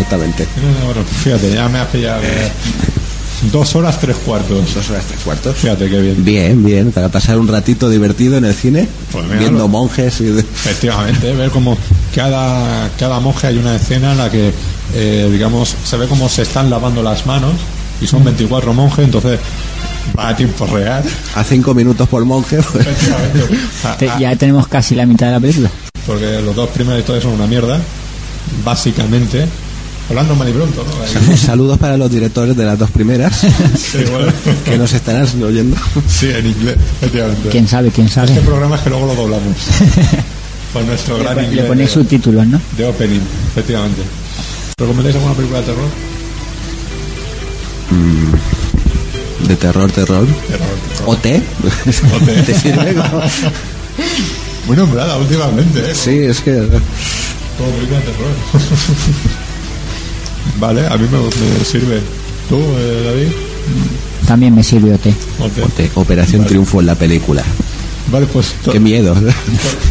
exactamente. Bueno, Fíjate, ya me ha pillado eh, dos horas tres cuartos. Dos horas tres cuartos. Fíjate qué bien. Bien, bien, para pasar un ratito divertido en el cine, Pues mira, viendo lo- monjes y de- Efectivamente, ver como cada, cada monje hay una escena en la que, eh, digamos, se ve como se están lavando las manos y son 24 monjes, entonces va a tiempo real. a cinco minutos por monje. pues, Efectivamente. A- Te- a- ya tenemos casi la mitad de la película. porque los dos primeros historias son una mierda, básicamente. Hablando mal y pronto, ¿no? Ahí- Saludos para los directores de las dos primeras Sí, bueno. que nos estarán oyendo. Sí, en inglés, efectivamente. ¿Quién sabe? ¿Quién sabe? Este programa es que luego lo doblamos. Con nuestro gran Le, inglés. ponéis de- subtítulos, ¿no? De opening, efectivamente. ¿Recomendáis alguna película de terror? De terror, terror. Terror, terror. ¿O té? té. ¿Te sirve? como- Muy nombrada últimamente, ¿eh? Sí, es que... Como película de terror. Vale, a mí me, me sirve. ¿Tú, eh, David? También me sirve OT. ¿O té? o té. Operación Triunfo en la película. Vale, pues Qué miedo. to-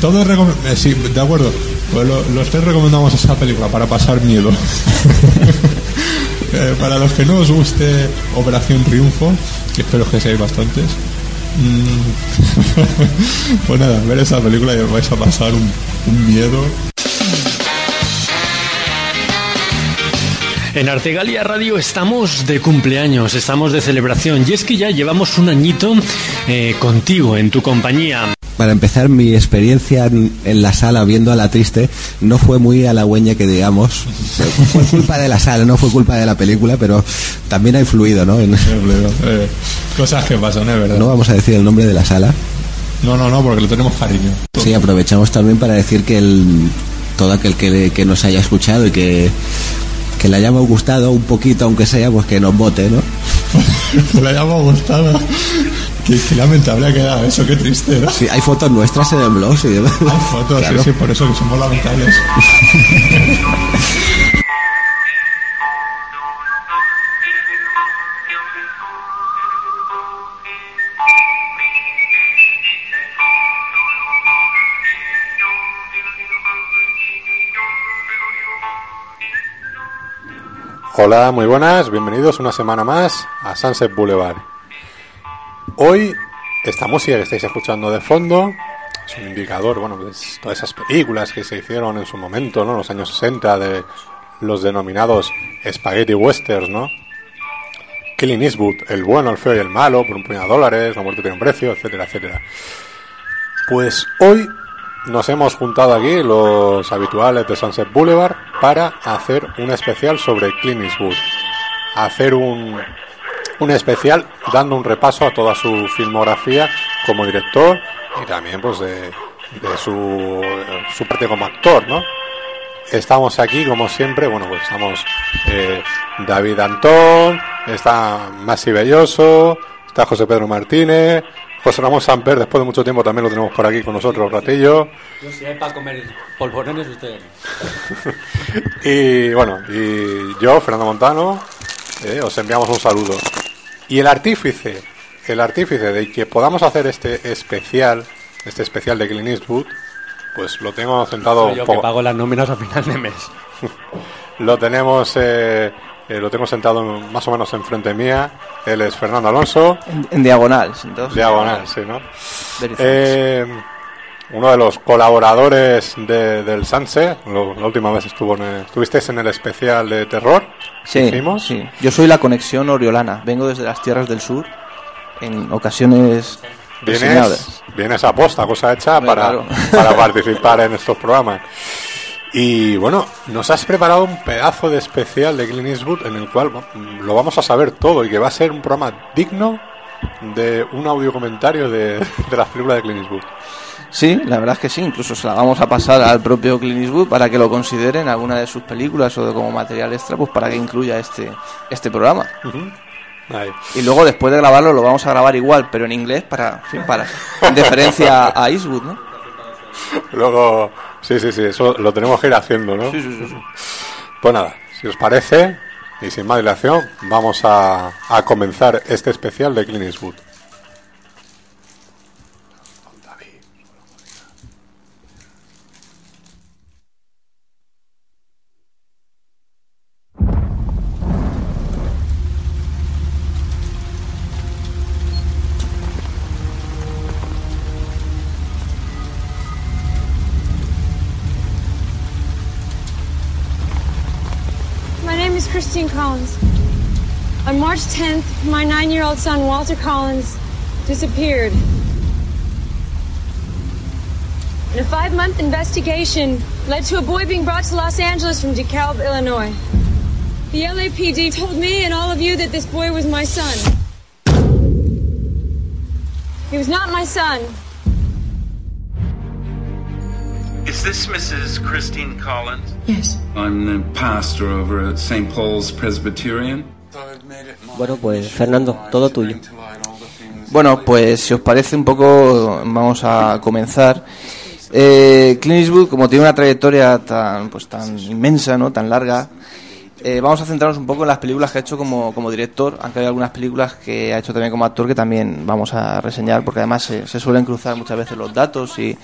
todos recom- eh, sí, de acuerdo. Pues lo- los tres recomendamos esa película para pasar miedo. Eh, para los que no os guste Operación Triunfo, que espero que seáis bastantes, mm, pues nada, ver esa película y os vais a pasar un, un miedo. En Artegalia Radio estamos de cumpleaños, estamos de celebración y es que ya llevamos un añito eh, contigo, en tu compañía. Para empezar, mi experiencia en, en la sala viendo a la triste no fue muy halagüeña que digamos. Fue culpa de la sala, no fue culpa de la película, pero también ha influido, ¿no? En- Eh, cosas que pasan, es verdad. no vamos a decir el nombre de la sala. No, no, no, porque le tenemos cariño. Sí, aprovechamos también para decir que el, todo aquel que, que nos haya escuchado y que, que le hayamos gustado un poquito, aunque sea, pues que nos vote, ¿no? que le hayamos gustado. Qué, qué lamentable ha quedado eso, qué triste, ¿no? Sí, hay fotos nuestras en el blog, sí. Hay fotos, Claro. sí, sí, por eso que somos lamentables. Hola, muy buenas, bienvenidos una semana más a Sunset Boulevard. Hoy, esta música que estáis escuchando de fondo es un indicador, bueno, todas esas películas que se hicieron en su momento, ¿no? Los años 60, de los denominados spaghetti westerns, ¿no? Killing Eastwood, el bueno, el feo y el malo, por un puñado de dólares, la muerte tiene un precio, etcétera, etcétera. Pues hoy nos hemos juntado aquí los habituales de Sunset Boulevard para hacer un especial sobre Clint Eastwood. Hacer un, un especial dando un repaso a toda su filmografía como director y también pues de, su, su parte como actor, ¿no? Estamos aquí como siempre, bueno pues estamos eh, David Antón, está Masi Belloso, está José Pedro Martínez, José Ramón Samper, después de mucho tiempo también lo tenemos por aquí con nosotros un ratillo. Yo si hay para comer polvorones ustedes. Y bueno, y yo, Fernando Montano, eh, os enviamos un saludo. Y el artífice, el artífice de que podamos hacer este especial, este especial de Clint Eastwood, pues lo tengo sentado Soy yo que pago las nóminas a final de mes. Lo tenemos, eh, eh, lo tengo sentado más o menos enfrente mía. Él es Fernando Alonso, En, en diagonal, entonces. diagonal, sí, ¿no? Eh, uno de los colaboradores de- del Sanse, lo- la última vez estuvo en el- estuvisteis en el especial de terror. sí, hicimos. sí. Yo soy la conexión oriolana. Vengo desde las tierras del sur. en ocasiones. Vienes, vienes a posta, cosa hecha para, claro. para participar en estos programas. Y bueno, nos has preparado un pedazo de especial de Clint Eastwood en el cual lo vamos a saber todo y que va a ser un programa digno de un audio comentario de, de las películas de Clint Eastwood. Sí, la verdad es que sí, incluso se la vamos a pasar al propio Clint Eastwood para que lo considere en alguna de sus películas o de como material extra, pues para que incluya este, este programa. Ahí. Y luego después de grabarlo lo vamos a grabar igual, pero en inglés para, para en deferencia a Eastwood, ¿no? Luego, sí, sí, sí, eso lo tenemos que ir haciendo, ¿no? Sí, sí, sí, sí. Pues nada, si os parece, y sin más dilación, vamos a, a comenzar este especial de Clint Eastwood. Christine Collins. On March 10th, my nine year old son, Walter Collins, disappeared. And a five month investigation led to a boy being brought to Los Angeles from DeKalb, Illinois. The LAPD told me and all of you that this boy was my son. He was not my son. Is this Mrs. Christine Collins? Yes. I'm the pastor over at St. Paul's Presbyterian. Bueno, pues Fernando, todo tuyo. Bueno, pues si os parece un poco, vamos a comenzar. Eh, Clint Eastwood, como tiene una trayectoria tan, pues, tan inmensa, ¿no? tan larga, eh, vamos a centrarnos un poco en las películas que ha hecho como, como director, aunque hay algunas películas que ha hecho también como actor que también vamos a reseñar, porque además se, se suelen cruzar muchas veces los datos y,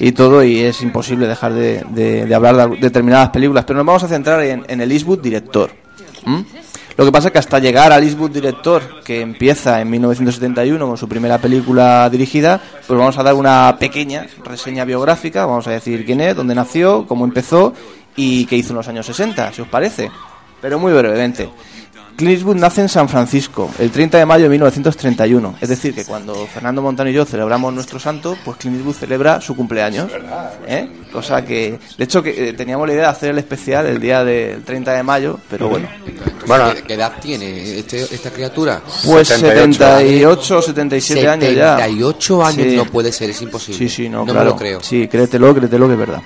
y todo, y es imposible dejar de, de- hablar de determinadas películas. Pero nos vamos a centrar en, el Eastwood director. Lo que pasa es que hasta llegar al Eastwood director, que empieza en 1971 con su primera película dirigida, pues vamos a dar una pequeña reseña biográfica, vamos a decir quién es, dónde nació, cómo empezó y qué hizo en los años 60, si os parece. Pero muy brevemente. Clint Eastwood nace en San Francisco el 30 de mayo de 1931. Es decir, que cuando Fernando Montano y yo celebramos nuestro santo, pues Clint Eastwood celebra su cumpleaños. ¿eh? Cosa que, de hecho, que eh, teníamos la idea de hacer el especial el día del 30 de mayo, pero bueno. Bueno, ¿Qué, edad tiene este- esta criatura? Pues 78 78 o 77 años ya. 78 años Sí. no puede ser, es imposible. Sí, sí, no, me claro. lo creo. Sí, créetelo, créetelo que es verdad.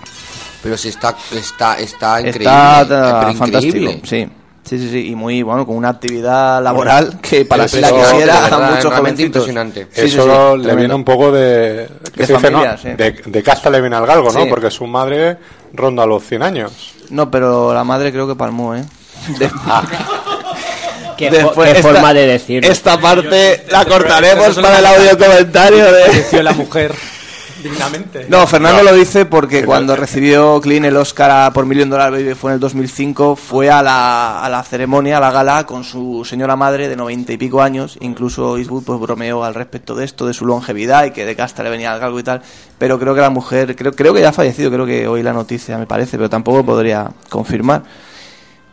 Pero si está, está, está increíble. Está eh, pero fantástico, increíble. sí. Sí, sí, sí, y muy bueno, con una actividad laboral que para si la quisiera a muchos jovencitos. impresionante. Sí, sí, eso sí, le tremendo. viene un poco de... ¿qué De se dice, no? familia, sí. de, de casta le viene al galgo, ¿no? Sí. Porque su madre ronda los 100 años. No, pero la madre creo que palmó, ¿eh? De- Qué, fo- Después qué esta- forma de decirlo. Esta parte la cortaremos para el audio comentario de... La mujer dignamente. No, Fernando lo dice porque cuando recibió Clint el Oscar a- por Million Dollar Baby fue en el 2005, fue a la, a la ceremonia, a la gala, con su señora madre de noventa y pico años. Incluso Eastwood pues bromeó al respecto de esto, de su longevidad y que de casta le venía al galgo y tal. Pero creo que la mujer, creo, creo que ya ha fallecido, creo que hoy la noticia me parece, pero tampoco podría confirmar.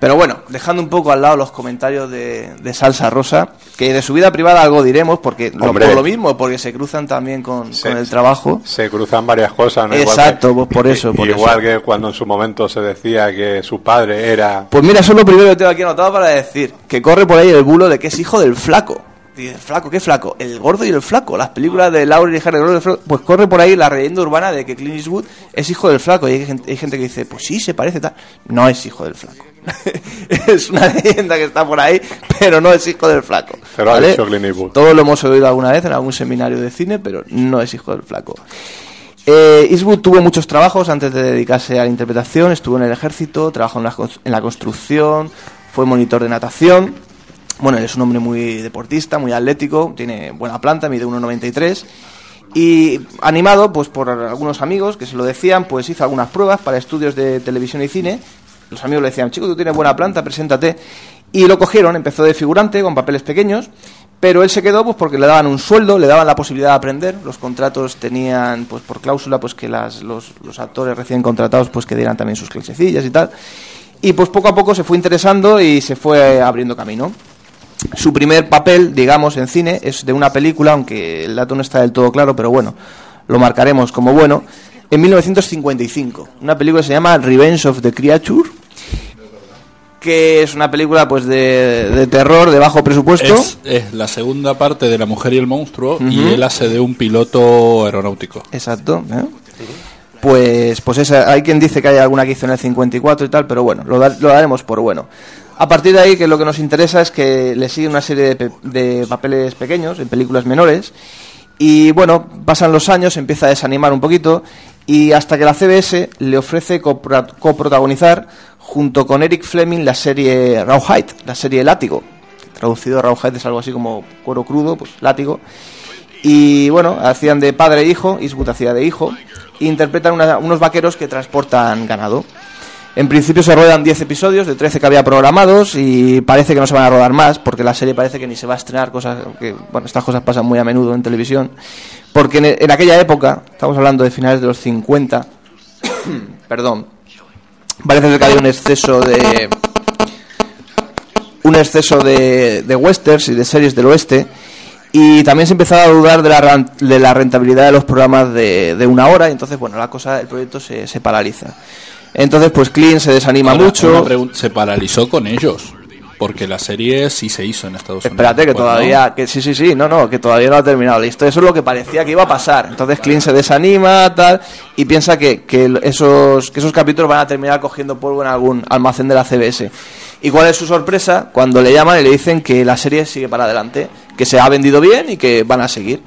Pero bueno, dejando un poco al lado los comentarios de, de Salsa Rosa, que de su vida privada algo diremos, porque lo- por lo mismo, porque se cruzan también con, el trabajo. Se cruzan varias cosas, ¿no? Exacto, Igual pues por eso, por igual eso. que cuando en su momento se decía que su padre era... Pues mira, eso es lo primero que tengo aquí anotado para decir, que corre por ahí el bulo de que es hijo del flaco. Dice, flaco, ¿qué flaco? El gordo y el flaco. Las películas de Laura y Harry, gordo. Pues corre por ahí la leyenda urbana de que Clint Eastwood es hijo del flaco. Y hay gente, hay gente que dice, pues sí, se parece tal. No es hijo del flaco. es una leyenda que está por ahí, pero no es hijo del flaco. Eastwood. Todos lo hemos oído alguna vez en algún seminario de cine, pero no es hijo del flaco. Eh, Eastwood tuvo muchos trabajos antes de dedicarse a la interpretación. Estuvo en el ejército, trabajó en la, cons- en la construcción, fue monitor de natación. Bueno, él es un hombre muy deportista, muy atlético, tiene buena planta, mide 1,93. Y animado pues por algunos amigos que se lo decían, pues hizo algunas pruebas para estudios de televisión y cine. Los amigos le decían, chico, tú tienes buena planta, preséntate. Y lo cogieron, empezó de figurante con papeles pequeños, pero él se quedó pues porque le daban un sueldo, le daban la posibilidad de aprender. Los contratos tenían pues por cláusula pues que las, los, actores recién contratados pues que dieran también sus clasecillas y tal. Y pues poco a poco se fue interesando y se fue abriendo camino. Su primer papel, digamos, en cine es de una película, aunque el dato no está del todo claro, pero bueno, lo marcaremos como bueno, en 1955. Una película que se llama Revenge of the Creature, que es una película pues de, de terror de bajo presupuesto. Es, es la segunda parte de La Mujer y el Monstruo y él hace de un piloto aeronáutico. Exacto. ¿eh? Pues, pues esa, hay quien dice que hay alguna que hizo en el 54 y tal, pero bueno, lo, da- lo daremos por bueno. A partir de ahí, que lo que nos interesa es que le sigue una serie de, de papeles pequeños, en películas menores, y bueno, pasan los años, empieza a desanimar un poquito, y hasta que la CBS le ofrece coprotagonizar junto con Eric Fleming la serie Rawhide, la serie Látigo. Traducido Rawhide es algo así como cuero crudo, pues látigo. Y bueno, hacían de padre e hijo, Eastwood hacía de hijo, e interpretan unos vaqueros que transportan ganado. En principio se ruedan 10 episodios de 13 que había programados y parece que no se van a rodar más porque la serie parece que ni se va a estrenar, cosas que, bueno, estas cosas pasan muy a menudo en televisión. Porque en, aquella época, estamos hablando de finales de los 50, perdón, parece que había un exceso de un exceso de, de westerns y de series del oeste y también se empezaba a dudar de la, de la rentabilidad de los programas de, de una hora y entonces bueno la cosa el proyecto se, se paraliza entonces pues Clint se desanima Ahora, mucho se paralizó con ellos. Porque la serie sí se hizo en Estados Unidos. Espérate, que Pues, ¿no? todavía, que sí, sí, sí, no, no, que todavía no ha terminado la historia. Eso es lo que parecía que iba a pasar. Entonces Clint se desanima, tal, y piensa que, que esos, que esos capítulos van a terminar cogiendo polvo en algún almacén de la CBS. ¿Y cuál es su sorpresa? Cuando le llaman y le dicen que la serie sigue para adelante, que se ha vendido bien y que van a seguir.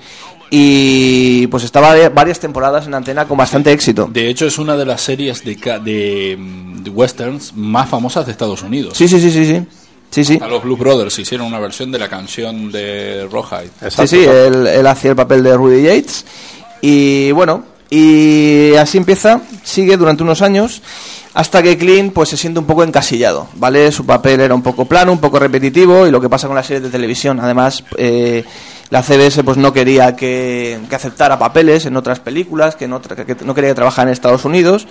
Y pues estaba varias temporadas en antena con bastante éxito. De hecho, es una de las series de, ca- de, de westerns más famosas de Estados Unidos. Sí, sí, sí, sí, sí. Sí, sí. A los Blue Brothers hicieron una versión de la canción de Rawhide. Sí, sí, él, él hacía el papel de Rudy Yates. Y bueno, y así empieza, sigue durante unos años, hasta que Clint pues se siente un poco encasillado, ¿vale? Su papel era un poco plano, un poco repetitivo, y lo que pasa con las series de televisión. Además, eh, la CBS pues no quería que, que aceptara papeles en otras películas, que no, que no quería que trabajara en Estados Unidos,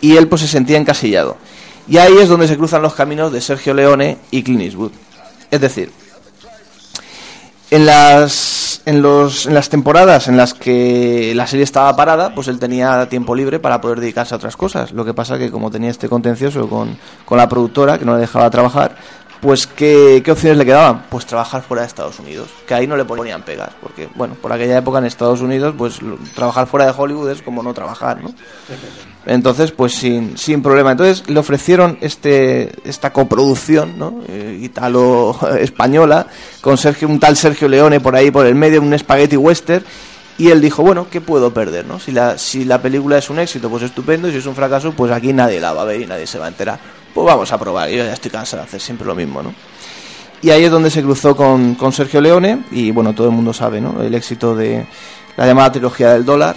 y él pues se sentía encasillado. Y ahí es donde se cruzan los caminos de Sergio Leone y Clint Eastwood. Es decir, en las, en, los, en las temporadas en las que la serie estaba parada, pues él tenía tiempo libre para poder dedicarse a otras cosas. Lo que pasa que como tenía este contencioso con, con la productora, que no le dejaba trabajar, pues ¿qué, ¿qué opciones le quedaban? Pues trabajar fuera de Estados Unidos, que ahí no le ponían pegas, porque bueno, por aquella época en Estados Unidos, pues trabajar fuera de Hollywood es como no trabajar, ¿no? Entonces, pues sin, sin problema. Entonces le ofrecieron este esta coproducción, ¿no? Eh, Italo-española, con Sergio, un tal Sergio Leone por ahí por el medio, un spaghetti western. Y él dijo, bueno, ¿qué puedo perder, no? Si la, si la película es un éxito, pues estupendo. Y si es un fracaso, pues aquí nadie la va a ver y nadie se va a enterar. Pues vamos a probar. Yo ya estoy cansado de hacer siempre lo mismo, ¿no? Y ahí es donde se cruzó con, con Sergio Leone. Y bueno, todo el mundo sabe, ¿no? El éxito de la llamada trilogía del dólar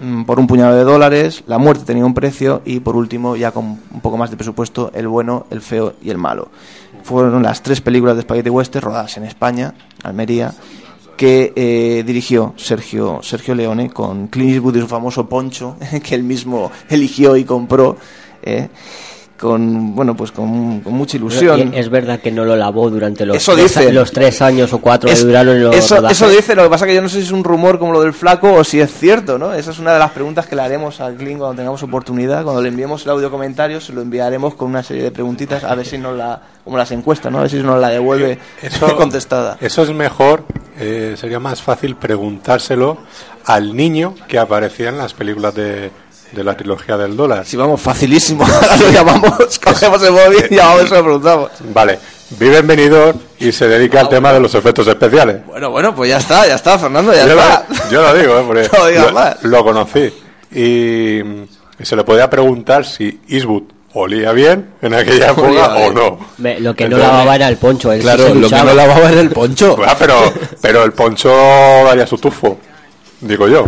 mm, por un puñado de dólares, La muerte tenía un precio y por último, ya con un poco más de presupuesto, El bueno, El feo y El malo. Fueron las tres películas de Spaghetti Western rodadas en España, Almería, que eh, dirigió Sergio, Sergio Leone con Clint Eastwood y su famoso poncho que él mismo eligió y compró. eh, con bueno pues con, con mucha ilusión Es verdad que no lo lavó durante los, Eso tres, dice. los tres años o cuatro Es- que duraron los eso, rodajes. eso dice, lo que pasa que yo no sé si es un rumor como lo del flaco o si es cierto, ¿no? Esa es una de las preguntas que le haremos al Clint cuando tengamos oportunidad. Cuando le enviemos el audio comentario, se lo enviaremos con una serie de preguntitas a ver si nos la, como las encuestas, ¿no? A ver si nos la devuelve Eso, contestada. Eso es mejor, eh, sería más fácil preguntárselo al niño que aparecía en las películas de, de la trilogía del dólar. Si vamos, facilísimo. Ahora lo llamamos, cogemos el móvil y llamamos y se lo preguntamos. Vale, vive en Benidorm y se dedica al tema de los efectos especiales. Bueno, bueno, pues ya está, ya está, Fernando, ya yo, está. Lo, yo lo digo, ¿eh? Porque No lo, conocí. Y, y se le podía preguntar si Eastwood olía bien en aquella Olía época o no. Me- lo que no lavaba era el poncho. él sí Claro, se lo que no lavaba era el poncho. Ah, pero, pero el poncho daría su tufo, digo yo.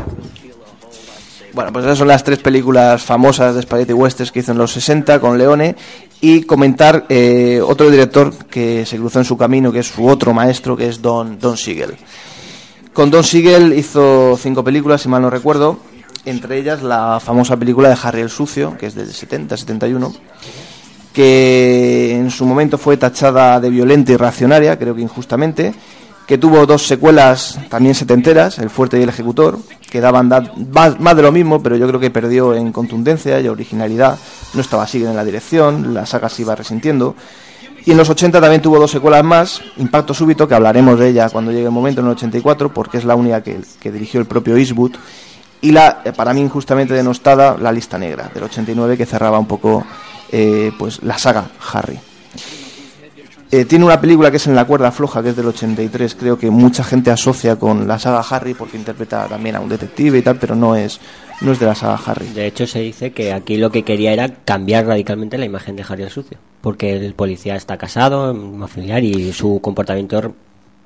Bueno, pues esas son las tres películas famosas de Spaghetti Westerns que hizo en los 60 con Leone. Y comentar eh, otro director que se cruzó en su camino, que es su otro maestro, que es Don, Don Siegel. Con Don Siegel hizo cinco películas, si mal no recuerdo, entre ellas la famosa película de Harry el Sucio, que es del 70, 71, que en su momento fue tachada de violenta y reaccionaria, creo que injustamente, que tuvo dos secuelas también setenteras, El Fuerte y El Ejecutor, que daban da- más, de lo mismo, pero yo creo que perdió en contundencia y originalidad, no estaba así en la dirección, la saga se iba resintiendo. Y en los 80 también tuvo dos secuelas más, Impacto Súbito, que hablaremos de ella cuando llegue el momento en el 84, porque es la única que, que dirigió el propio Eastwood, y la, eh, para mí injustamente denostada, La Lista Negra, del 89, que cerraba un poco eh, pues la saga Harry. Eh, tiene una película que es En la cuerda floja, que es del 83, creo que mucha gente asocia con la saga Harry porque interpreta también a un detective y tal, pero no es, no es de la saga Harry. De hecho, se dice que aquí lo que quería era cambiar radicalmente la imagen de Harry el Sucio. Porque el policía está casado, familiar, y su comportamiento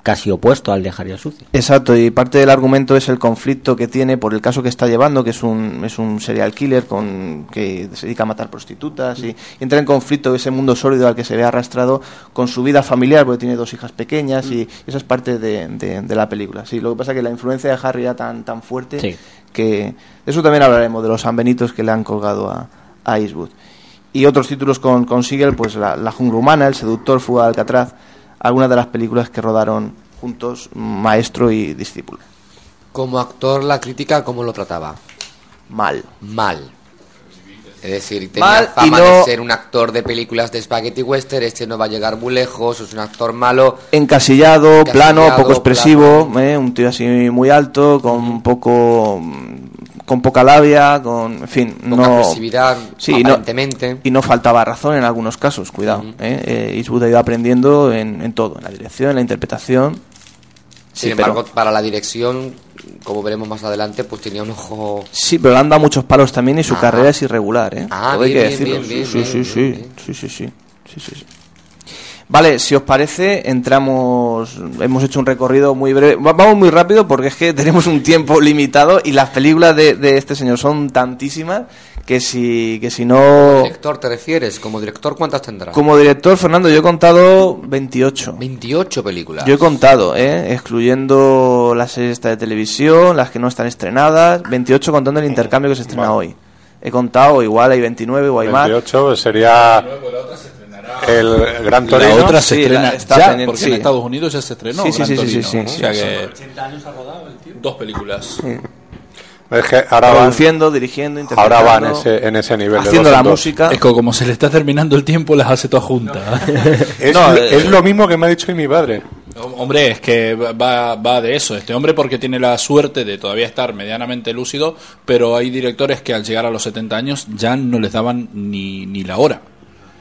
casi opuesto al de Harry el Sucio. Exacto, y parte del argumento es el conflicto que tiene por el caso que está llevando, que es un, es un serial killer con, que se dedica a matar prostitutas y, y entra en conflicto ese mundo sólido al que se ve arrastrado con su vida familiar, porque tiene dos hijas pequeñas y esa es parte de, de- de la película. Sí, lo que pasa es que la influencia de Harry era tan, tan fuerte Sí. que de eso también hablaremos, de los sanbenitos que le han colgado a, a Eastwood. Y otros títulos con, con Siegel, pues la, La jungla humana, El seductor, Fuga de Alcatraz, algunas de las películas que rodaron juntos, maestro y discípulo. Como actor, la crítica, ¿cómo lo trataba? Mal. Mal. Es decir, tenía Mal y fama no- de ser un actor de películas de spaghetti western, este no va a llegar muy lejos, es un actor malo. Encasillado, Encasillado, plano, poco expresivo, ¿eh? un tío así muy alto, con poco con poca labia, con en fin, Poca no expresividad, sí, no- y no faltaba razón en algunos casos, cuidado. ¿eh? Eh, Eastwood ha ido aprendiendo en, en todo, en la dirección, en la interpretación. Sin Sí, embargo, pero- para la dirección, como veremos más adelante, pues tenía un ojo... Sí, pero le han dado muchos palos también y su Ah. carrera es irregular, ¿eh? Ah, hay que bien, decirlo. bien, sí, sí, sí, sí, sí, sí, sí, sí, sí. Vale, si os parece, entramos. Hemos hecho un recorrido muy breve. Va- Vamos muy rápido porque es que tenemos un tiempo limitado y las películas de, de este señor son tantísimas que si, que si no. ¿Director te refieres? ¿Como director cuántas tendrá? Como director, Fernando, yo he contado 28. 28 películas. Yo he contado, ¿eh? excluyendo las series esta de televisión, las que no están estrenadas, 28 contando el intercambio que se estrena hoy. He contado, igual hay 29 o hay más. 28 sería el Gran Torino. La otra se Sí, estrena está ya, porque sí. en Estados Unidos ya se estrenó. Sí, sí, Gran sí, sí, sí, sí, O sea que dos películas. Es que ahora van, Produciendo, dirigiendo, interpretando. ahora van ese, en ese nivel. haciendo la música. Es que como se le está terminando el tiempo, las hace todas juntas. Es, No, eh, es lo mismo que me ha dicho hoy mi padre. Hombre, es que va, va de eso. Este hombre porque tiene la suerte de todavía estar medianamente lúcido, pero hay directores que al llegar a los 70 años ya no les daban ni, ni la hora.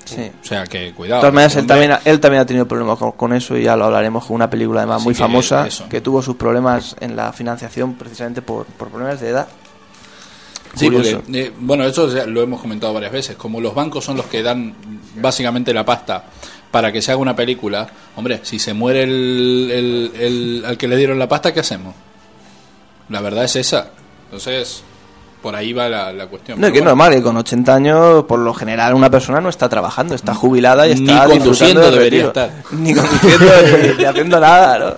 Sí. O sea que De cuidado. todas maneras, él también, ha- él también ha tenido problemas con, con eso y ya lo hablaremos con una película además Así muy que famosa eso. que tuvo sus problemas en la financiación precisamente por, por problemas de edad. Sí, porque, eh, bueno, eso lo hemos comentado varias veces. Como los bancos son los que dan básicamente la pasta para que se haga una película, hombre, si se muere el, el- el- al que le dieron la pasta, ¿qué hacemos? La verdad es esa. Entonces, por ahí va la, la cuestión. No, que es bueno, normal que con 80 años, por lo general, una persona no está trabajando, está jubilada y Ni está conduciendo disfrutando del debería retiro. estar. Ni conduciendo ni, ni haciendo nada, ¿no?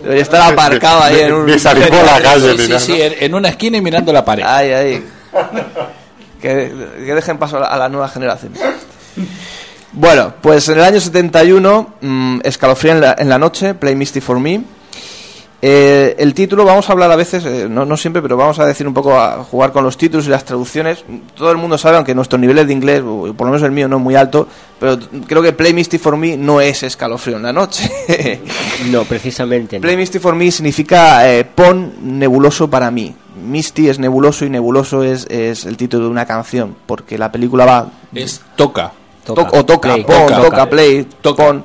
Debería estar aparcado ahí en un... Ni salir por la calle, Sí, ni sí, sí, en, una esquina y mirando la pared. Ahí, ahí. Que, que dejen paso a la, a la nueva generación. Bueno, pues en el año 71, mm, Escalofrío en la, en la noche, Play Misty for Me. Eh, el título, vamos a hablar a veces, eh, no, no siempre, pero vamos a decir un poco, a jugar con los títulos y las traducciones. Todo el mundo sabe, aunque nuestros niveles de inglés, o por lo menos el mío no es muy alto, pero creo que Play Misty for Me no es Escalofrío en la noche. No, precisamente no. Play Misty for Me significa eh, pon nebuloso para mí. Misty es nebuloso y nebuloso es, es el título de una canción, porque la película va Es toca. to- Toca, o toca, play. pon, Toca. toca, play, Toca. pon.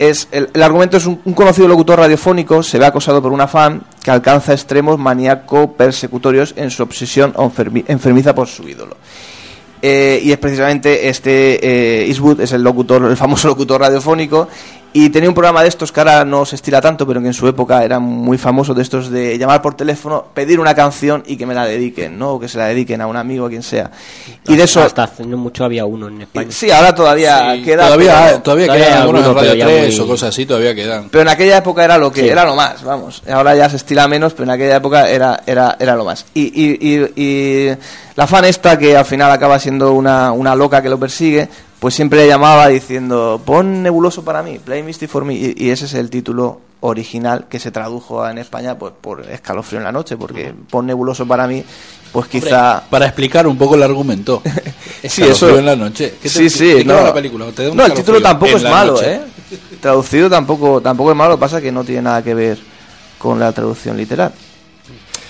Es, el, el argumento es un, conocido locutor radiofónico se ve acosado por una fan que alcanza extremos maníaco persecutorios en su obsesión enfermi- enfermiza por su ídolo. Eh, y es precisamente este eh, Eastwood, es el locutor, el famoso locutor radiofónico, y tenía un programa de estos que ahora no se estila tanto, pero que en su época era muy famoso, de estos de llamar por teléfono, pedir una canción y que me la dediquen, ¿no? O que se la dediquen a un amigo, a quien sea. Y de eso... Hasta hace no mucho había uno en España. Sí, ahora todavía Sí, queda... todavía, pero- todavía, todavía quedan algunos en Radio pero ya 3 muy- o cosas así, todavía quedan. Pero en aquella época era lo que Sí. era lo más, vamos. Ahora ya se estila menos, pero en aquella época era, era, era lo más. Y, y, y, y la fan esta, que al final acaba siendo una, una loca que lo persigue, pues siempre le llamaba diciendo, pon nebuloso para mí, play Misty for me, y, y ese es el título original que se tradujo en España pues por escalofrío en la noche, porque pon nebuloso para mí, pues quizá... Hombre, para explicar un poco el argumento. Sí, Escalofrío eso. en la noche. ¿Qué te- sí, sí. No, la película, te da un no el título tampoco es malo, noche. ¿eh? Traducido tampoco, tampoco es malo, pasa que no tiene nada que ver con la traducción literal.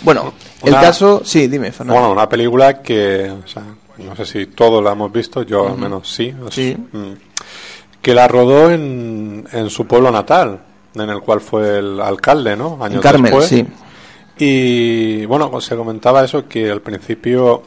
Bueno, el caso... Sí, dime, Fernando. Bueno, una película que, o sea, no sé si todos la hemos visto, yo al menos sí. Sí. mm, que la rodó en, en su pueblo natal, en el cual fue el alcalde, ¿no? Años En Carmel, después. sí. Y bueno, pues se comentaba eso, que al principio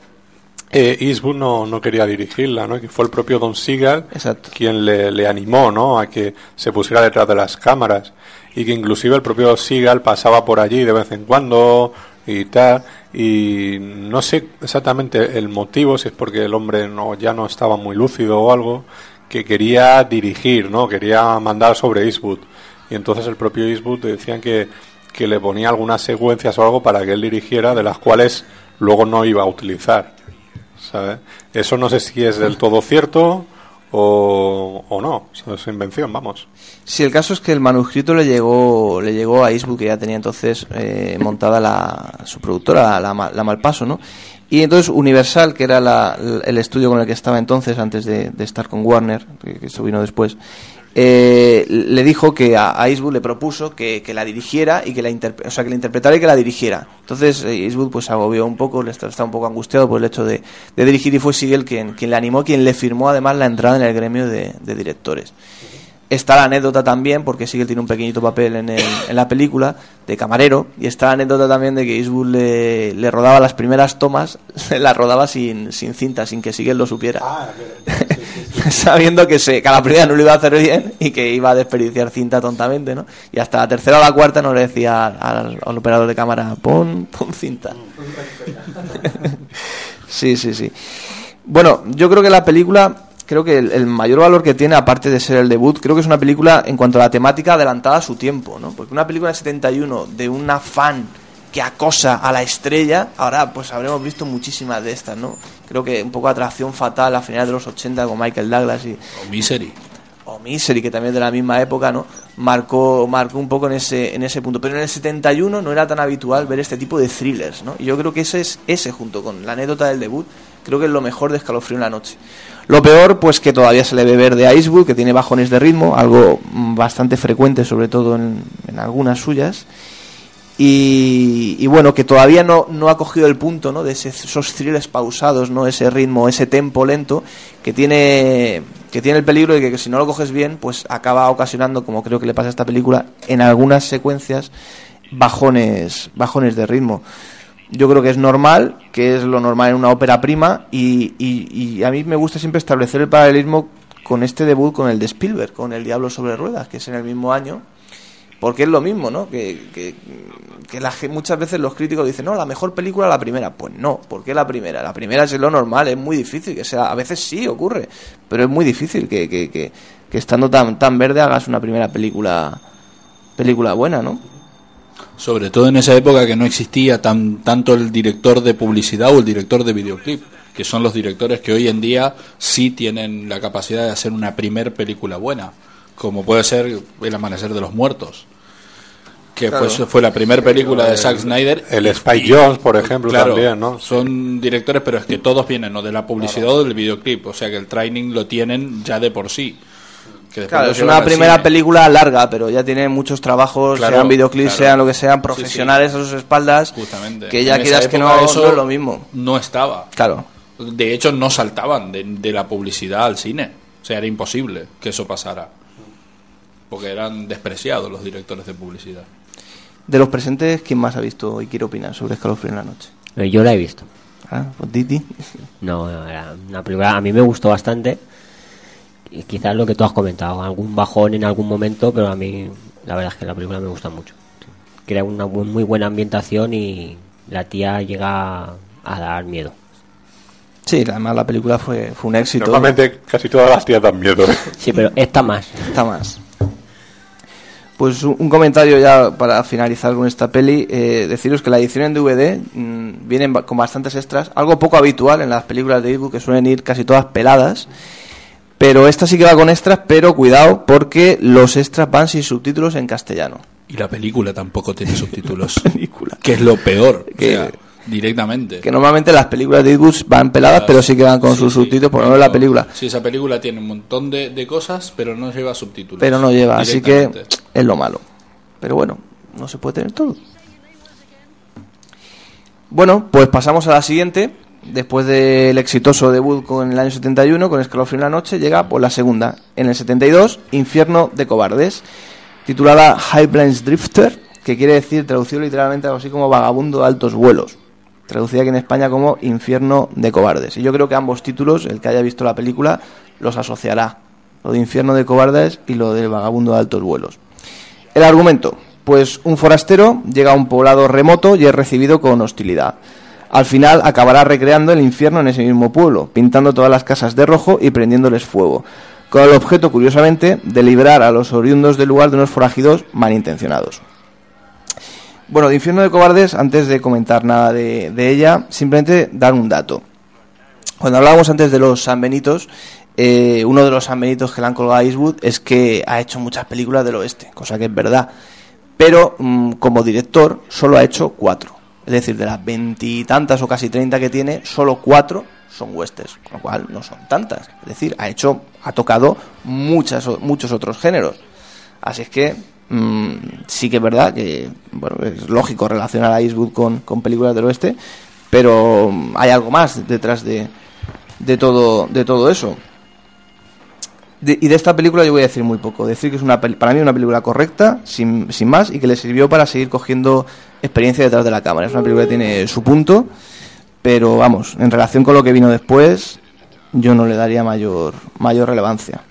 eh, Eastwood no, no quería dirigirla, ¿no? Que fue el propio Don Siegel quien le, le animó, ¿no? A que se pusiera detrás de las cámaras. Y que inclusive el propio Seagal pasaba por allí de vez en cuando y tal. Y no sé exactamente el motivo, si es porque el hombre no, ya no estaba muy lúcido o algo, que quería dirigir, ¿no? Quería mandar sobre Eastwood. Y entonces el propio Eastwood decían que, que le ponía algunas secuencias o algo para que él dirigiera, de las cuales luego no iba a utilizar. ¿sabes? Eso no sé si es del todo cierto o, o no. Es invención, vamos. Sí, el caso es que el manuscrito le llegó, le llegó a Eastwood, que ya tenía entonces eh, montada la, su productora, la, la Malpaso, ¿no? Y entonces Universal, que era la- el estudio con el que estaba entonces, antes de, de estar con Warner, que, que eso vino después, eh, le dijo que a, a Eastwood le propuso que, que la dirigiera y que la, o sea, que la interpretara y que la dirigiera. Entonces eh, Eastwood pues agobió un poco, estaba un poco angustiado por el hecho de, de dirigir y fue Siegel quien, quien le animó, quien le firmó además la entrada en el gremio de directores. Está la anécdota también, porque Siegel tiene un pequeñito papel en, el- en la película, de camarero, y está la anécdota también de que Eastwood le, le rodaba las primeras tomas, las rodaba sin, sin cinta, sin que Siegel lo supiera. Sabiendo que, se, que a la primera no lo iba a hacer bien y que iba a desperdiciar cinta tontamente, ¿no? Y hasta la tercera o la cuarta no le decía al, al operador de cámara, pon, pon cinta. sí, sí, sí. Bueno, yo creo que la película, creo que el, el mayor valor que tiene, aparte de ser el debut, creo que es una película en cuanto a la temática adelantada a su tiempo, ¿no? Porque una película de 71 de una fan que acosa a la estrella, ahora pues habremos visto muchísimas de estas, ¿no? Creo que un poco atracción fatal a finales de los 80 con Michael Douglas y O Misery. o Misery, que también es de la misma época, ¿no? Marcó, marcó un poco en ese, en ese punto. Pero en el 71 no era tan habitual ver este tipo de thrillers, ¿no? Y yo creo que ese es ese, junto con la anécdota del debut, creo que es lo mejor de Escalofrío en la noche. Lo peor, pues que todavía se le ve ver de Icewood, que tiene bajones de ritmo, algo mm, bastante frecuente, sobre todo en, en algunas suyas. Y, y bueno, que todavía no, no ha cogido el punto ¿no? de ese- esos thrillers pausados, ¿no? ese ritmo, ese tempo lento que tiene, que tiene el peligro de que, que si no lo coges bien, pues acaba ocasionando, como creo que le pasa a esta película, en algunas secuencias bajones, bajones de ritmo. Yo creo que es normal, que es lo normal en una ópera prima, y, y- y a mí me gusta siempre establecer el paralelismo con este debut, con el de Spielberg, con El Diablo sobre Ruedas, que es en el mismo año, porque es lo mismo, ¿no? Que, que, que la muchas veces los críticos dicen, no, la mejor película la primera. Pues no, ¿por qué la primera? La primera es lo normal, es muy difícil que sea, a veces sí ocurre, pero es muy difícil que, que, que estando tan, tan verde hagas una primera película película buena, ¿no? Sobre todo en esa época que no existía tan, tanto el director de publicidad o el director de videoclip, que son los directores que hoy en día sí tienen la capacidad de hacer una primer película buena, como puede ser El Amanecer de los Muertos, que Claro. fue, fue la primera película de Zack Snyder. el Spike Jonze, por ejemplo, claro, también, ¿no? Son directores, pero es que todos vienen o de la publicidad o del videoclip, o sea que el training lo tienen ya de por sí. Que después Claro, es una primera cine. película larga, pero ya tiene muchos trabajos, Claro, sean videoclips, claro. sean lo que sean, profesionales sí. a sus espaldas, Justamente. que ya quieras que no, eso no es lo mismo. No estaba. Claro. De hecho, no saltaban de, de la publicidad al cine. O sea, era imposible que eso pasara. Porque eran despreciados los directores de publicidad. De los presentes, ¿quién más ha visto y quiere opinar sobre Escalofrío en la noche? Eh, Yo la he visto. Ah, pues Titi. No, no, era una película, a mí me gustó bastante. Y quizás lo que tú has comentado, algún bajón en algún momento, pero a mí la verdad es que la película me gusta mucho. Crea una muy buena ambientación y la tía llega a dar miedo. Sí, además la película fue, fue un éxito. Normalmente casi todas las tías dan miedo. Sí, pero esta más. Esta más. Pues un comentario ya para finalizar con esta peli. eh, deciros que la edición en DVD mm, viene con bastantes extras, algo poco habitual en las películas de Eastwood que suelen ir casi todas peladas. Pero esta sí que va con extras, pero cuidado porque los extras van sin subtítulos en castellano. Y la película tampoco tiene subtítulos. Que es lo peor. o Que- sea, directamente. Que normalmente las películas de Eastwood van peladas, pero sí que van con sus subtítulos, por lo menos la película. Sí, esa película tiene un montón de, de cosas, pero no lleva subtítulos. Pero no lleva, así que es lo malo. Pero bueno, no se puede tener todo. Bueno, pues pasamos a la siguiente. Después del exitoso debut con el año 71, con Escalofrío en la noche, llega por la segunda. En el 72, Infierno de Cobardes, titulada Highlands Drifter, que quiere decir, traducido literalmente algo así como Vagabundo de altos vuelos. Traducida aquí en España como Infierno de Cobardes. Y yo creo que ambos títulos, el que haya visto la película, los asociará. Lo de Infierno de Cobardes y lo de Vagabundo de altos vuelos. El argumento. Pues un forastero llega a un poblado remoto y es recibido con hostilidad. Al final acabará recreando el infierno en ese mismo pueblo, pintando todas las casas de rojo y prendiéndoles fuego, con el objeto, curiosamente, de librar a los oriundos del lugar de unos forajidos malintencionados. Bueno, de Infierno de Cobardes, antes de comentar nada de, ella, simplemente dar un dato. Cuando hablábamos antes de los San Benitos, eh, uno de los San Benitos que le han colgado a Eastwood es que ha hecho muchas películas del oeste, cosa que es verdad. Pero mm, como director solo ha hecho cuatro. Es decir, de las veintitantas o casi treinta que tiene, solo cuatro son westerns, con lo cual no son tantas. Es decir, ha hecho, ha tocado muchas, muchos otros géneros. Así es que mm, sí que es verdad que bueno, es lógico relacionar a Eastwood con, con películas del oeste, pero mm, hay algo más detrás de, de todo, de todo eso. Y de esta película yo voy a decir muy poco. Decir que es una para mí una película correcta, sin, sin más, y que le sirvió para seguir cogiendo experiencia detrás de la cámara. Es una película que tiene su punto, pero vamos, en relación con lo que vino después, yo no le daría mayor, mayor relevancia.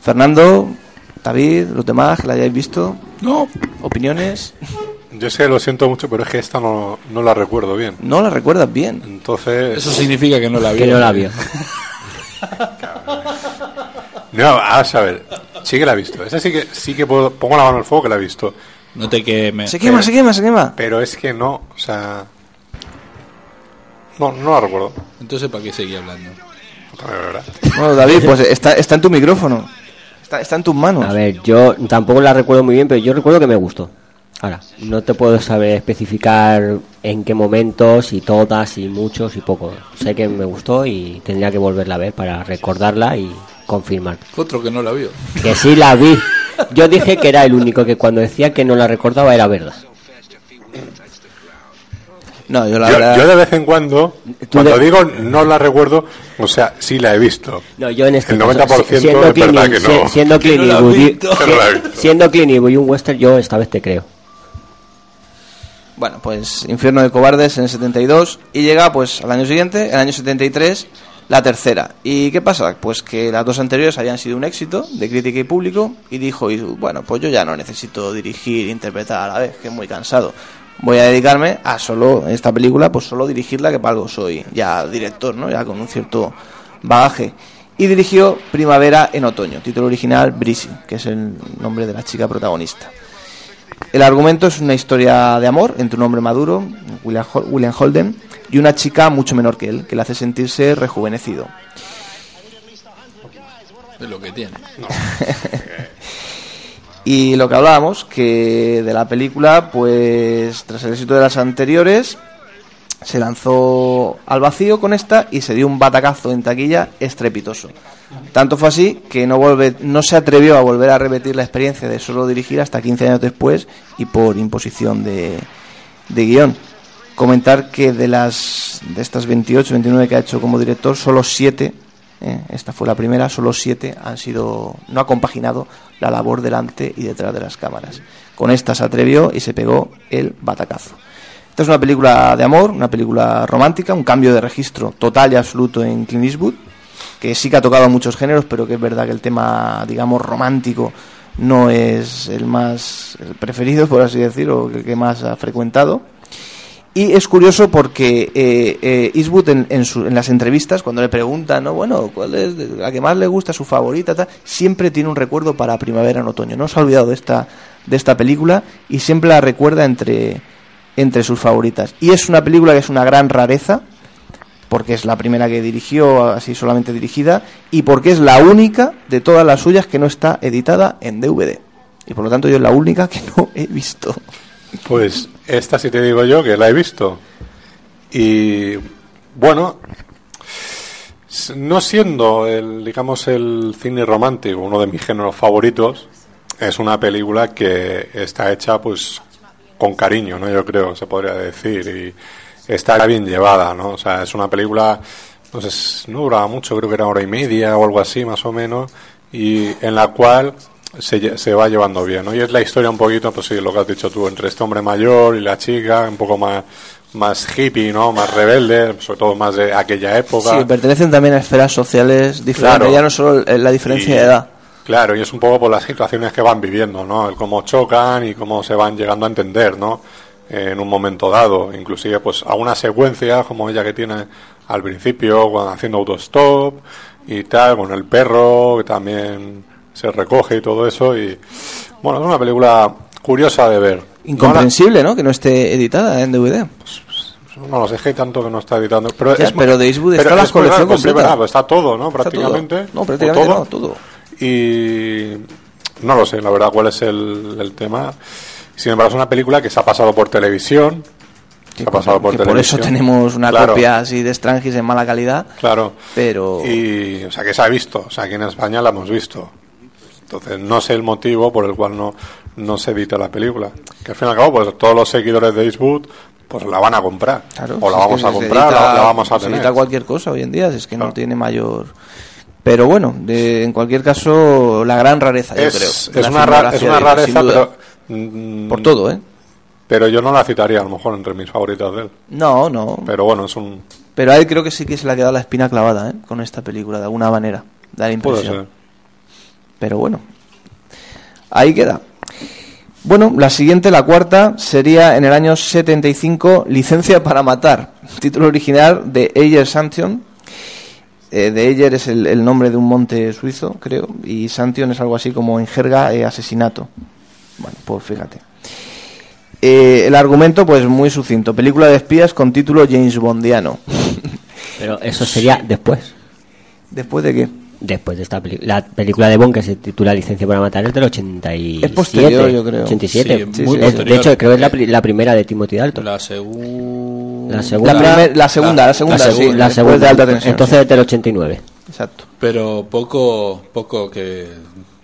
Fernando, David, los demás que la hayáis visto. No. ¿Opiniones? Yo sé, lo siento mucho, pero es que esta no, no la recuerdo bien. No la recuerdas bien. Entonces. Eso significa que no la vio. Que no la vio. No, a saber, sí que la he visto. Esa sí que, sí que puedo, pongo la mano al fuego que la he visto. No te quemes. Se quema, se quema, se quema. Pero es que no, o sea. No, no la recuerdo. Entonces, ¿para qué seguir hablando? Bueno, David, pues está, está en tu micrófono. Está, está en tus manos. A ver, yo tampoco la recuerdo muy bien, pero yo recuerdo que me gustó. Ahora, no te puedo saber especificar en qué momentos, y todas, y muchos, y pocos. Sé que me gustó y tendría que volverla a ver para recordarla y confirmar. Otro que no la vio. Que sí la vi. Yo dije que era el único que cuando decía que no la recordaba era verdad. No, yo la Yo, verdad. yo de vez en cuando, cuando de- digo no la recuerdo, o sea, sí la he visto. No, yo en este El caso, 90% si- siendo es Clint verdad que no. si- siendo Clint no siendo y un western, yo esta vez te creo. Bueno, pues Infierno de Cobardes en el 72 y llega pues al año siguiente, el año 73, la tercera. ¿Y qué pasa? Pues que las dos anteriores habían sido un éxito de crítica y público y dijo, Eastwood, bueno, pues yo ya no necesito dirigir e interpretar a la vez, que es muy cansado. Voy a dedicarme a solo, esta película, pues solo dirigirla, que para algo soy ya director, ¿no? Ya con un cierto bagaje. Y dirigió Primavera en Otoño, título original Breezy, que es el nombre de la chica protagonista. El argumento es una historia de amor entre un hombre maduro, William Hol- William Holden, y una chica mucho menor que él, que le hace sentirse rejuvenecido. Es lo que tiene. Y lo que hablábamos, que de la película, pues tras el éxito de las anteriores, se lanzó al vacío con esta y se dio un batacazo en taquilla estrepitoso. Tanto fue así que no, volve, no se atrevió a volver a repetir la experiencia de solo dirigir hasta 15 años después y por imposición de, de guion. Comentar que de las de estas 28, 29 que ha hecho como director, solo 7, eh, esta fue la primera, solo 7 han sido, no ha compaginado la labor delante y detrás de las cámaras. Con esta se atrevió y se pegó el batacazo. Esta es una película de amor, una película romántica, un cambio de registro total y absoluto en Clint Eastwood, que sí que ha tocado muchos géneros, pero que es verdad que el tema, digamos, romántico no es el más preferido, por así decirlo, o el que más ha frecuentado. Y es curioso porque eh, eh, Eastwood en, en, su- en las entrevistas, cuando le preguntan, ¿no? bueno, ¿cuál es la que más le gusta, su favorita? tal, siempre tiene un recuerdo para primavera en otoño. No se ha olvidado de esta, de esta película y siempre la recuerda entre, entre sus favoritas. Y es una película que es una gran rareza porque es la primera que dirigió, así solamente dirigida, y porque es la única de todas las suyas que no está editada en DVD. Y por lo tanto yo es la única que no he visto. Pues esta sí te digo yo que la he visto. Y bueno, no siendo el, digamos, el cine romántico uno de mis géneros favoritos, es una película que está hecha pues con cariño, ¿no? Yo creo, se podría decir. Y está bien llevada, ¿no? O sea, es una película, no sé, s- no duraba mucho, creo que era hora y media o algo así, más o menos, y en la cual se, se va llevando bien, ¿no? Y es la historia un poquito, pues sí, lo que has dicho tú, entre este hombre mayor y la chica, un poco más, más hippie, ¿no? Más rebelde, sobre todo más de aquella época. Sí, pertenecen también a esferas sociales diferentes, Claro. ya no solo la diferencia Y- de edad. Claro, y es un poco por las situaciones que van viviendo, ¿no? El cómo chocan y cómo se van llegando a entender, ¿no? En un momento dado, inclusive pues a una secuencia como ella que tiene al principio, cuando haciendo autostop y tal, con el perro que también se recoge y todo eso y bueno, es una película curiosa de ver. Incomprensible, ¿no? Que no esté editada en DVD. No, no lo sé, que hay tanto que no está editando. Pero, Ya, es, pero de Eastwood pero está la colección pues completa. pues está todo, ¿no? Todo. Prácticamente. No, prácticamente no, todo. Y no lo sé, la verdad, cuál es el, el tema. Sin embargo, es una película que se ha pasado por televisión. se ha pasado por que por televisión. eso tenemos una Claro, copia así de Strangis en mala calidad. Claro. Pero. Y, o sea, que se ha visto. O sea, aquí en España la hemos visto. Entonces, no sé el motivo por el cual no, no se edita la película. Que al fin y al cabo, pues todos los seguidores de Eastwood pues la van a comprar. Claro, o la si vamos que a se comprar, edita- la, la vamos a se tener. edita cualquier cosa hoy en día, si es que no tiene mayor. Pero bueno, de- en cualquier caso, la gran rareza, yo creo. es, una, ra- es filmografía una de él, sin rareza, pero. mm, Por todo, ¿eh? Pero yo no la citaría, a lo mejor, entre mis favoritas de él. No, no. Pero bueno, es un. Pero a él creo que sí que se le ha quedado la espina clavada, ¿eh? Con esta película, de alguna manera. Da la Puede impresión. ser. Pero bueno, ahí queda. Bueno, la siguiente, la cuarta, sería en el año 75, Licencia para Matar. Título original de Eyer Santion. Eh, de Eyer es el, el nombre de un monte suizo, creo, y Santion es algo así como en jerga eh, asesinato. Bueno, pues fíjate. Eh, el argumento, pues muy sucinto. Película de espías con título James Bondiano. Pero eso sería después. ¿Después de qué? Después de esta película. La película de Bond que se titula Licencia para Matar es del 87. Es posterior, yo creo. 87. Sí, muy Es- posterior. de hecho, creo que es la, pri- la primera de Timothy Dalton. La segunda. La segunda. La primer- la segunda, la segunda, La, segunda. de alta tensión, Entonces es del 89. Exacto. Pero poco, poco que,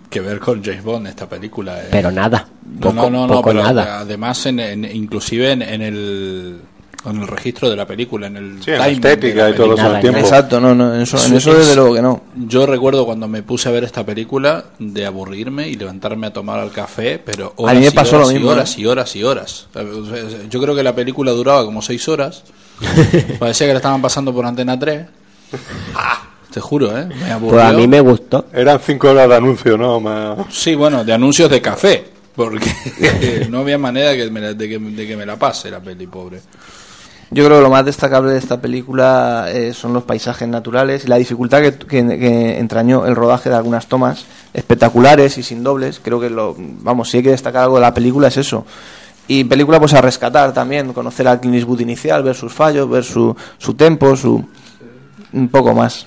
que ver con James Bond esta película. ¿eh? Pero nada. No, Poco, no, no, no, poco pero nada. además, en, en- inclusive en, en el, en el registro de la película, en el Sí, en la estética y todo eso, tiempo. Exacto, no, no, en eso, en eso es- desde luego que no. Yo recuerdo cuando me puse a ver esta película de aburrirme y levantarme a tomar el café, pero horas A mí me y pasó horas lo mismo, y horas ¿eh? y horas y horas. Yo creo que la película duraba como seis horas. Parecía que la estaban pasando por Antena 3. Te juro, ¿eh? Me aburrió. Pues a mí me gustó. Eran cinco horas de anuncio, ¿no? Ma- Sí, bueno, de anuncios de café. Porque no había manera que me la- de, que, de que me la pase la peli, pobre. Yo creo que lo más destacable de esta película eh, son los paisajes naturales y la dificultad que, que- que entrañó el rodaje de algunas tomas espectaculares y sin dobles. Creo que lo, vamos, si hay que destacar algo de la película es eso. Y película pues a rescatar también, conocer al Clint Eastwood inicial, ver sus fallos, ver su, su tempo, su un poco más.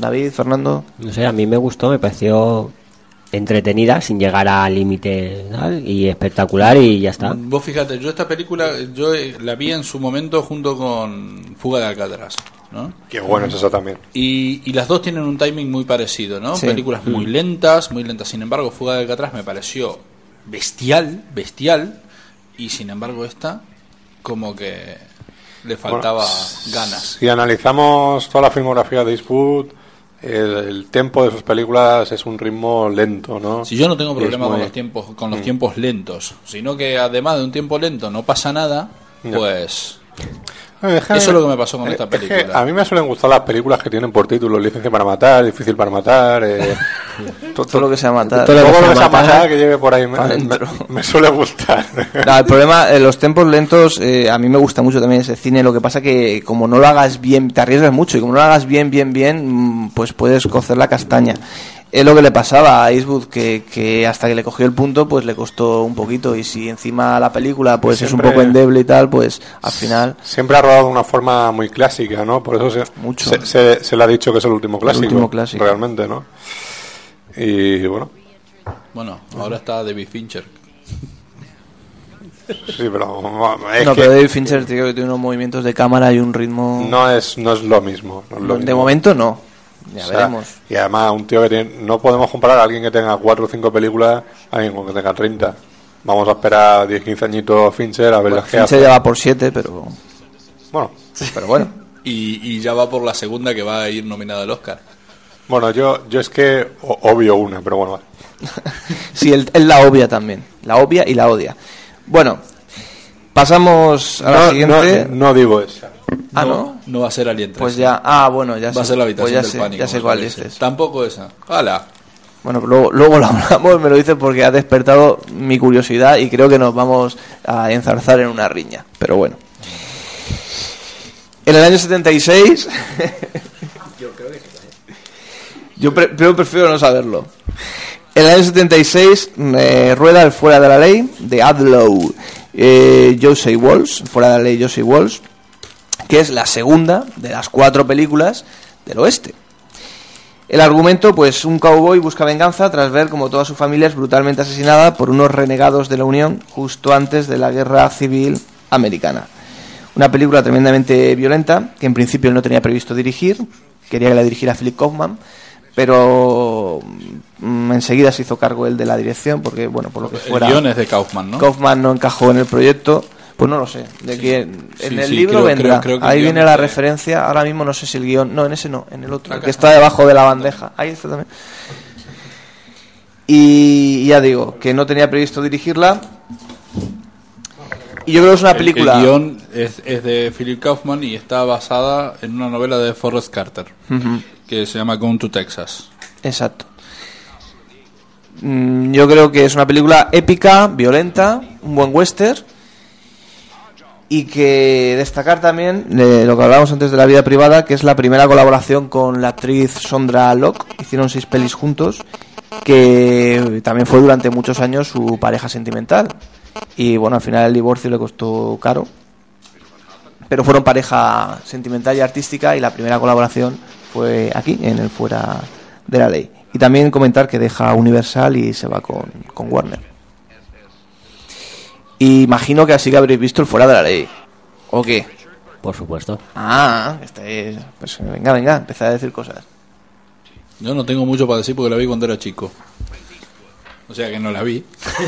David, Fernando. No sé, a mí me gustó, me pareció entretenida, sin llegar al límite y espectacular y ya está. Vos fíjate, yo esta película yo eh, la vi en su momento junto con Fuga de Alcatraz, ¿no? Qué bueno es eso también. Y, y las dos tienen un timing muy parecido, ¿no? Sí. Películas muy Mm. lentas, muy lentas. Sin embargo, Fuga de Alcatraz me pareció bestial, bestial. Y sin embargo, esta, como que le faltaba ganas. Si analizamos toda la filmografía de Eastwood, el, el tempo de sus películas es un ritmo lento, ¿no? Si yo no tengo problema con los tiempos, con los Mm. tiempos lentos, sino que además de un tiempo lento no pasa nada, No. pues Es que- eso es lo que me pasó con eh, esta es que película. a mí me suelen gustar las películas que tienen por título Licencia para matar, Difícil para matar, eh, Todo, lo que sea matar. Todo lo que sea matar que lleve por ahí me, me- me suele gustar. No, el problema, eh, los tempos lentos, eh, a mí me gusta mucho también ese cine. Lo que pasa que como no lo hagas bien, te arriesgas mucho y como no lo hagas bien, bien, bien, mm, pues puedes cocer la castaña. Es lo que le pasaba a Eastwood, que, que hasta que le cogió el punto, pues le costó un poquito. Y si encima la película pues es un poco endeble y tal, pues al final... Siempre ha rodado de una forma muy clásica, ¿no? Por eso se, Mucho. se, se- se le ha dicho que es el último clásico. último clásico. Realmente, ¿no? Y bueno, Bueno, ahora está David Fincher. sí, pero es no, que pero David Fincher tío, que tiene unos movimientos de cámara y un ritmo... no es, no es lo mismo. no es lo de mismo. momento no. Ya O sea, veremos. Y además, un tío que tiene, no podemos comparar a alguien que tenga 4 o cinco películas a alguien con que tenga 30. Vamos a esperar 10, 15 añitos Fincher a ver Bueno, las que Fincher hace. ya va por 7, pero... Bueno, Pero bueno. Y, y ya va por la segunda que va a ir nominada al Oscar. bueno yo, yo es que o- obvio una, pero bueno, vale. Sí, él, él la obvia también. La obvia y la odia. Bueno, pasamos a la No, siguiente. no, no digo esa. Ah, ¿no? No va a ser Alien 3. Pues ya. Ah, bueno, ya Va sé. a ser la habitación pues ya del sé, pánico. ya sé cuál dices. Tampoco esa. ¡Hala! Bueno, luego, luego lo hablamos, me lo dices porque ha despertado mi curiosidad y creo que nos vamos a enzarzar en una riña. Pero bueno. En el año 76. Yo pre- pero prefiero no saberlo. En el año 76 eh, rueda el Fuera de la Ley de Adlow, eh, Josie Walsh, Fuera de la Ley Josie Walsh, que es la segunda de las cuatro películas del oeste. El argumento, pues un cowboy busca venganza tras ver como toda su familia es brutalmente asesinada por unos renegados de la Unión justo antes de la Guerra Civil Americana. Una película tremendamente violenta que en principio él no tenía previsto dirigir, quería que la dirigiera Philip Kaufman, pero mm, enseguida se hizo cargo él de la dirección porque, bueno, por lo que El fuera... guion es de Kaufman, ¿no? Kaufman no encajó en el proyecto, pues no lo sé. De que en Sí, el sí, libro creo- vendrá. creo- creo que el Ahí viene la de- referencia. Ahora mismo no sé si el guion. No, en ese no, en el otro. Acá que está. debajo de la bandeja. Ahí está también. Y ya digo, que no tenía previsto dirigirla. Y yo creo que es una El- película. El, guion es, es de Philip Kaufman y está basada en una novela de Forrest Carter que se llama Gone to Texas. Exacto. Mm, Yo creo que es una película épica, violenta, un buen western. Y que destacar también de lo que hablábamos antes de la vida privada, que es la primera colaboración con la actriz Sondra Locke. Hicieron seis pelis juntos, que también fue durante muchos años su pareja sentimental. Y bueno, al final el divorcio le costó caro. Pero fueron pareja sentimental y artística y la primera colaboración fue aquí, en el Fuera de la Ley. Y también comentar que deja Universal y se va con, con Warner. Y imagino que así que habréis visto el Fuera de la Ley. ¿O qué? Por supuesto. Ah, este es- pues venga, venga, empezar a decir cosas. Yo no tengo mucho para decir porque la vi cuando era chico. O sea que no la vi.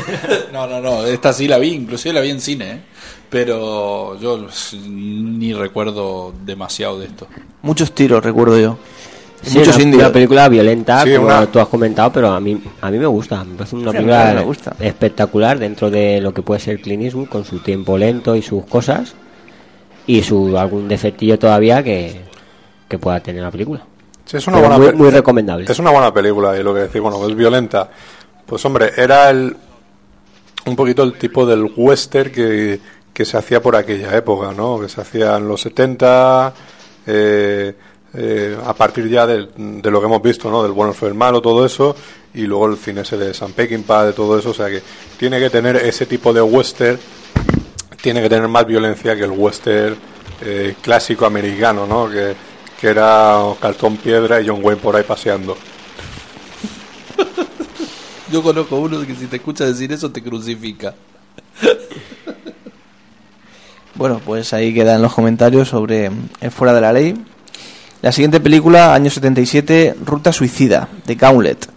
no, no, no. Esta sí la vi, inclusive la vi en cine. ¿eh? Pero yo ni recuerdo demasiado de esto. Muchos tiros, recuerdo yo. Sí, muchos una, indios. una película violenta, Sí, como una- tú has comentado, pero a mí a mí me gusta. Me parece una Sí, película me gusta. espectacular dentro de lo que puede ser Clint Eastwood, con su tiempo lento y sus cosas. Y su algún defectillo todavía que, que pueda tener la película. Sí, es una Pero buena muy, recomendable. Es una buena película y lo que decir, bueno, es violenta. Pues hombre, era el un poquito el tipo del western que, que se hacía por aquella época, ¿no? Que se hacía en los 70, eh, eh, a partir ya de, lo que hemos visto, ¿no? Del bueno fue el malo, todo eso, y luego el cine ese de San Peckinpah, de todo eso, o sea que tiene que tener ese tipo de western, tiene que tener más violencia que el western eh, clásico americano, ¿no? Que, que era cartón piedra y John Wayne por ahí paseando. Yo conozco uno que si te escucha decir eso te crucifica. Bueno, pues ahí quedan los comentarios sobre el Fuera de la Ley. La siguiente película, año 77, Ruta Suicida, de Gauntlet.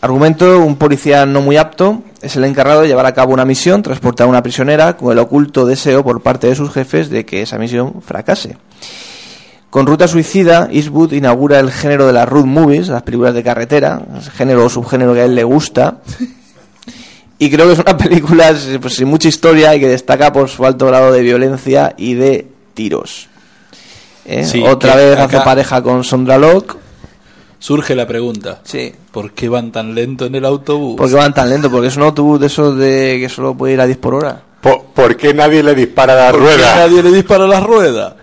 Argumento, un policía no muy apto es el encargado de llevar a cabo una misión, transportar a una prisionera con el oculto deseo por parte de sus jefes de que esa misión fracase. Con Ruta Suicida, Eastwood inaugura el género de las road movies, las películas de carretera, el género o subgénero que a él le gusta. Y creo que es una película pues, sin mucha historia y que destaca por su alto grado de violencia y de tiros. ¿Eh? Sí, Otra vez hace pareja con Sondra Locke. surge la pregunta. Sí. ¿Por qué van tan lento en el autobús? ¿Por qué van tan lento? Porque es un autobús de esos de que solo puede ir a 10 por hora. ¿Por, por qué nadie le dispara a la ¿Por qué rueda? nadie le dispara las ruedas?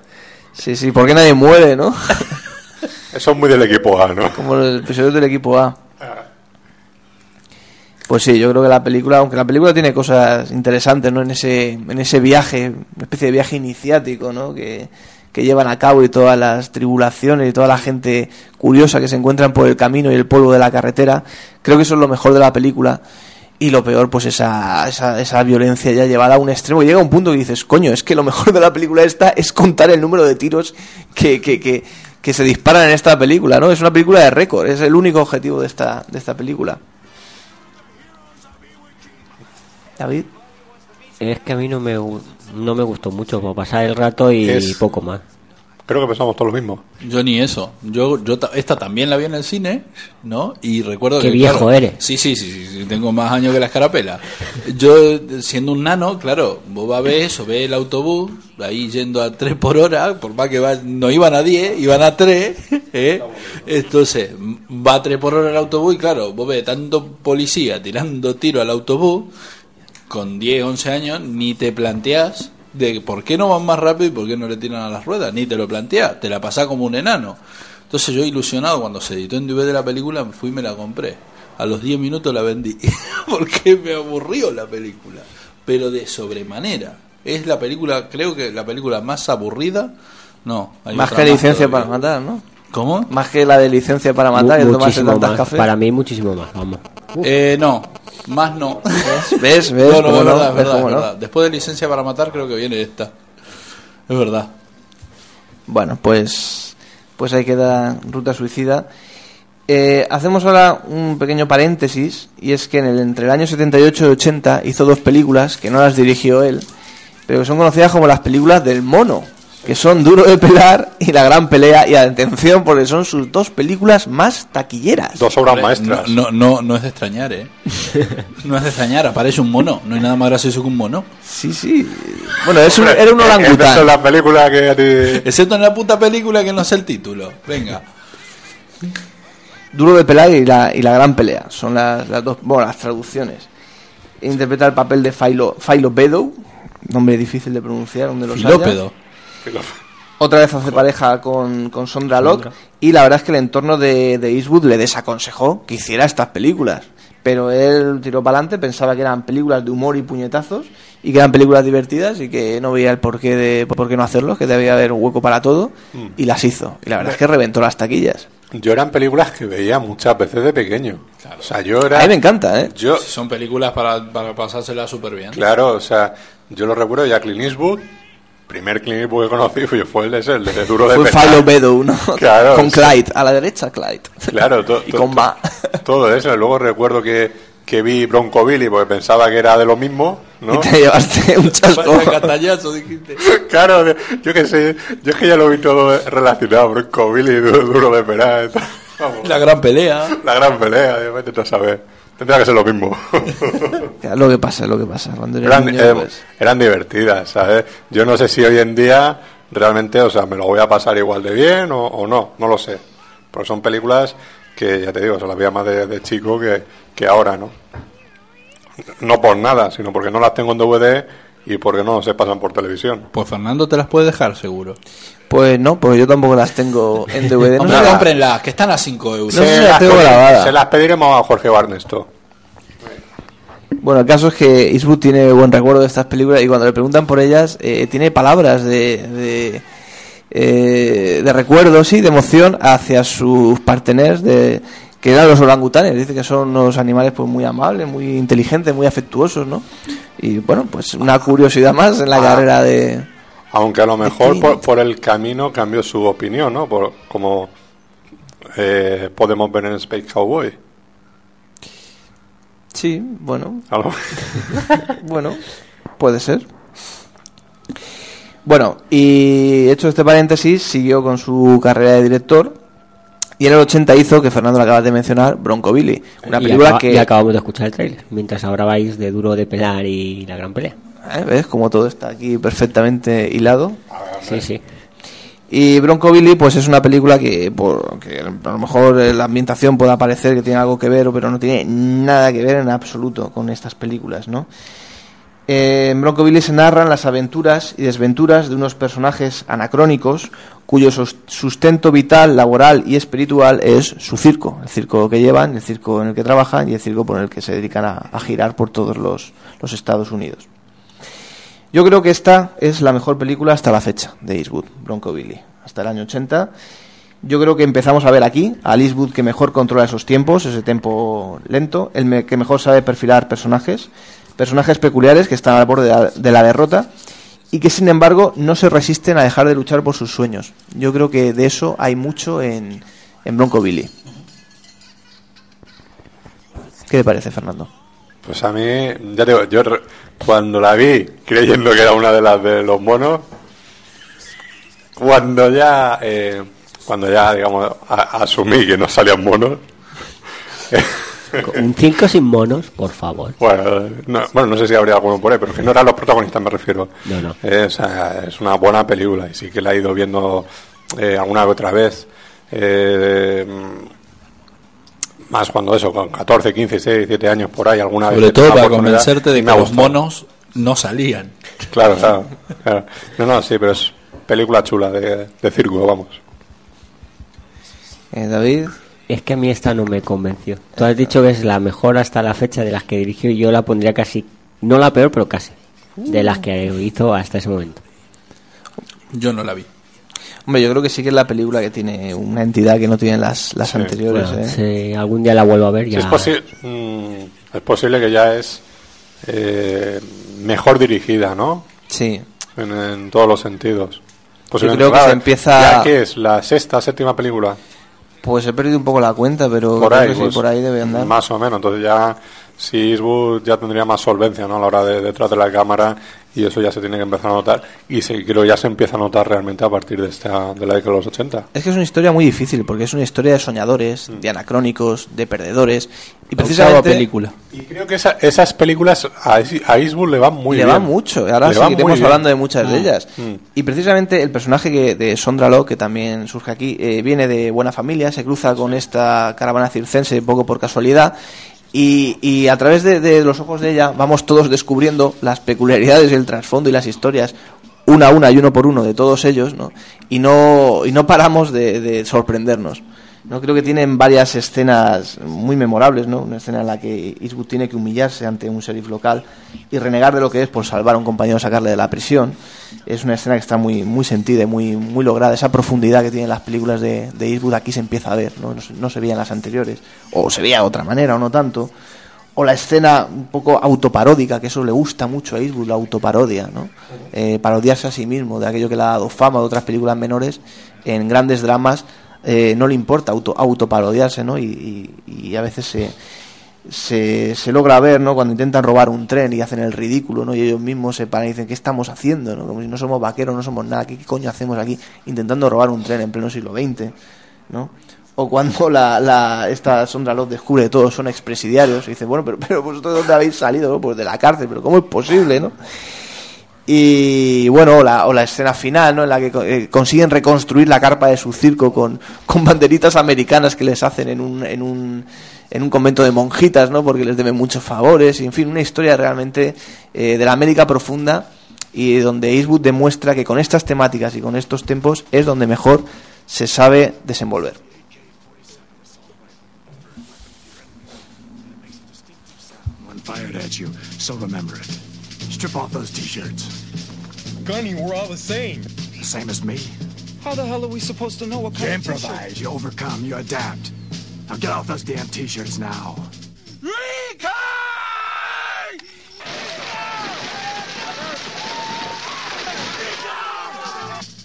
Sí, sí, ¿por qué nadie muere, no? Eso es muy del equipo A, ¿no? Como el episodio del equipo A. Pues sí, yo creo que la película, aunque la película tiene cosas interesantes, ¿no? En ese, en ese viaje, una especie de viaje iniciático, ¿no? Que, que llevan a cabo y todas las tribulaciones y toda la gente curiosa que se encuentran por el camino y el polvo de la carretera. Creo que eso es lo mejor de la película. Y lo peor, pues esa, esa, esa violencia ya llevada a un extremo. Llega un punto que dices, coño, es que lo mejor de la película esta es contar el número de tiros que, que, que, que se disparan en esta película, ¿no? Es una película de récord, es el único objetivo de esta, de esta película. David. Es que a mí no me, no me gustó mucho, para pasar el rato y Es- poco más. Creo que pensamos todos lo mismo. Yo ni eso. Yo, yo ta- esta también la vi en el cine, ¿no? Y recuerdo Qué que. viejo claro, eres. Sí, sí, sí, sí, sí, tengo más años que la escarapela. Yo, siendo un nano, claro, vos vas a ver eso, ves el autobús, ahí yendo a 3 por hora, por más que va, no iban a 10, iban a 3, ¿eh? Entonces, va a 3 por hora el autobús y claro, vos ves tanto policía tirando tiro al autobús, con 10, 11 años, ni te planteas de por qué no van más rápido y por qué no le tiran a las ruedas, ni te lo planteas, te la pasás como un enano. Entonces yo ilusionado cuando se editó en DVD la película, fui y me la compré. A los 10 minutos la vendí, porque me aburrió la película, pero de sobremanera. Es la película, creo que la película más aburrida. No, hay Más que licencia todavía. para matar, ¿no? ¿Cómo? Más que la de licencia para matar, Mu- el tomarse muchísimo tantas más. Para mí, muchísimo más, vamos. Eh, no, más no. ¿Ves? ¿Ves? No, no, ¿Cómo es no? verdad, es ¿Ves verdad, cómo es no? verdad. Después de licencia para matar creo que viene esta. Es verdad. Bueno, pues, pues ahí queda Ruta Suicida. Eh, hacemos ahora un pequeño paréntesis, y es que en el, entre el año 78 y 80 hizo dos películas que no las dirigió él, pero que son conocidas como las películas del mono, que son Duro de Pelar y La Gran Pelea, y atención, porque son sus dos películas más taquilleras. Dos obras maestras. No, no, no, no es de extrañar, ¿eh? No es de extrañar, aparece un mono. No hay nada más gracioso que un mono. Sí, sí. Bueno, es un- era un Excepto en orangután. la película que. Excepto en la puta película que no sé el título. Venga. Duro de pelar y la, y la gran pelea. Son las, las dos, bueno, las traducciones. Interpreta el papel de Philo, Philo Bedow, nombre difícil de pronunciar, donde los haya. Otra vez hace pareja con, con Sondra Locke y la verdad es que el entorno de, de Eastwood le desaconsejó que hiciera estas películas. Pero él tiró para adelante, pensaba que eran películas de humor y puñetazos y que eran películas divertidas y que no veía el porqué de por qué no hacerlo, que debía haber un hueco para todo Mm. y las hizo. Y la verdad es que reventó las taquillas. Yo eran películas que veía muchas veces de pequeño. O sea, yo era... A mí me encanta, ¿eh? Yo, Son películas para, para pasárselas súper bien. claro, o sea, yo lo recuerdo ya Clint Eastwood. Primer Eastwood que conocí fue, fue el de ese, el de Duro de Fue. Philo Bedow, ¿no? Claro, con sí. Clyde, a la derecha Clyde. Claro, to- y con Ma. todo eso. Luego recuerdo que, que vi Bronco Billy porque pensaba que era de lo mismo, ¿no? Y te llevaste un chasco. Castañazo, dijiste. Claro, yo que sé, yo es que ya lo vi todo relacionado, Bronco Billy, duro, duro de. Vamos, La gran pelea. la gran pelea, tú a saber. Tendrá que ser lo mismo. Es lo que pasa, es lo que pasa. Cuando eran, niño, eh, pues- eran divertidas, ¿sabes? Yo no sé si hoy en día realmente, o sea, me lo voy a pasar igual de bien o, o no, no lo sé. Porque son películas que, ya te digo, se las veía más de, de chico que, que ahora, ¿no? No por nada, sino porque no las tengo en DVD y porque no se pasan por televisión. Pues Fernando te las puede dejar, seguro. Pues no, porque yo tampoco las tengo en DVD. No Hombre, sé, cómprenlas, que están a 5 euros. No sé si Se las las tengo grabadas. se las pediremos a Jorge Barnesto. Bueno, el caso es que Eastwood tiene buen recuerdo de estas películas y cuando le preguntan por ellas, eh, tiene palabras de, de, eh, de recuerdo, sí, de emoción hacia sus parteners, de, que eran los orangutanes. Dice que son unos animales pues muy amables, muy inteligentes, muy afectuosos, ¿no? Y bueno, pues una curiosidad más en la Ah. carrera de... Aunque a lo mejor por, por el camino cambió su opinión, ¿no? Por, como eh, podemos ver en Space Cowboy. Sí, bueno, Bueno, puede ser. Bueno, y hecho este paréntesis, siguió con su carrera de director y en el 80 hizo, que Fernando lo acaba de mencionar, Bronco Billy. Una Y película acaba- que... y acabamos de escuchar el trailer, mientras ahora vais de duro de pelar y la gran pelea. ¿Eh? ¿Ves? Como todo está aquí perfectamente hilado. Sí, sí. Y Bronco Billy, pues es una película que, por, que a lo mejor eh, la ambientación pueda parecer que tiene algo que ver, pero no tiene nada que ver en absoluto con estas películas, ¿no? Eh, en Bronco Billy se narran las aventuras y desventuras de unos personajes anacrónicos cuyo sus- sustento vital, laboral y espiritual es su circo, el circo que llevan, el circo en el que trabajan y el circo por el que se dedican a, a girar por todos los, los Estados Unidos. Yo creo que esta es la mejor película hasta la fecha de Eastwood, Bronco Billy, hasta el año 80. Yo creo que empezamos a ver aquí al Eastwood que mejor controla esos tiempos, ese tempo lento, el que mejor sabe perfilar personajes, personajes peculiares que están al borde de la, de la derrota y que sin embargo no se resisten a dejar de luchar por sus sueños. Yo creo que de eso hay mucho en, en Bronco Billy. ¿Qué te parece, Fernando? Pues a mí, ya digo, yo cuando la vi creyendo que era una de las de los monos, cuando ya, eh, cuando ya, digamos, a- asumí que no salían monos, Un circo sin monos, por favor. bueno no, bueno, no sé si habría alguno por ahí, pero que no eran los protagonistas, me refiero. No, no. Eh, o sea, es una buena película y sí que la he ido viendo eh, alguna que otra vez. Eh, más cuando eso, con 14, 15, 16, 17 años por ahí, alguna vez. Sobre todo para convencerte de que los monos no salían. Claro, claro, claro. No, no, sí, pero es película chula de, de circo, vamos. Eh, David. Es que a mí esta no me convenció. Tú has dicho que es la mejor hasta la fecha de las que dirigió y yo la pondría casi, no la peor, pero casi, de las que hizo hasta ese momento. Yo no la vi. Hombre, yo creo que sí que es la película que tiene una entidad que no tienen las, las Sí. anteriores. Bueno, ¿eh? si algún día la vuelvo a ver, ya... es, posi- mm, es posible que ya es eh, mejor dirigida, ¿no? Sí. En, en todos los sentidos. Yo creo que se empieza- ¿Ya qué es? ¿La sexta, séptima película? Pues he perdido un poco la cuenta, pero por creo ahí, que sí, pues, por ahí debe andar. Más o menos. Entonces ya, si Eastwood ya tendría más solvencia, ¿no? A la hora de detrás de la cámara y eso ya se tiene que empezar a notar y se, creo ya se empieza a notar realmente a partir de esta de la década de los 80. Es que es una historia muy difícil, porque es una historia de soñadores, Mm. de anacrónicos, de perdedores. Y precisamente película. Y creo que esa- esas películas a, a Eastwood le van muy le bien. mucho. Ahora Le van seguiremos muy bien. hablando de muchas de Mm, ellas. mm. Y precisamente el personaje que, de Sondra Locke, que también surge aquí, eh, viene de buena familia, se cruza con esta caravana circense un poco por casualidad. Y, y a través de, de los ojos de ella vamos todos descubriendo las peculiaridades, el trasfondo y las historias una a una y uno por uno de todos ellos, ¿no? Y no, y no paramos de, de sorprendernos. No creo que tienen varias escenas muy memorables, ¿no? Una escena en la que Eastwood tiene que humillarse ante un sheriff local y renegar de lo que es por salvar a un compañero, sacarle de la prisión. Es una escena que está muy muy sentida y muy muy lograda. Esa profundidad que tienen las películas de, de Eastwood aquí se empieza a ver, ¿no? No, se- veía en las anteriores. O se veía de otra manera, o no tanto. O la escena un poco autoparódica, que eso le gusta mucho a Eastwood, la autoparodia, ¿no? Eh, parodiarse a sí mismo de aquello que le ha dado fama de otras películas menores en grandes dramas eh, no le importa auto, autoparodiarse, ¿no? Y, a veces se, se, logra ver, ¿no? Cuando intentan robar un tren y hacen el ridículo, ¿no? Y ellos mismos se paran y dicen, ¿qué estamos haciendo? ¿no? Como si no somos vaqueros, no somos nada, ¿qué, qué coño hacemos aquí intentando robar un tren en pleno siglo XX, ¿no? O cuando la, la, esta Sondra Locke descubre todos son expresidiarios y dice, bueno, pero, pero vosotros de dónde habéis salido, no? Pues de la cárcel, pero ¿cómo es posible, no? Y bueno, o la, escena final, ¿no? En la que eh, consiguen reconstruir la carpa de su circo con, con banderitas americanas que les hacen en un, en un, en un convento de monjitas, ¿no? Porque les deben muchos favores, y en fin, una historia realmente eh, de la América profunda y donde Eastwood demuestra que con estas temáticas y con estos tiempos es donde mejor se sabe desenvolver. Fired at you, so remember it. Strip off those t-shirts. Gunny, we're all the same. The same as me. How the hell are we supposed to know what You kind of improvise, you overcome, you adapt. Now get off those damn t-shirts now.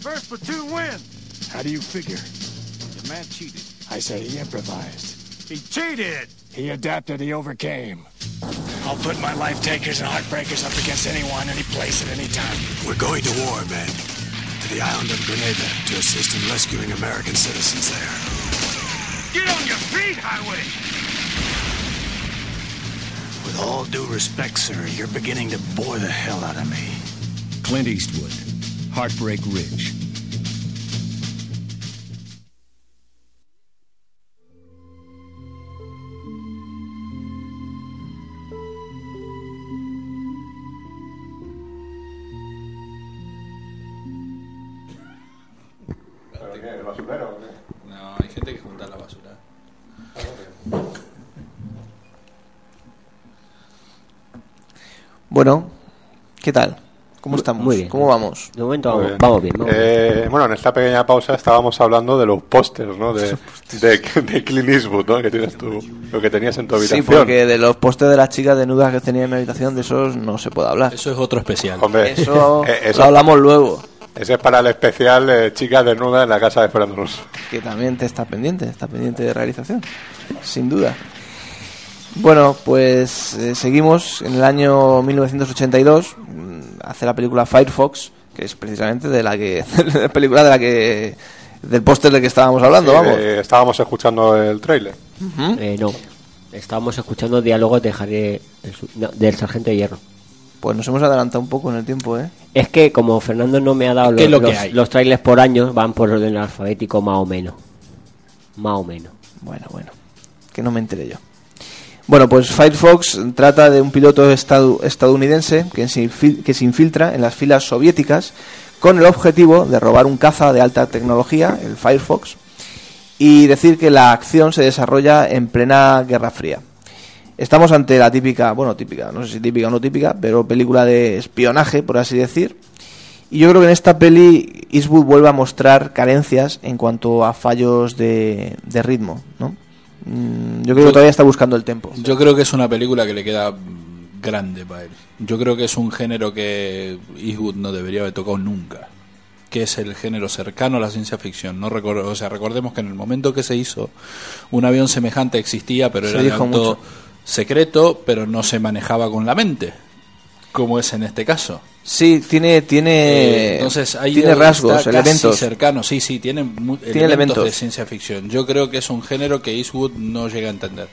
First platoon win. How do you figure? The man cheated. I say he improvised. He cheated. He adapted, he overcame. I'll put my life takers and heartbreakers up against anyone, any place, at any time. We're going to war, men. To the island of Grenada to assist in rescuing American citizens there. Get on your feet, Highway. With all due respect, sir, you're beginning to bore the hell out of me. Clint Eastwood, Heartbreak Ridge. ¿Qué tal? ¿Cómo estamos? muy bien. ¿Cómo vamos? De momento vamos, bien. vamos bien. vamos bien. Eh, bueno, en esta pequeña pausa estábamos hablando de los pósters, ¿no? De, de, de Clint Eastwood, ¿no? Que tienes tú, lo que tenías en tu Sí, habitación. porque de los postes de las chicas desnudas que tenía en mi habitación, de esos no se puede hablar. Eso es otro especial. Hombre, Eso eh, eso- lo hablamos luego. Ese es para el especial eh, Chicas Desnudas en la casa de Fernando que también te está pendiente, está pendiente de realización, sin duda. Bueno, pues eh, seguimos en el año 1982, mm, hace la película Firefox, que es precisamente de la que de la película de la que del póster del que estábamos hablando, Sí, vamos. eh, estábamos escuchando el tráiler. Eh, no, estábamos escuchando diálogos de Harry, el no, del Sargento de Hierro. Pues nos hemos adelantado un poco en el tiempo, ¿eh? Es que como Fernando no me ha dado ¿Qué es los, lo que los, hay? los trailers por años, van por orden alfabético más o menos. Más o menos. Bueno, bueno, que no me enteré yo. Bueno, pues Firefox trata de un piloto estadounidense que se, infil- que se infiltra en las filas soviéticas con el objetivo de robar un caza de alta tecnología, el Firefox, y decir que la acción se desarrolla en plena Guerra Fría. Estamos ante la típica, bueno, típica, no sé si típica o no típica, pero película de espionaje, por así decir. Y yo creo que en esta peli Eastwood vuelve a mostrar carencias en cuanto a fallos de, de ritmo, ¿no? Mm, Yo creo que todavía está buscando el tempo. Yo creo que es una película que le queda grande para él. Yo creo que es un género que Eastwood no debería haber tocado nunca. Que es el género cercano a la ciencia ficción. No recor- o sea, recordemos que en el momento que se hizo, un avión semejante existía, pero Se era tanto mucho. secreto, pero no se manejaba con la mente. Como es en este caso. Sí, tiene, tiene, Eh, entonces ahí tiene está rasgos, casi elementos. cercano, sí, sí, tiene, mu- Tiene elementos, elementos. de ciencia ficción. Yo creo que es un género que Eastwood no llega a entender.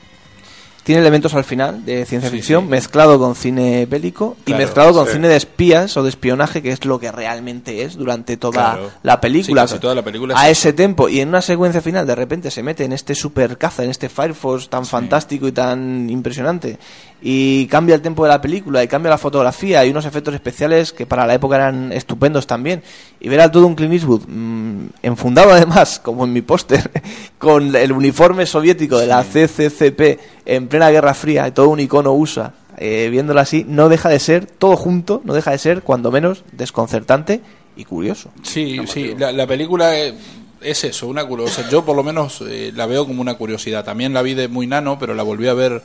Tiene elementos al final de ciencia Sí, ficción sí. mezclado con cine bélico y mezclado con sí. cine de espías o de espionaje, que es lo que realmente es durante toda Claro. la película. Sí, casi toda la película es a eso. ese tempo y en una secuencia final de repente se mete en este super caza, en este Firefox tan fantástico y tan impresionante y cambia el tempo de la película y cambia la fotografía y unos efectos especiales que para la época eran estupendos también y ver a todo un Clint Eastwood mm, enfundado además como en mi póster con el uniforme soviético de la CCCP en plena Guerra Fría y todo un icono USA eh, viéndolo así no deja de ser todo junto no deja de ser cuando menos desconcertante y curioso Sí, sí, la, la película es, es eso, una curiosidad. Yo por lo menos eh, la veo como una curiosidad. También la vi de muy nano, pero la volví a ver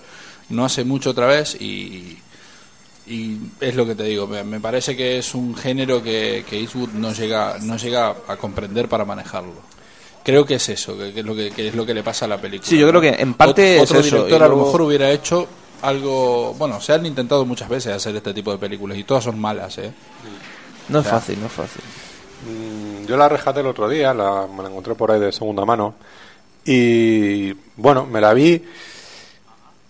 no hace mucho otra vez y, y es lo que te digo. Me, me parece que es un género que, que Eastwood no llega, no llega a comprender para manejarlo. Creo que es eso, que, que es lo que, que es lo que le pasa a la película. Sí, yo creo que en parte Ot- es otro eso, director a lo mejor hubiera hecho algo. Bueno, se han intentado muchas veces hacer este tipo de películas y todas son malas, ¿eh? no es fácil no es fácil Mm, Yo la rescaté el otro día, la, me la encontré por ahí de segunda mano. Y bueno, me la vi.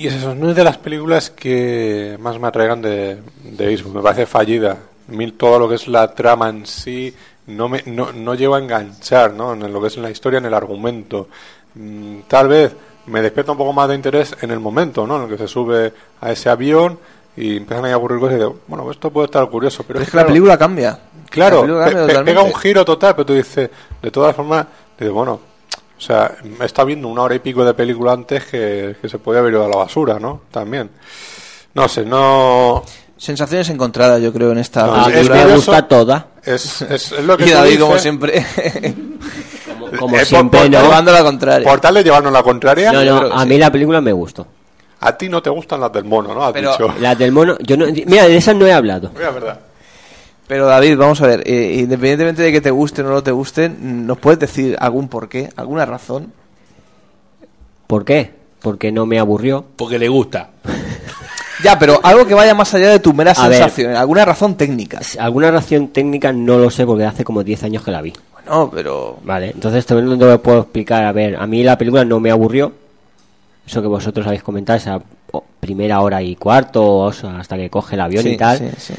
Y es eso, no es de las películas que más me atraigan de, de Eastwood. Me parece fallida. Mí todo lo que es la trama en sí no me no, no llevo a enganchar ¿no? en lo que es en la historia, en el argumento. Mm, tal vez me despierta un poco más de interés en el momento ¿no? en el que se sube a ese avión y empiezan a ocurrir cosas y digo, bueno, esto puede estar curioso. Pero Pero es que la película cambia Claro, La película pe- cambia pe- totalmente. pega un giro total, pero tú dices, de todas formas, dices, bueno, o sea, estado viendo una hora y pico de película antes que, que se podía haber ido a la basura, ¿no? También. No sé, no... sensaciones encontradas yo creo en esta No, A mí es me gusta toda. Es, es, es lo que y David como siempre Como, como Eh, por- siempre, por- ¿no? llevando la contraria Por tal de llevarnos la contraria, No, yo no, a sí. mí la película me gustó. a ti no te gustan las del mono, ¿no? Has Pero- dicho. Las del mono, yo no, mira, de esas no he hablado. Mira, verdad. Pero David vamos a ver eh, independientemente de que te guste o no te guste nos puedes decir algún porqué alguna razón ¿Por qué? Porque no me aburrió. Porque le gusta. ya pero algo que vaya más allá de tu mera A ver. sensación alguna razón técnica Alguna razón técnica no lo sé porque hace como 10 años que la vi. bueno pero Vale, entonces también no te lo puedo explicar. A ver, a mí la película no me aburrió. Eso que vosotros habéis comentado, esa oh, primera hora y cuarto, o sea, hasta que coge el avión Sí, y tal. sí, sí.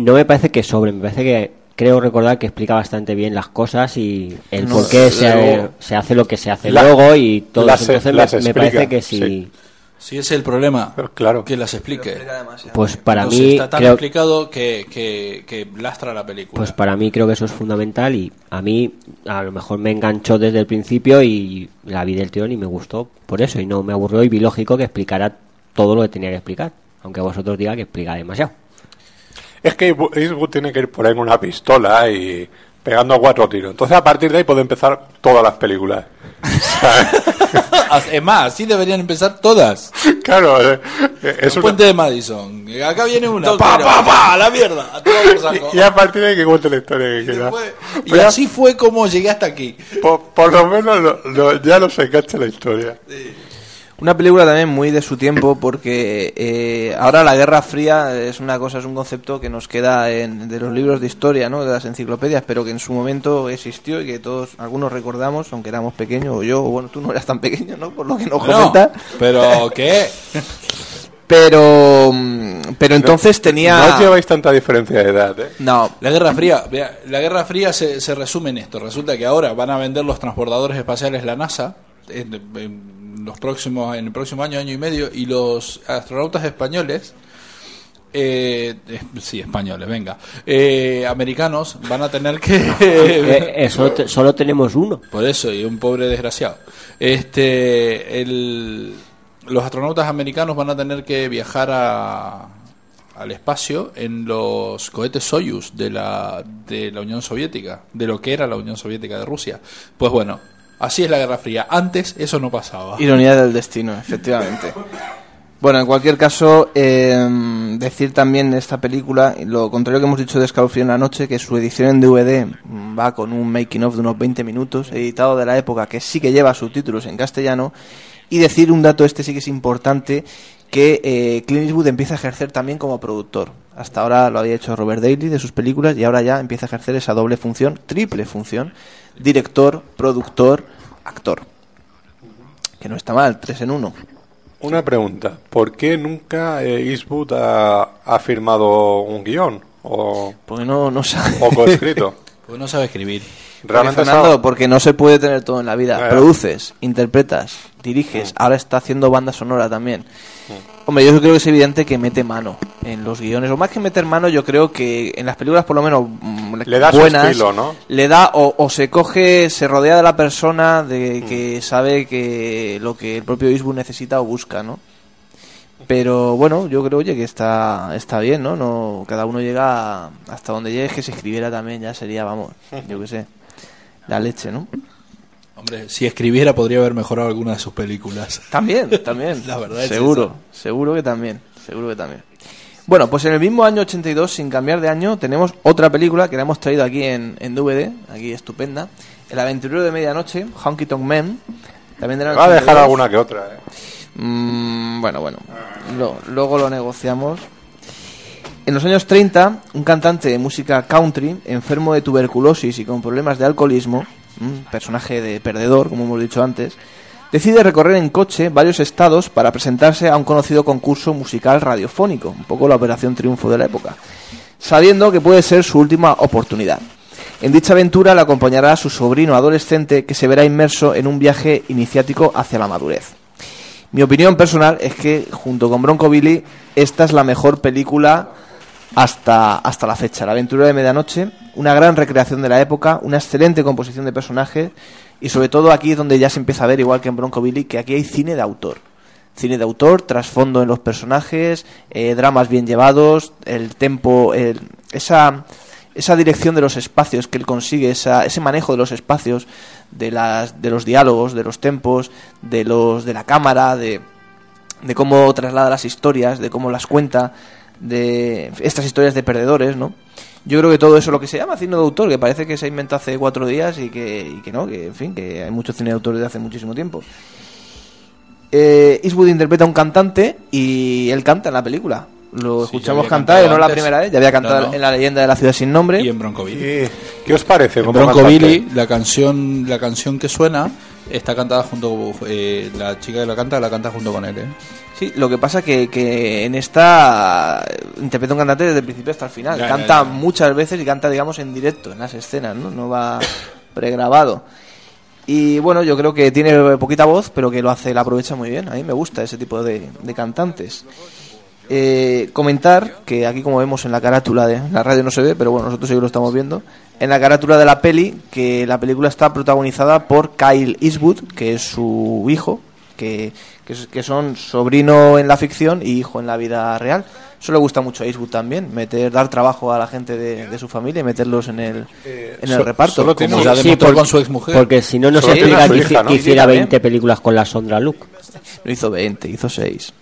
No me parece que sobre, me parece que creo recordar que explica bastante bien las cosas y el No, por qué se, hace lo que se hace La- luego y todo las eso. Entonces las me, parece que sí. sí. Si ese es el problema, claro. que las explique. Pues para mí está tan creo- explicado que, que, que lastra la película. Pues para mí creo que eso es fundamental y a mí a lo mejor me enganchó desde el principio y la vi del tirón y me gustó por eso y no me aburrió y vi lógico que explicara todo lo que tenía que explicar, aunque vosotros digáis que explica demasiado. Es que Eastwood tiene que ir por ahí con una pistola y pegando cuatro tiros. Entonces a partir de ahí puede empezar todas las películas. es más, así deberían empezar todas. Claro, eh, es el una- puente de Madison. Acá viene una. ¡Pa, pa, pa! ¡A la mierda! A. Y, y a partir de ahí que cuente la historia que quiera. Y así fue como llegué hasta aquí. Por, por lo menos lo- lo- ya no se engancha la historia. Una película también muy de su tiempo porque eh, ahora la Guerra Fría es una cosa, es un concepto que nos queda en, de los libros de historia, ¿no? de las enciclopedias, pero que en su momento existió y que todos, algunos recordamos, aunque éramos pequeños, o yo, o bueno, tú no eras tan pequeño, ¿no? Por lo que nos No, comentas. pero ¿qué? Pero, pero entonces tenía... No lleváis tanta diferencia de edad, ¿eh? No. La Guerra Fría, vea, la Guerra Fría se, se resume en esto. Resulta que ahora van a vender los transportadores espaciales la NASA en, en los próximos, en el próximo año, año y medio, y los astronautas españoles, eh, eh, sí, españoles, venga, eh, americanos van a tener que Eh, eso te- solo tenemos uno. Por eso, y un pobre desgraciado. Este, el, los astronautas americanos van a tener que viajar a, al espacio en los cohetes Soyuz de la, de la Unión Soviética, de lo que era la Unión Soviética de Rusia. Pues bueno, así es la Guerra Fría. Antes eso no pasaba. Ironía del destino, efectivamente. Bueno, en cualquier caso, eh, decir también esta película, lo contrario que hemos dicho de Escalofrío en la noche, que su edición en DVD va con un making of de unos 20 minutos, editado de la época, que sí que lleva subtítulos en castellano, y decir un dato este sí que es importante, que eh, Clint Eastwood empieza a ejercer también como productor. Hasta ahora lo había hecho Robert Daly de sus películas y ahora ya empieza a ejercer esa doble función, triple función, director, productor, actor. Que no está mal, tres en uno. Una pregunta. ¿Por qué nunca eh, Eastwood ha, ha firmado un guion? O, Porque no, no sabe. o coescrito. Porque no sabe escribir. Realmente Porque, Fernando, porque no se puede tener todo en la vida. Produces, interpretas, diriges, ahora está haciendo banda sonora también. Mm. Hombre, yo creo que es evidente que mete mano en los guiones. O más que meter mano, yo creo que en las películas, por lo menos mm, Le da su buenas, estilo, ¿no? le da o, o se coge, se rodea de la persona de que sabe que lo que el propio Eastwood necesita o busca, ¿no? Pero bueno, yo creo, oye, que está, está bien, ¿no? no Cada uno llega hasta donde llegue, que se escribiera también, ya sería, vamos, yo qué sé, la leche, ¿no? Hombre, si escribiera podría haber mejorado alguna de sus películas. También, también. La verdad es Seguro, seguro que también, seguro que también. Bueno, pues en el mismo año 82, sin cambiar de año, tenemos otra película que la hemos traído aquí en, en DVD, aquí estupenda. El aventurero de medianoche, Honky Tonk Man. También de la Va a dejar 82. alguna que otra, ¿eh? Mm, bueno, bueno. Lo- luego lo negociamos. En los años 30, un cantante de música country, enfermo de tuberculosis y con problemas de alcoholismo, un personaje de perdedor, como hemos dicho antes, decide recorrer en coche varios estados para presentarse a un conocido concurso musical radiofónico, un poco la operación triunfo de la época, sabiendo que puede ser su última oportunidad. En dicha aventura le acompañará a su sobrino adolescente que se verá inmerso en un viaje iniciático hacia la madurez. Mi opinión personal es que, junto con Bronco Billy, esta es la mejor película hasta, hasta la fecha. La aventura de medianoche, una gran recreación de la época, una excelente composición de personajes y sobre todo aquí es donde ya se empieza a ver, igual que en Bronco Billy, que aquí hay cine de autor. Cine de autor, trasfondo en los personajes, eh, dramas bien llevados, el tempo, el- esa, esa dirección de los espacios que él consigue, esa, ese manejo de los espacios, de, las, de los diálogos, de los tempos, de, los, de la cámara, de, de cómo traslada las historias, de cómo las cuenta, de estas historias de perdedores, ¿no? Yo creo que todo eso, lo que se llama cine de autor, que parece que se ha inventado hace cuatro días y que, y que no, que en fin, que hay mucho cine de autor desde hace muchísimo tiempo. Eh, Eastwood interpreta a un cantante y él canta en la película. Lo escuchamos cantar, no la primera vez, ya había cantado No, no. en la leyenda de la ciudad sin nombre. Y en Bronco Billy. ¿Qué os parece? En como Bronco cantante? Billy, la canción, la canción que suena está cantada junto eh, la chica que la canta la canta junto con él, ¿eh? Sí, lo que pasa que, que en esta eh, interpreta un cantante desde el principio hasta el final. Ya, canta ya. muchas veces y canta, digamos, en directo, en las escenas, ¿no? No va pregrabado. Y bueno, yo creo que tiene poquita voz, pero que lo hace, la aprovecha muy bien. A mí me gusta ese tipo de, de cantantes. Eh, comentar que aquí, como vemos en la carátula de la radio, no se ve, pero bueno, nosotros sí lo estamos viendo. En la carátula de la peli, que la película está protagonizada por Kyle Eastwood, que es su hijo, que, que, que son sobrino en la ficción y hijo en la vida real. Eso le gusta mucho a Eastwood también, meter, dar trabajo a la gente de, de su familia y meterlos en el, en el so- reparto. solo tiene Como un- ya Sí, demostró por- con su exmujer. Porque si no, no se explica que, hija, ¿no? que hiciera Sí, también. 20 películas con la Sondra Luke. No hizo 20, hizo 6.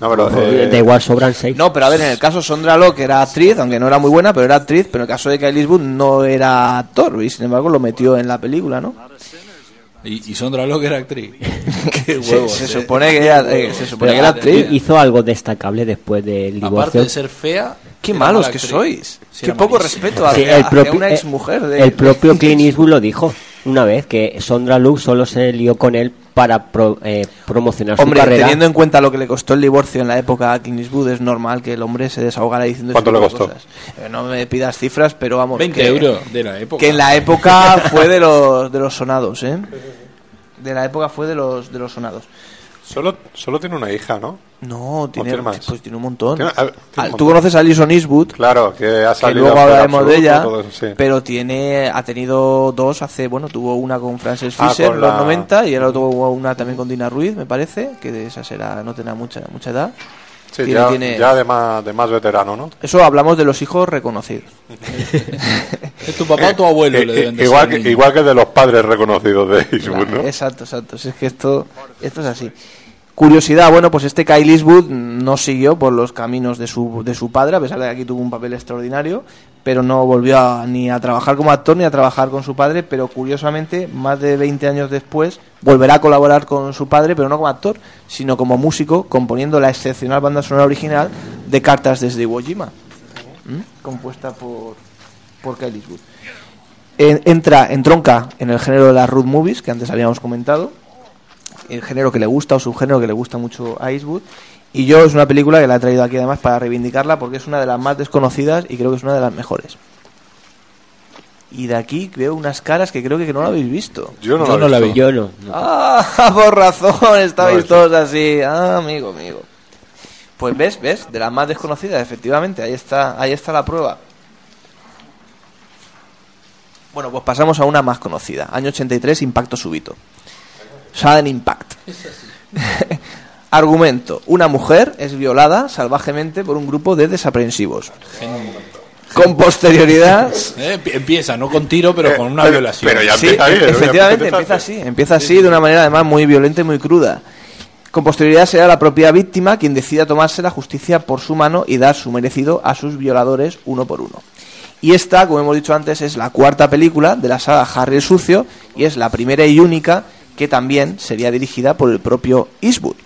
No, pero, eh, da igual, sobran 6. No, pero a ver, en el caso Sondra Locke era actriz, aunque no era muy buena, pero era actriz, pero en el caso de Kyle Eastwood no era actor, y sin embargo lo metió en la película, ¿no? Y, y Sondra Locke era actriz. Qué Se- huevos. se eh. supone que ella- eh, se supone que era actriz. Hizo algo destacable después del divorcio. Aparte de ser fea, Qué era malos que actriz. sois. Sí, Qué era poco malísima. respeto hacia, Sí, el hacia propio- una eh, exmujer. De, El propio Clint Eastwood lo dijo una vez, que Sondra Luke solo se lió con él para pro- eh, promocionar Hombre, su carrera. teniendo en cuenta lo que le costó el divorcio en la época a Clint Eastwood, es normal que el hombre se desahogara diciendo ¿Cuánto le tipo de costó? cosas. Eh, No me pidas cifras, pero vamos. 20 que- euros de la época. Que en la época fue de los, de los sonados, ¿eh? De la época fue de los, de los sonados. Solo, solo tiene una hija, ¿no? No, tiene, tiene más? pues tiene un montón. Tiene- a ver, tiene Ah, un Tú montón. conoces a Alison Eastwood, Claro, que ha que salido. luego actor hablaremos de ella, todo eso, sí. pero tiene ha tenido dos hace, bueno, tuvo una con Frances Ah, Fisher con en los la- 90 y ahora tuvo una también con Dina Ruiz, me parece, que de esa será no tenía mucha mucha edad. Sí, Tiene- ya, tiene- ya de, más, de más veterano, ¿no? Eso hablamos de los hijos reconocidos. Es tu papá o tu abuelo Eh, le eh, deben de igual, ser que, igual que de los padres reconocidos de Eastwood, ¿no? Exacto, exacto. Si es que esto, esto es así. Curiosidad, bueno, pues este Kyle Eastwood no siguió por los caminos de su, de su padre, a pesar de que aquí tuvo un papel extraordinario, pero no volvió a- ni a trabajar como actor ni a trabajar con su padre, pero curiosamente, más de 20 años después, volverá a colaborar con su padre, pero no como actor, sino como músico, componiendo la excepcional banda sonora original de Cartas desde Iwo Jima, compuesta por, por Kyle Eastwood. En- entra, entronca en el género de las road movies, que antes habíamos comentado, el género que le gusta o subgénero que le gusta mucho a Eastwood. Y yo es una película que la he traído aquí además para reivindicarla porque es una de las más desconocidas y creo que es una de las mejores. Y de aquí veo unas caras que creo que no la habéis visto. Yo no, Yo lo no he la visto. vi. Yo no. no. Ah, por razón, estabais todos así. Ah, amigo, amigo. Pues ves, ves, de las más desconocidas, efectivamente, ahí está, ahí está la prueba. Bueno, pues pasamos a una más conocida. Año 83, Impacto Súbito. Sudden Impact. Argumento. Una mujer es violada salvajemente por un grupo de desaprensivos. Con posterioridad... Eh, empie- Empieza, no con tiro, pero con una violación. pero ya Sí, bien, efectivamente, empieza así. Empieza así de una manera además muy violenta y muy cruda. Con posterioridad será la propia víctima quien decida tomarse la justicia por su mano y dar su merecido a sus violadores uno por uno. Y esta, como hemos dicho antes, es la cuarta película de la saga Harry el Sucio y es la primera y única que también sería dirigida por el propio Eastwood.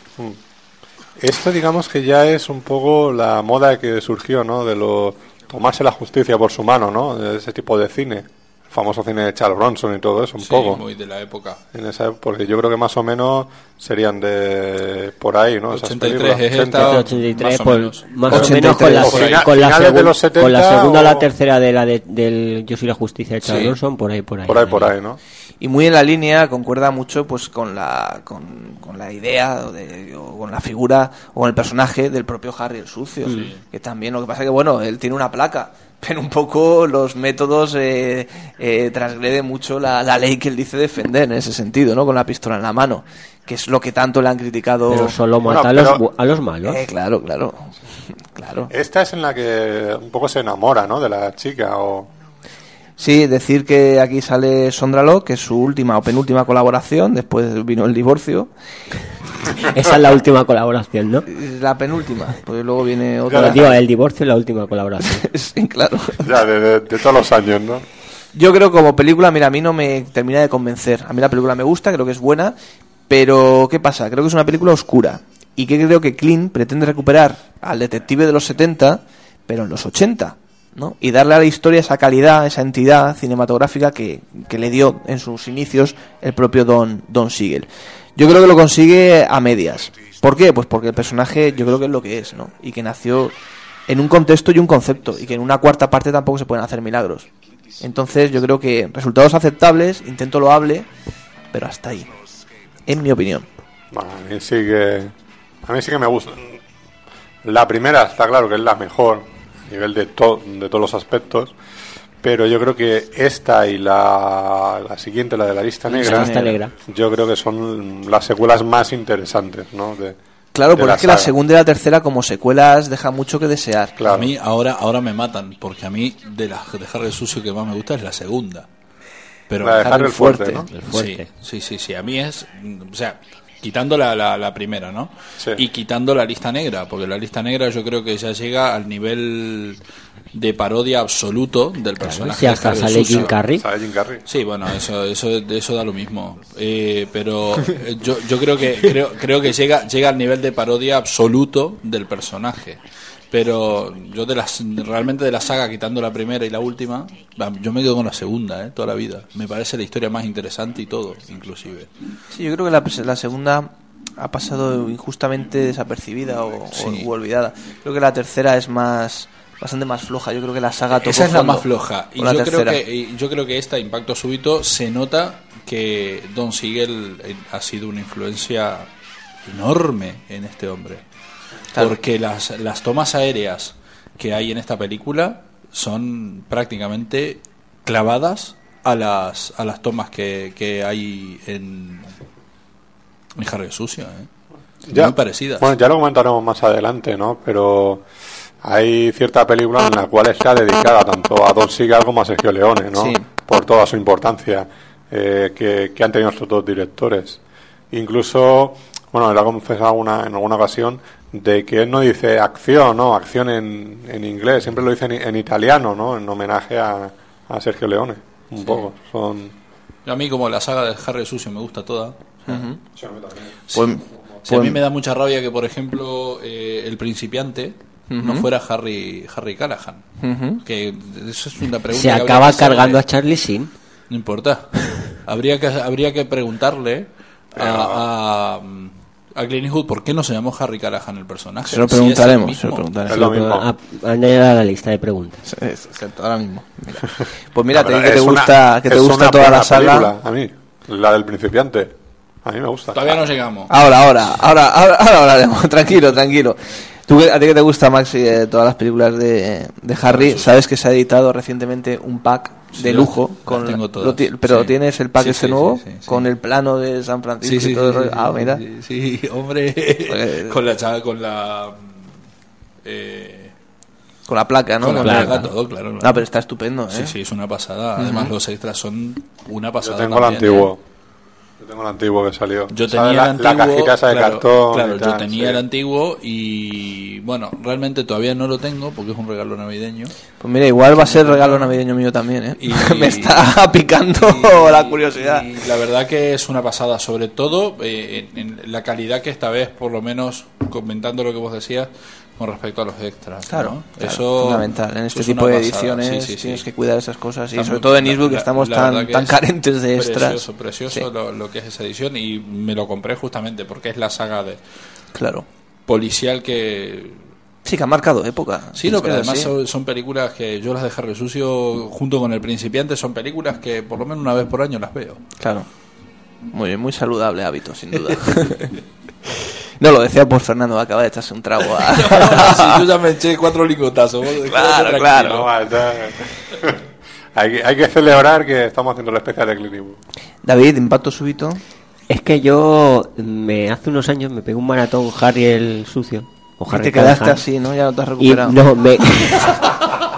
Esto, digamos que ya es un poco la moda que surgió, ¿no? De lo tomarse la justicia por su mano, ¿no? De ese tipo de cine. El famoso cine de Charles Bronson y todo eso, un Sí, poco. muy de la época. En esa, porque yo creo que más o menos serían de por ahí, ¿no? Esas 83 películas. es 80. esta, 83, más o por- menos. más o 83. menos con la, con la, finales de segun- los 70 con la segunda o la tercera de la de- del Yo soy la justicia de Charles Sí. Bronson, por ahí, por ahí. Por ahí, por ahí, ¿no? y muy en la línea concuerda mucho pues con la con, con la idea o, de- o con la figura o con el personaje del propio Harry el sucio que también lo que pasa que bueno él tiene una placa pero un poco los métodos eh, eh, transgrede mucho la, la ley que él dice defender en ese sentido no con la pistola en la mano que es lo que tanto le han criticado Pero solo Bueno, mata a, los, a los malos. Eh, claro claro claro Esta es en la que un poco se enamora, ¿no? De la chica o... Sí, decir que aquí sale Sondra Locke, que es su última o penúltima colaboración, después vino el divorcio. Esa es la última colaboración, ¿no? La penúltima, pues luego viene Pero, otra. digo, el divorcio es la última colaboración. sí, claro. Ya, de, de- de todos los años, ¿no? Yo creo que como película, mira, a mí no me termina de convencer. A mí la película me gusta, creo que es buena, pero ¿qué pasa? Creo que es una película oscura. Y que creo que Clint pretende recuperar al detective de los 70, pero en los 80, ¿no? Y darle a la historia esa calidad, esa entidad cinematográfica que, que le dio en sus inicios el propio Don, Don Siegel. Yo creo que lo consigue a medias. ¿Por qué? Pues porque el personaje yo creo que es lo que es, ¿no? Y que nació en un contexto y un concepto, y que en una cuarta parte tampoco se pueden hacer milagros. Entonces yo creo que resultados aceptables, intento loable, pero hasta ahí. En mi opinión. A mí sí que. A mí sí que me gusta. La primera está claro que es la mejor nivel de, to- de todos los aspectos. Pero yo creo que esta y la, la siguiente, la de la lista La negra, lista negra. yo creo que son las secuelas más interesantes, ¿no? De, Claro, de porque es que la segunda y la tercera como secuelas deja mucho que desear. A mí ahora, ahora me matan, porque a mí de las de Harry el Sucio que más me gusta es la segunda. Pero La de Harry el Fuerte, ¿no? El Fuerte. Sí, sí, sí, sí. A mí es, o sea, quitando la, la, la primera, ¿no? Sí. Y quitando la lista negra, porque la lista negra yo creo que ya llega al nivel de parodia absoluto del personaje. si hasta sale. Jim Carrey. Sale Jim Carrey. Sí, bueno, eso, eso, eso da lo mismo. Eh, pero eh, yo, yo creo que creo, creo que llega, llega al nivel de parodia absoluto del personaje. Pero yo de las realmente de la saga, quitando la primera y la última, yo me quedo con la segunda, ¿eh? toda la vida. Me parece la historia más interesante y todo, inclusive. Sí, yo creo que la, la segunda ha pasado injustamente desapercibida o, o- Sí. u olvidada. Creo que la tercera es más bastante más floja. Yo creo que la saga tocó Esa es la más floja. Y yo creo, que, y yo creo que esta, Impacto Súbito, se nota que Don Siegel eh, ha sido una influencia enorme en este hombre. Claro. Porque las, las tomas aéreas que hay en esta película son prácticamente clavadas a las, a las tomas que, que hay en, en Harry Sucio. ¿eh? Muy parecidas. Bueno, ya lo comentaremos más adelante, ¿no? Pero hay cierta película en la cual está dedicada tanto a Don Siegel como a Sergio Leone, ¿no? Sí. Por toda su importancia eh, que, que han tenido estos dos directores. Incluso, bueno, él ha confesado una, en alguna ocasión de que él no dice acción, ¿no? Acción en, en inglés, siempre lo dice en, en italiano, ¿no? En homenaje a, a Sergio Leone, un Sí. poco. Son... A mí como la saga de Harry Sucio me gusta toda. Sí. Pues- Sí, a mí me da mucha rabia que, por ejemplo, eh, el principiante no fuera Harry Harry Callahan. Que eso es una pregunta. Se que acaba cargando a Charlie Sin. No importa. habría que habría que preguntarle a, a, a Clint Eastwood por qué no se llamó Harry Callahan el personaje. Se lo preguntaremos, se lo preguntaremos. Lo mismo. A- Añadir a la lista de preguntas. Es- exacto, ahora mismo. Mira. Pues mira, te que te una- gusta, que te gusta toda la saga. película, a mí, la del principiante. A mí me gusta. Todavía no llegamos. Ahora, ahora, ahora, ahora, ahora hablaremos. Tranquilo, tranquilo. Tú, a ti que te gusta, Max, y, eh, todas las películas de, de Harry, sabes que se ha editado recientemente un pack de lujo. las Con, tengo todas. lo ti- pero Sí. tienes el pack Sí, este sí, nuevo, sí, sí, sí. con el plano de San Francisco y todo el rollo. sí, Ah, mira. sí, sí, hombre. Con la cha- con la eh, Con la placa, ¿no? Con la Con placa, la- todo, claro. No, pero está estupendo, ¿eh? Sí, sí, es una pasada. Además, los extras son una Yo pasada. tengo el antiguo. ¿eh? Yo tengo el antiguo que salió. Yo tenía la, el antiguo. la cajita esa de claro, cartón. Claro, y yo tal, tenía sí. el antiguo y bueno, realmente todavía no lo tengo porque es un regalo navideño. Pues mira, igual va a ser regalo navideño mío también, ¿eh? Y- Me está picando la curiosidad. Y la verdad que es una pasada, sobre todo eh, en, en la calidad que esta vez, por lo menos comentando lo que vos decías, con respecto a los extras. Claro, ¿no? claro, eso fundamental. En este es tipo de pasada. ediciones Sí, sí, sí. tienes que cuidar esas cosas. Y sobre todo en Eastbook que estamos la tan, que tan es carentes de extras. Precioso, precioso lo, lo que es esa edición y me lo compré justamente porque es la saga de Claro. policial que Sí, que ha marcado época. Sí, no, pero Es además son, son películas que yo las de Harry Sucio junto con El Principiante son películas que por lo menos una vez por año las veo. Claro. Muy bien, muy saludable hábito, sin duda. no, lo decía por Fernando, acaba de echarse un trago a... Sí, yo ya me eché cuatro licotazos. vos Claro, claro. No, hay, que, hay que celebrar que estamos haciendo el especial de Eastwood. David, impacto súbito. Es que yo me hace unos años me pegué un maratón Harry el sucio. O Y te quedaste Callahan. así, ¿no? Ya no te has Y recuperado. no, me...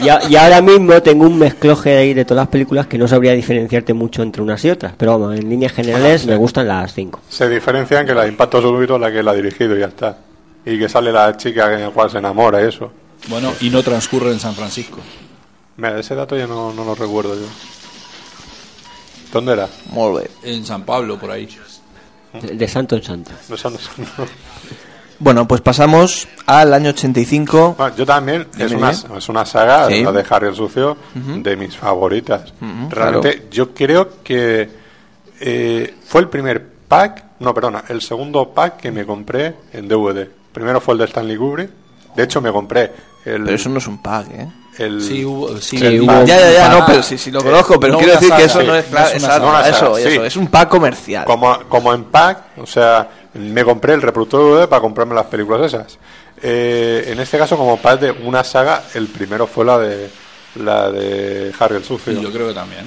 y, a- y ahora mismo tengo un mezcloje ahí de todas las películas que no sabría diferenciarte mucho entre unas y otras. Pero vamos, en líneas generales me gustan las cinco. Se diferencian que la de Impacto Súbito es la que la ha dirigido y ya está. Y que sale la chica en la cual se enamora y eso. Bueno, y no transcurre en San Francisco. Mira, ese dato ya no, no lo recuerdo yo. ¿Dónde era? En San Pablo, por ahí. De, de santo en santo. No sé, no sé. Bueno, pues pasamos al año 85. Bueno, yo también, es una, es una saga, Sí. la de Harry el Sucio, de mis favoritas. Realmente, yo creo que eh, fue el primer pack, no, perdona, el segundo pack que me compré en DVD. Primero fue el de Stanley Kubrick. De hecho, me compré el. Pero eso no es un pack, ¿eh? el Sí, hubo- sí, el hubo pack. un Ya, ya, ya, no, pero sí, sí lo Eh, conozco, pero no quiero decir que eso no es claro, no es una exacto, saga. No una eso, eso, es un pack comercial. como, como en pack, o sea, me compré el reproductor DVD para comprarme las películas esas. Eh, en este caso, como pack de una saga, el primero fue la de la de Harry el Sucio. Sí, yo creo que también.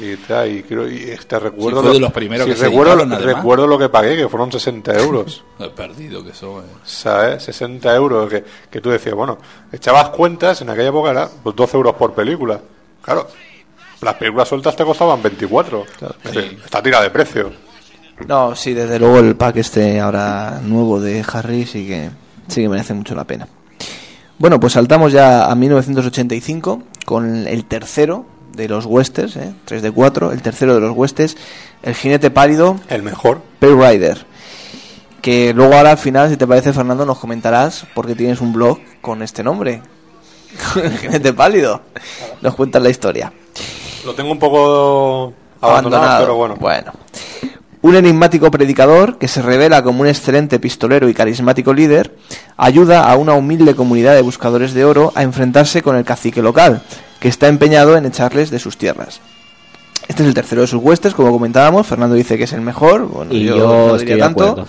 Y, ta, y creo, y este recuerdo. Sí, fue de los primeros sí, que se recuerdo, editaron, además. recuerdo lo que pagué, que fueron 60 euros. He perdido que eso. eh. ¿Sabes? 60 euros. Que, que tú decías, bueno, echabas cuentas, en aquella época era pues, 12 euros por película. Claro, las películas sueltas te costaban 24. Es decir, Está tirada de precio. No, sí, desde luego el pack este ahora nuevo de Harry sí que, sí que merece mucho la pena. Bueno, pues saltamos ya a 1985 con el tercero de los westerns, ¿eh? 3 de 4, el tercero de los westerns, El jinete pálido, El mejor. Pale Rider. Que luego ahora al final, si te parece Fernando, nos comentarás porque tienes un blog con este nombre. el jinete pálido. Nos cuentas la historia. Lo tengo un poco abandonado, pero bueno. Bueno. Un enigmático predicador que se revela como un excelente pistolero y carismático líder ayuda a una humilde comunidad de buscadores de oro a enfrentarse con el cacique local, que está empeñado en echarles de sus tierras. Este es el tercero de sus huestes, como comentábamos. Fernando dice que es el mejor. Bueno, Y yo, yo no estoy diría tanto.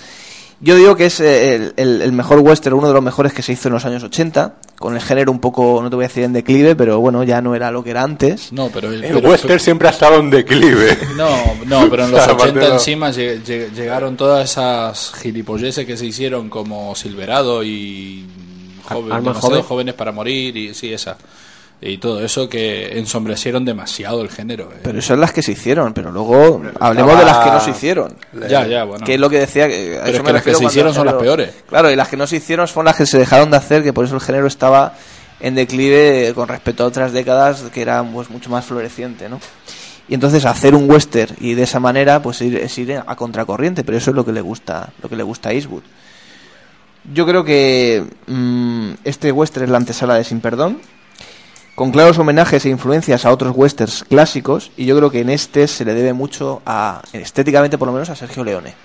Yo digo que es eh, el, el- el mejor western, uno de los mejores que se hizo en los años 80, con el género un poco, no te voy a decir en declive, pero bueno, ya no era lo que era antes. No, pero el, El pero- western siempre ha estado en declive. No, no, pero en los Aparte 80 no. encima lle- lle- llegaron todas esas gilipolleces que se hicieron como Silverado y joven, Arma demasiado joven. jóvenes para morir y sí, esa. Y todo eso que ensombrecieron demasiado el género. eh. Pero esas son las que se hicieron, pero luego hablemos de las que no se hicieron. Ya, ya, bueno. Que es lo que decía que a Pero eso es me que las que se hicieron son las peores. Claro, y las que no se hicieron son las que se dejaron de hacer, que por eso el género estaba en declive con respecto a otras décadas que eran pues mucho más floreciente, ¿no? Y entonces hacer un western y de esa manera pues ir, es ir a contracorriente, pero eso es lo que le gusta, lo que le gusta a Eastwood. Yo creo que mm, este western es la antesala de Sin Perdón, con claros homenajes e influencias a otros westerns clásicos, y yo creo que en este se le debe mucho a, estéticamente por lo menos, a Sergio Leone.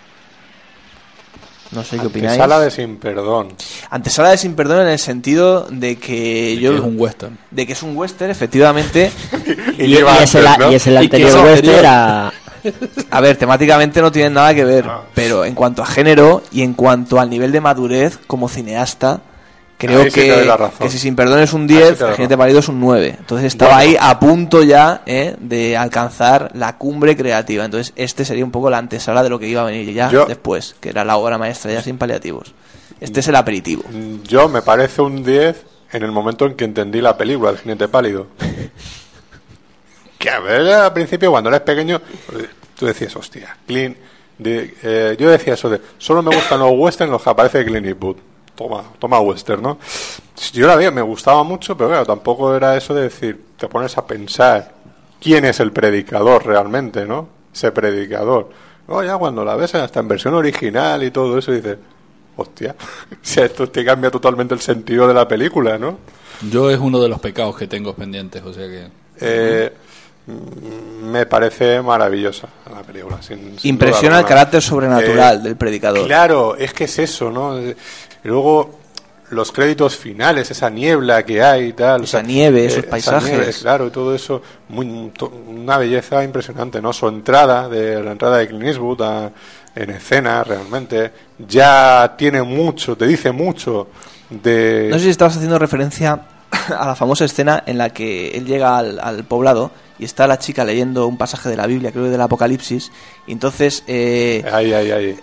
No sé qué opináis. Sala de sin perdón. Antesala de Sin Perdón en el sentido de que yo... que es un western. De que es un western, efectivamente. Y, y es el, y es el Y que anterior es western anterior. a... A ver, temáticamente no tienen nada que ver, pero en cuanto a género y en cuanto al nivel de madurez como cineasta, creo Ahí sí que, razón. que si Sin Perdón es un Ahí sí 10, te doy El la Jinete Pálido es un 9. Entonces estaba Bueno. ahí a punto ya eh, de alcanzar la cumbre creativa. Entonces este sería un poco la antesala de lo que iba a venir ya Yo- después, que era la obra maestra ya sin paliativos. Este es el aperitivo. Mm, Yo me parece un 10 en el momento en que entendí la película, El jinete pálido. que a ver, al principio cuando eres pequeño, eh, tú decías, hostia, Clint... de- eh, yo decía eso de, solo me gustan los western los que aparece Clint Eastwood. Toma, toma western, ¿no? Yo la vi, me gustaba mucho, pero claro, tampoco era eso de decir, te pones a pensar quién es el predicador realmente, ¿no? Ese predicador. No, ya cuando la ves hasta en versión original y todo eso, dices, hostia, si esto te cambia totalmente el sentido de la película, ¿no? Yo es uno de los pecados que tengo pendientes, o sea que... Eh, me parece maravillosa la película. sin- sin Impresiona el carácter sobrenatural Eh, del predicador. Claro, es que es eso, ¿no? Eh, Y luego los créditos finales, esa niebla que hay y tal. Esa nieve, esos esa paisajes. nieve, claro, todo eso, muy, to- una belleza impresionante, ¿no? Su entrada, de la entrada de Clint Eastwood a- en escena, realmente, ya tiene mucho, te dice mucho de... No sé si estabas haciendo referencia a la famosa escena en la que él llega al, al poblado y está la chica leyendo un pasaje de la Biblia, creo que del Apocalipsis, y entonces eh,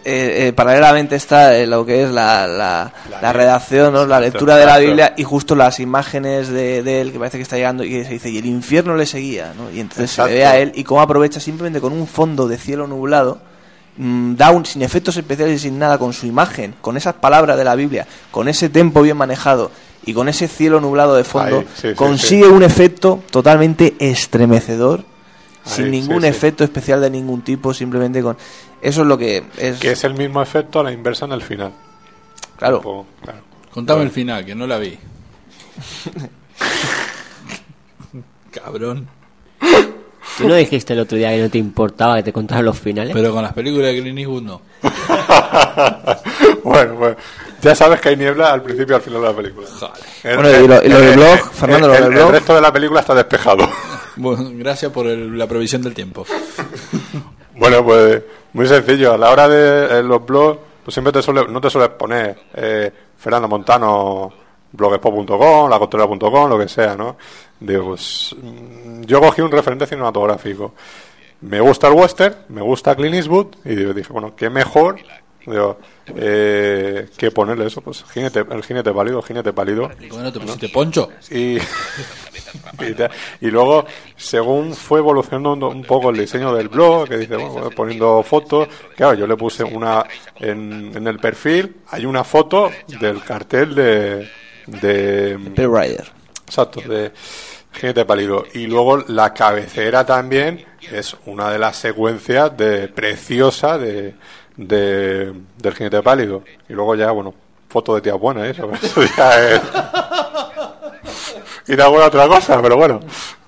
eh, eh, paralelamente está eh, lo que es la, la, La la le- redacción, ¿no? la lectura de la. Biblia y justo las imágenes de, de él que parece que está llegando y se dice, y el infierno le seguía, ¿no? y entonces se le ve a él y cómo aprovecha simplemente con un fondo de cielo nublado mm, da un, sin efectos especiales y sin nada, con su imagen, con esas palabras de la Biblia, con ese tempo bien manejado y con ese cielo nublado de fondo, Ahí, sí, sí, consigue sí. un efecto totalmente estremecedor, sin Ahí, ningún sí, sí. efecto especial de ningún tipo, simplemente con... Eso es lo que es... Que es el mismo efecto a la inversa en el final. Claro. Poco, claro. Contame Bueno. el final, que no la vi. Cabrón. Tú no dijiste el otro día que no te importaba que te contaran los finales. Pero con las películas de Clint Eastwood no. bueno, pues ya sabes que hay niebla al principio y al final de la película. El- Bueno, y lo- y lo del el- blog, el- Fernando, lo el- del el blog. resto de la película está despejado. Bueno, gracias por el- la provisión del tiempo. Bueno, pues muy sencillo. A la hora de eh, los blogs, pues siempre te suele, no te sueles poner eh, Fernando Montano, blogspot.com, lacotorera.com, lo que sea, ¿no? Digo, pues mm, yo cogí un referente cinematográfico. Me gusta el western, me gusta Clint Eastwood, y dije, bueno, qué mejor digo, eh, que ponerle eso, pues jinete, el jinete pálido, el jinete pálido. ¿Cómo no te pusiste poncho? Y, y, luego, según fue evolucionando un, poco el diseño del blog, que dice, bueno, voy poniendo fotos, claro, yo le puse una, en, en el perfil, hay una foto del cartel de... de Bill Rider. Exacto, de Jinete Pálido. Y luego la cabecera también es una de las secuencias de preciosa de, de del Jinete Pálido. Y luego ya, bueno, foto de tía buena, ¿eh? eso, eso ya es... Y alguna otra cosa, pero bueno.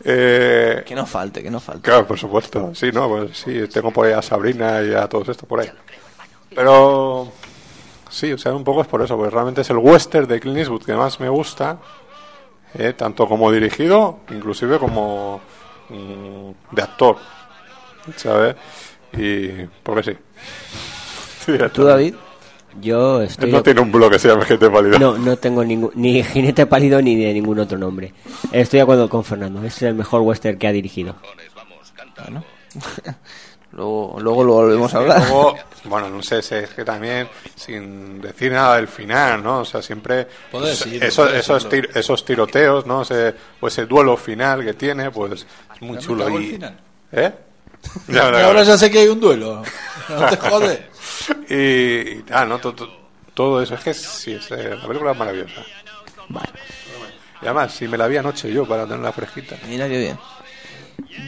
Eh, Que no falte, que no falte. Claro, por supuesto. Sí, no, pues sí, tengo por ahí a Sabrina y a todos estos por ahí. Pero sí, o sea, un poco es por eso, porque realmente es el western de Clint Eastwood que más me gusta, eh, tanto como dirigido, inclusive como mm, de actor, ¿sabes? Y porque sí. ¿Tú, David? Yo estoy... Él no tiene un blog que se llame Gente Pálida. No, no tengo ningún, ni jinete pálido ni de ningún otro nombre. Estoy de acuerdo con Fernando. Es el mejor western que ha dirigido. Luego, luego lo volvemos a hablar. Luego, bueno, no sé, es que también, sin decir nada del final, ¿no? O sea, siempre pues, esos, decirlo. tir- esos tiroteos, ¿no? Ese, pues ese duelo final que tiene, pues es muy chulo. Y. ¿Eh? Y ahora ya sé que hay un duelo. No te jodes. Y, tal, ¿no? To- to- Todo, eso, es que sí, es, eh, la película es maravillosa. Y además, si me la vi anoche yo para tenerla fresquita. Mira qué bien.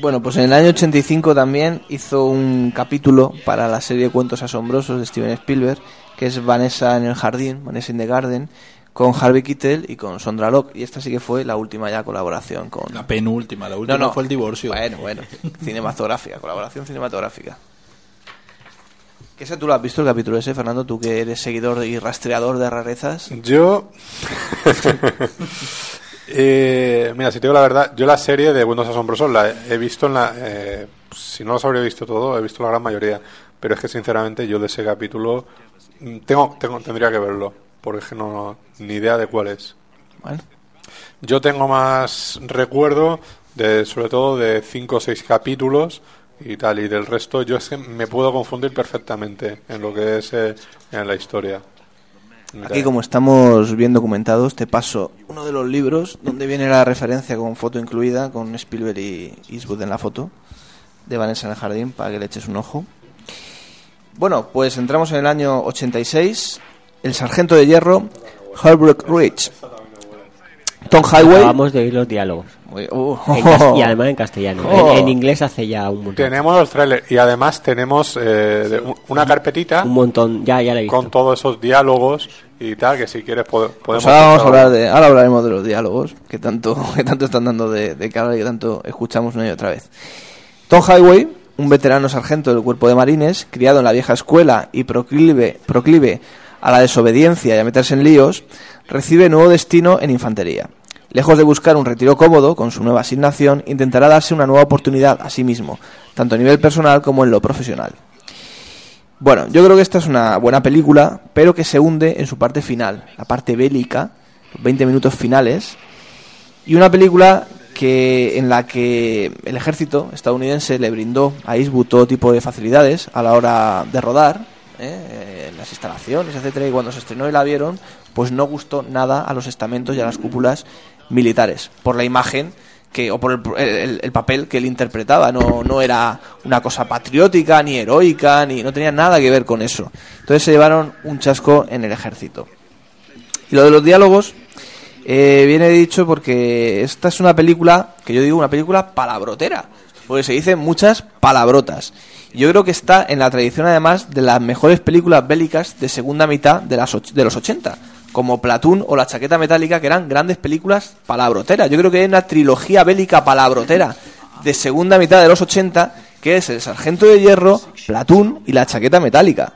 Bueno, pues en el año 85 también hizo un capítulo para la serie de cuentos asombrosos de Steven Spielberg, que es Vanessa en el jardín, Vanessa in the Garden, con Harvey Keitel y con Sondra Locke. Y esta sí que fue la última ya colaboración con... La penúltima, la última No, no. fue el divorcio. Bueno, bueno, cinematográfica, colaboración cinematográfica. ¿Qué sé tú lo has visto el capítulo ese, Fernando? Tú que eres seguidor y rastreador de rarezas. Yo. Eh, mira, si te digo la verdad, yo la serie de Buenos Asombrosos la he visto en la. eh, si no los habría visto todo, he visto la gran mayoría. Pero es que sinceramente yo de ese capítulo. mm, Tengo, tengo, tendría que verlo. Porque es que no. Ni idea de cuál es. Bueno. Yo tengo más recuerdo, de, sobre todo de cinco o seis capítulos y tal. Y del resto, yo es que me puedo confundir perfectamente en lo que es eh, en la historia. Aquí, como estamos bien documentados, te paso uno de los libros donde viene la referencia con foto incluida, con Spielberg y Eastwood en la foto, de Vanessa en el jardín, para que le eches un ojo. Bueno, pues entramos en el año 86. El sargento de hierro, Holbrook Ridge. Tom Highway. Acabamos de oír los diálogos. Muy- uh. En y además en castellano. Oh. En, en inglés hace ya un montón. Tenemos los trailers y además tenemos eh, una carpetita Un montón, ya, ya la he visto. con todos esos diálogos y tal, que si quieres pode- podemos... Pues ahora vamos a hablar de, ahora hablaremos de los diálogos que tanto, que tanto están dando de, de hablar y que tanto escuchamos una y otra vez. Tom Highway, un veterano sargento del cuerpo de marines, criado en la vieja escuela y proclive, proclive a la desobediencia y a meterse en líos, recibe nuevo destino en infantería. Lejos de buscar un retiro cómodo con su nueva asignación, intentará darse una nueva oportunidad a sí mismo, tanto a nivel personal como en lo profesional. Bueno, yo creo que esta es una buena película, pero que se hunde en su parte final, la parte bélica, los 20 minutos finales, y una película que en la que el ejército estadounidense le brindó a Eastwood todo tipo de facilidades a la hora de rodar, ¿eh? las instalaciones, etcétera, y cuando se estrenó y la vieron, pues no gustó nada a los estamentos y a las cúpulas militares por la imagen que o por el, el- el papel que él interpretaba. No, no era una cosa patriótica ni heroica ni no tenía nada que ver con eso. Entonces se llevaron un chasco en el ejército. Y lo de los diálogos eh, viene dicho porque esta es una película que yo digo una película palabrotera porque se dicen muchas palabrotas. Yo creo que está en la tradición además de las mejores películas bélicas de segunda mitad de, las de los 80 como Platoon o La chaqueta metálica que eran grandes películas palabroteras yo creo que hay una trilogía bélica palabrotera de segunda mitad de los 80, que es el Sargento de Hierro, Platoon y la chaqueta metálica.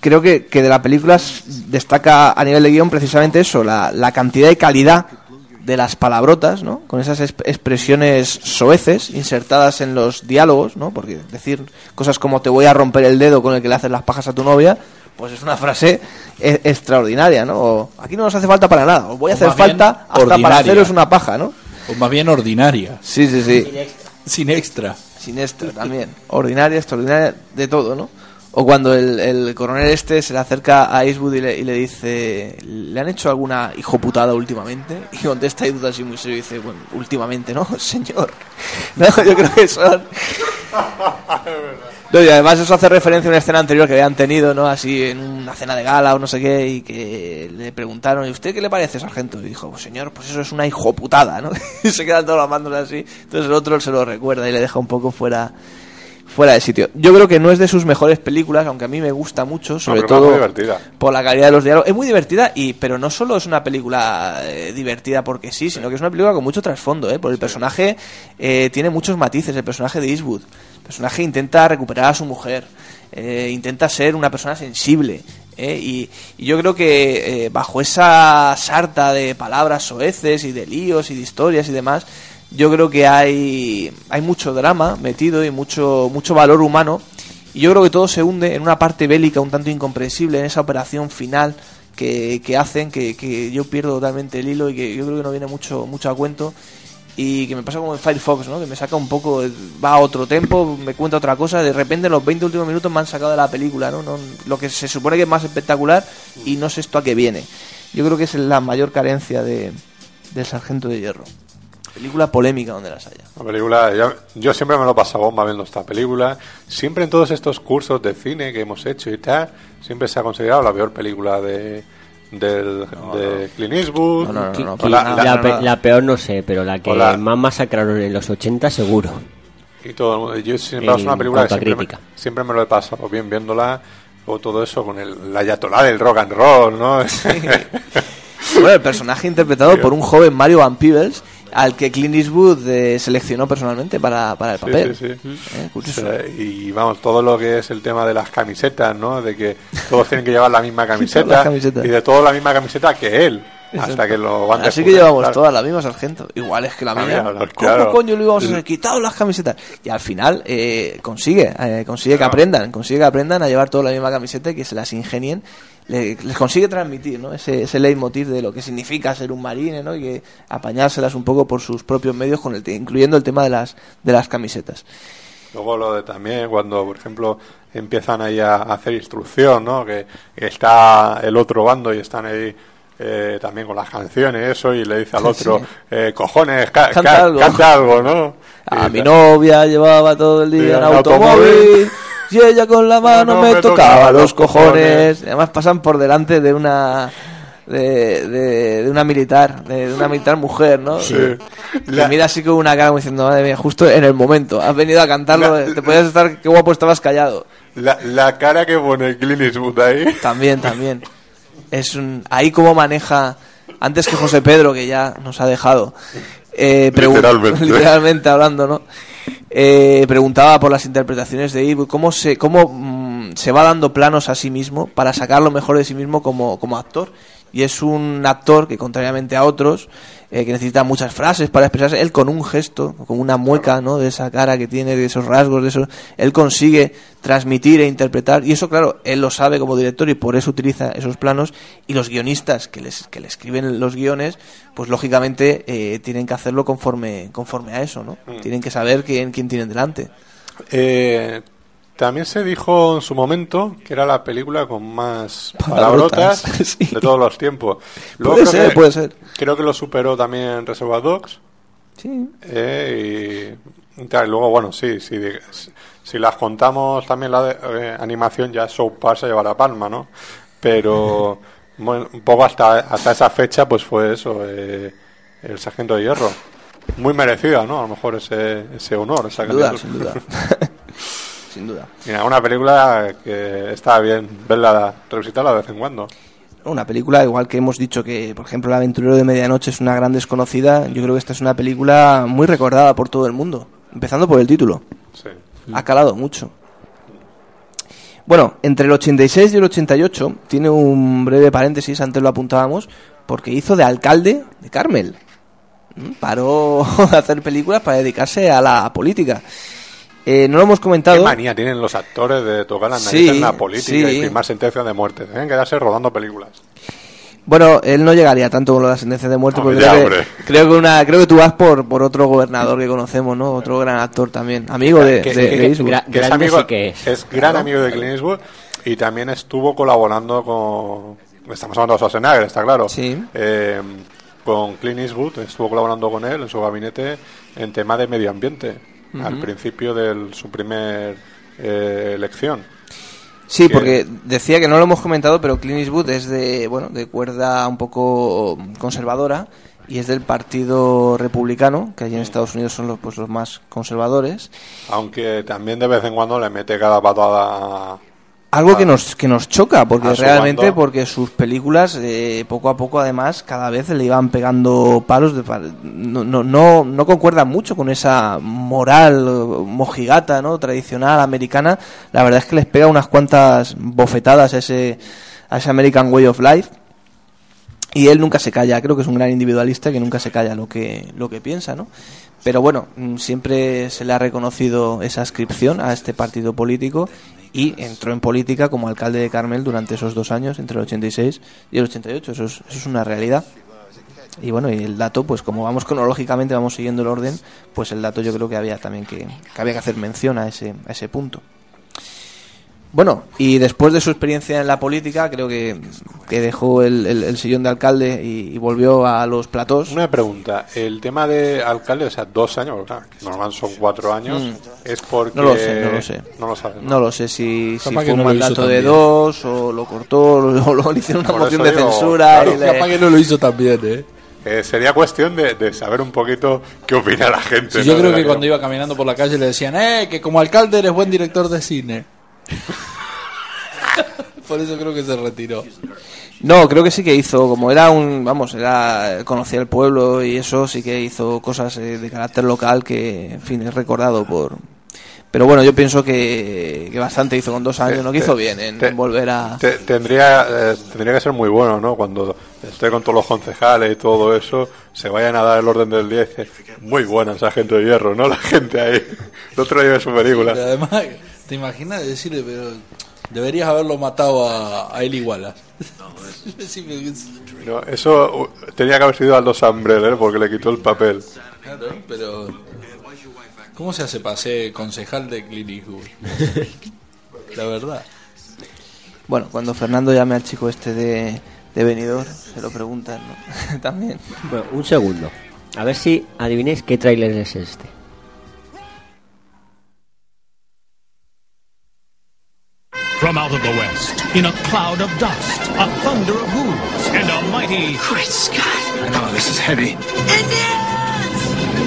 Creo que, que de la película destaca a nivel de guion precisamente eso, la, la cantidad y calidad de las palabrotas, ¿no? Con esas exp- expresiones soeces insertadas en los diálogos, ¿no? Porque decir cosas como te voy a romper el dedo con el que le haces las pajas a tu novia, pues es una frase e- extraordinaria, ¿no? O, aquí no nos hace falta para nada, os voy a O hacer falta hasta para ordinaria. haceros una paja, ¿no? O más bien ordinaria. Sí, sí, sí. Sin extra. Sin extra también. Ordinaria, extraordinaria, de todo, ¿no? O cuando el, el coronel este se le acerca a Eastwood y le, y le dice, ¿le han hecho alguna hijoputada últimamente? Y contesta Eastwood así muy serio y dice, bueno, últimamente, ¿no? Señor. No, yo creo que son... No, y además eso hace referencia a una escena anterior que habían tenido, ¿no? Así en una cena de gala o no sé qué, y que le preguntaron, ¿y usted qué le parece, sargento? Y dijo, pues señor, pues eso es una hijoputada, ¿no? y se quedan todos llamándole así. Entonces el otro se lo recuerda y le deja un poco fuera fuera de sitio. Yo creo que no es de sus mejores películas, aunque a mí me gusta mucho, sobre todo por la calidad de los diálogos. Es muy divertida, y pero no solo es una película eh, divertida porque sí, sino que es una película con mucho trasfondo, ¿eh? Porque el personaje eh, tiene muchos matices, el personaje de Eastwood. El personaje intenta recuperar a su mujer, eh, intenta ser una persona sensible. ¿eh? Y, y yo creo que eh, bajo esa sarta de palabras soeces y de líos y de historias y demás, yo creo que hay, hay mucho drama metido y mucho, mucho valor humano. Y yo creo que todo se hunde en una parte bélica un tanto incomprensible, en esa operación final que, que hacen, que, que yo pierdo totalmente el hilo y que yo creo que no viene mucho, mucho a cuento. Y que me pasa como en Firefox, ¿no? Que me saca un poco, va a otro tempo, me cuenta otra cosa, de repente en los 20 últimos minutos me han sacado de la película, ¿no? Lo que se supone que es más espectacular y no sé esto a qué viene. Yo creo que es la mayor carencia de, del Sargento de Hierro. Película polémica donde las haya. La película, yo, yo siempre me lo paso bomba viendo esta película. Siempre en todos estos cursos de cine que hemos hecho y tal, siempre se ha considerado la peor película de, del, de Clint Eastwood. La- la, la- pe- la peor no sé, pero la que la- más masacraron en los 80 seguro. y todo el mundo. Yo siempre es una película que siempre me, crítica. siempre me lo he pasado bien viéndola. O todo eso con el, la ayatolá del rock and roll, ¿no? Bueno, el personaje interpretado por un joven Mario Van Peebles, al que Clint Eastwood eh, seleccionó personalmente para, para el Sí, papel. sí, sí. Eh, curioso. O sea, y vamos, todo lo que es el tema de las camisetas, ¿no? De que todos tienen que llevar la misma camiseta y de todos la misma camiseta que él, hasta que lo van Así que llevamos claro. todas la misma sargento. Igual es que la mía. ¿Cómo claro. coño lo íbamos a hacer? Quitado las camisetas. Y al final eh, consigue, eh, consigue que aprendan, consigue que aprendan a llevar toda la misma camiseta y que se las ingenien. Le- les consigue transmitir ¿no? ese, ese leitmotiv de lo que significa ser un marine ¿no? y que apañárselas un poco por sus propios medios, con el incluyendo el tema de las, de las camisetas. Luego lo de también cuando, por ejemplo, empiezan ahí a hacer instrucción, ¿no? Que, que está el otro bando y están ahí eh, también con las canciones, eso, y le dice al otro, Sí. eh, cojones, ca- Canta ca- algo. canta algo, ¿no? A Y mi tal. novia llevaba todo el día en en automóvil automóvil. Y ella con la mano No, me, me tocaba tocaba los cojones. cojones. Y además pasan por delante de una de, de, de una militar, de, de una militar mujer, ¿no? Sí. Que La- mira así con una cara como diciendo, madre mía, justo en el momento, has venido a cantarlo, La- te podías estar, qué guapo estabas callado. La, la cara que pone Clint Eastwood ahí. También, también. Es un, ahí como maneja, antes que José Pedro, que ya nos ha dejado, eh, Literalmente. literalmente hablando, ¿no? Eh, preguntaba por las interpretaciones de Eastwood, cómo se, cómo mm, se va dando planos a sí mismo para sacar lo mejor de sí mismo como, como actor. Y es un actor que, contrariamente a otros, eh, que necesita muchas frases para expresarse, él con un gesto, con una mueca, ¿no? De esa cara que tiene, de esos rasgos, de eso, él consigue transmitir e interpretar. Y eso, claro, él lo sabe como director y por eso utiliza esos planos. Y los guionistas que les, que le escriben los guiones, pues lógicamente eh, tienen que hacerlo conforme, conforme a eso, ¿no? Mm. Tienen que saber quién, quién tienen delante. Eh, también se dijo en su momento que era la película con más Palabrotas, palabrotas sí. de todos los tiempos. Puede creo ser, que- puede ser. Creo que lo superó también Reservoir Dogs. Sí. Eh, y, y tal, y luego, bueno, sí, sí, si las contamos también la de, eh, animación, ya South Park se lleva la palma, ¿no? Pero bueno, un poco hasta, hasta esa fecha, pues fue eso, eh, el Sargento de Hierro. Muy merecida, ¿no? A lo mejor ese, ese honor, esa Sin duda, candidatura. sin duda. sin duda. Mira, una película que está bien verla, revisitarla de vez en cuando. Una película, igual que hemos dicho que, por ejemplo, El aventurero de medianoche es una gran desconocida, yo creo que esta es una película muy recordada por todo el mundo, empezando por el título. Sí. Ha calado mucho. Bueno, entre el 86 y el 88 tiene un breve paréntesis, antes lo apuntábamos, porque hizo de alcalde de Carmel. ¿Mm? Paró de hacer películas para dedicarse a la política. Eh, no lo hemos comentado. Qué manía tienen los actores de tocar las Sí, en la política sí. y firmar sentencias de muerte. Deben quedarse rodando películas. Bueno, él no llegaría tanto con lo de la sentencia de muerte, porque ya, creo, que, creo que una, creo que tú vas por, por otro gobernador que conocemos, ¿no? Otro gran actor también, amigo de, Que- de- que- de Eastwood. que es amigo, es gran amigo de Clint Eastwood y también estuvo colaborando con. Estamos hablando de Schwarzenegger, está claro. Sí. Eh, con Clint Eastwood, estuvo colaborando con él en su gabinete en tema de medio ambiente, al principio de su primer eh, elección. Sí, Que- porque decía que no lo hemos comentado, pero Clint Eastwood es de, bueno, de cuerda un poco conservadora y es del Partido Republicano, que allí en Estados Unidos son los, pues, los más conservadores. Aunque también de vez en cuando le mete cada patada. Algo que nos, que nos choca, porque realmente, bando. porque sus películas, eh, poco a poco, además, cada vez le iban pegando palos. De, no, no, no, no concuerdan mucho con esa moral mojigata, ¿no? Tradicional, americana. La verdad es que les pega unas cuantas bofetadas a ese, a ese American Way of Life. Y él nunca se calla, creo que es un gran individualista que nunca se calla lo que, lo que piensa, ¿no? Pero bueno, mm, siempre se le ha reconocido esa ascripción a este partido político y entró en política como alcalde de Carmel durante esos dos años, entre el 86 y el 88. Eso es, eso es una realidad. Y bueno, y el dato, pues como vamos cronológicamente, vamos siguiendo el orden, pues el dato yo creo que había también que, que había que hacer mención a ese, a ese punto. Bueno, y después de su experiencia en la política, creo que, que dejó el, el- el sillón de alcalde y, y volvió a los platós. Una pregunta, el tema de alcalde, o sea, dos años, normalmente son cuatro años, Mm. es porque... No lo sé, no lo sé. No lo sabes, ¿no? No lo sé si, fue un no mandato de también. dos, o lo cortó, o, lo- le hicieron una Por moción de digo, censura. claro, y le- Capaz que no lo hizo tan bien, ¿eh? Eh, sería cuestión de, de saber un poquito qué opina la gente. Sí, yo ¿no? creo que cuando iba caminando por la calle le decían, eh, que como alcalde eres buen director de cine. por eso creo que se retiró. No, creo que sí que hizo, como era un, vamos, era conocía el pueblo y eso sí que hizo cosas eh, de carácter local que, en fin, es recordado por. Pero bueno, yo pienso que, que bastante hizo con dos años, ¿no? Que Te- hizo bien en te- volver a. Te- tendría, eh, tendría que ser muy bueno, ¿no? Cuando esté con todos los concejales y todo eso, se vayan a dar el orden del día y dice, muy buena esa gente de hierro, ¿no? La gente ahí. El otro día de su película. Pero además, ¿te imaginas decirle, pero deberías haberlo matado a, a él igual? Decime, No, eso uh, tenía que haber sido Aldo Sambrel, ¿eh? Porque le quitó el papel. Claro, pero ¿cómo se hace para ser concejal de Eastwood? La verdad. Bueno, cuando Fernando llame al chico este de, de Benidorm, se lo preguntan, ¿no? También. Bueno, un segundo. A ver si adivinéis qué tráiler es este. From out of the west, in a cloud of dust, a thunder of hooves, and a mighty. Great Scott! I know, this is heavy.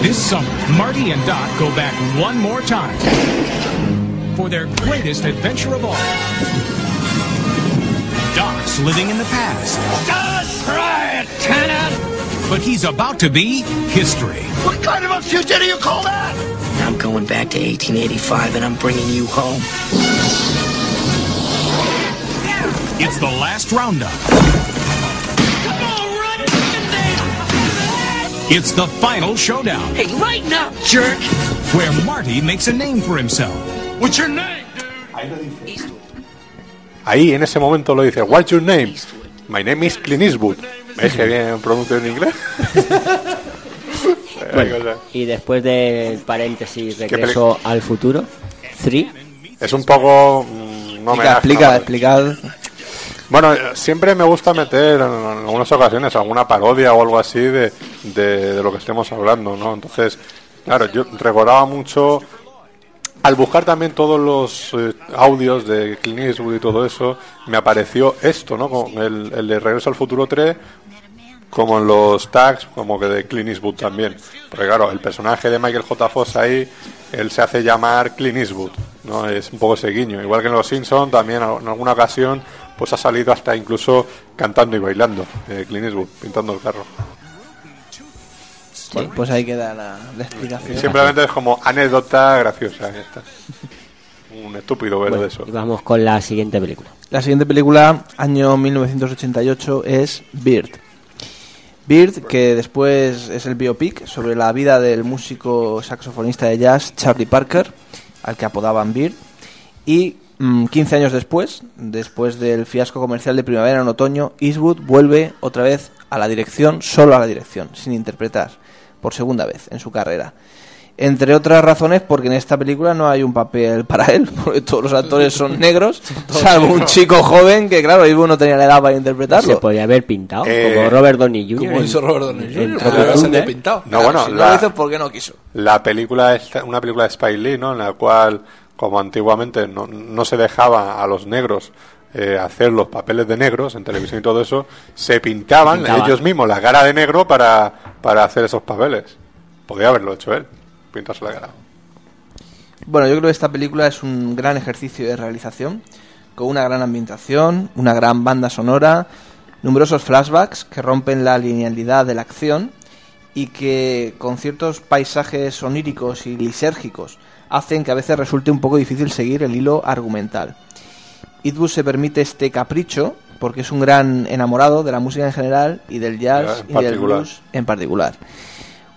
This summer, Marty and Doc go back one more time for their greatest adventure of all. Doc's living in the past. Just try it, Tanner! But he's about to be history. What kind of a future do you call that? I'm going back to 1885 and I'm bringing you home. It's the last roundup. It's the final showdown. Hey, lighten up, jerk! Where Marty makes a name for himself. What's your name? Ahí, en ese momento, lo dice, What's your name? My name is Clint Eastwood. ¿Veis que bien pronuncio en inglés? Bueno, y después del paréntesis regreso al futuro, Three. Es un poco... mm, no me Explica, explica. Bueno, eh, siempre me gusta meter en, algunas ocasiones alguna parodia o algo así de, de, lo que estemos hablando, ¿no? Entonces, claro, yo recordaba mucho al buscar también todos los eh, audios de Clint Eastwood y todo eso, me apareció esto, ¿no? Con el, el de Regreso al Futuro 3, como en los tags, como que de Clint también. Porque claro, el personaje de Michael J. Fox ahí, él se hace llamar Clint Eastwood, ¿no? Es un poco ese guiño. Igual que en Los Simpsons, también en alguna ocasión pues ha salido hasta incluso cantando y bailando, eh, Clint Eastwood, pintando el carro. Sí, pues ahí queda la, la explicación. Y simplemente es como anécdota graciosa. ya está. Un estúpido ver Bueno, de eso. y vamos con la siguiente película. La siguiente película, año 1988, es Bird. Bird, que después es el biopic sobre la vida del músico saxofonista de jazz Charlie Parker, al que apodaban Bird. Y 15 años después, después del fiasco comercial de primavera en otoño, Eastwood vuelve otra vez a la dirección, solo a la dirección, sin interpretar, por segunda vez en su carrera. Entre otras razones, porque en esta película no hay un papel para él, porque todos los actores son negros, salvo un chico joven que, claro, Eastwood no tenía la edad para interpretarlo. Se podía haber pintado, Eh, como Robert Downey Jr. Como hizo Robert Downey Jr. Claro, se pintado. No, bueno, si no la- lo hizo, ¿por qué no quiso? La película es una película de Spike Lee, ¿no? En la cual, como antiguamente no, no se dejaba a los negros eh, hacer los papeles de negros en televisión y todo eso, se pintaban Pintaban. ellos mismos la cara de negro para, para hacer esos papeles. Podría haberlo hecho él, pintarse la cara. Bueno, yo creo que esta película es un gran ejercicio de realización, con una gran ambientación, una gran banda sonora, numerosos flashbacks que rompen la linealidad de la acción y que con ciertos paisajes oníricos y lisérgicos hacen que a veces resulte un poco difícil seguir el hilo argumental. Eastwood se permite este capricho porque es un gran enamorado de la música en general y del jazz En y del particular. blues en particular.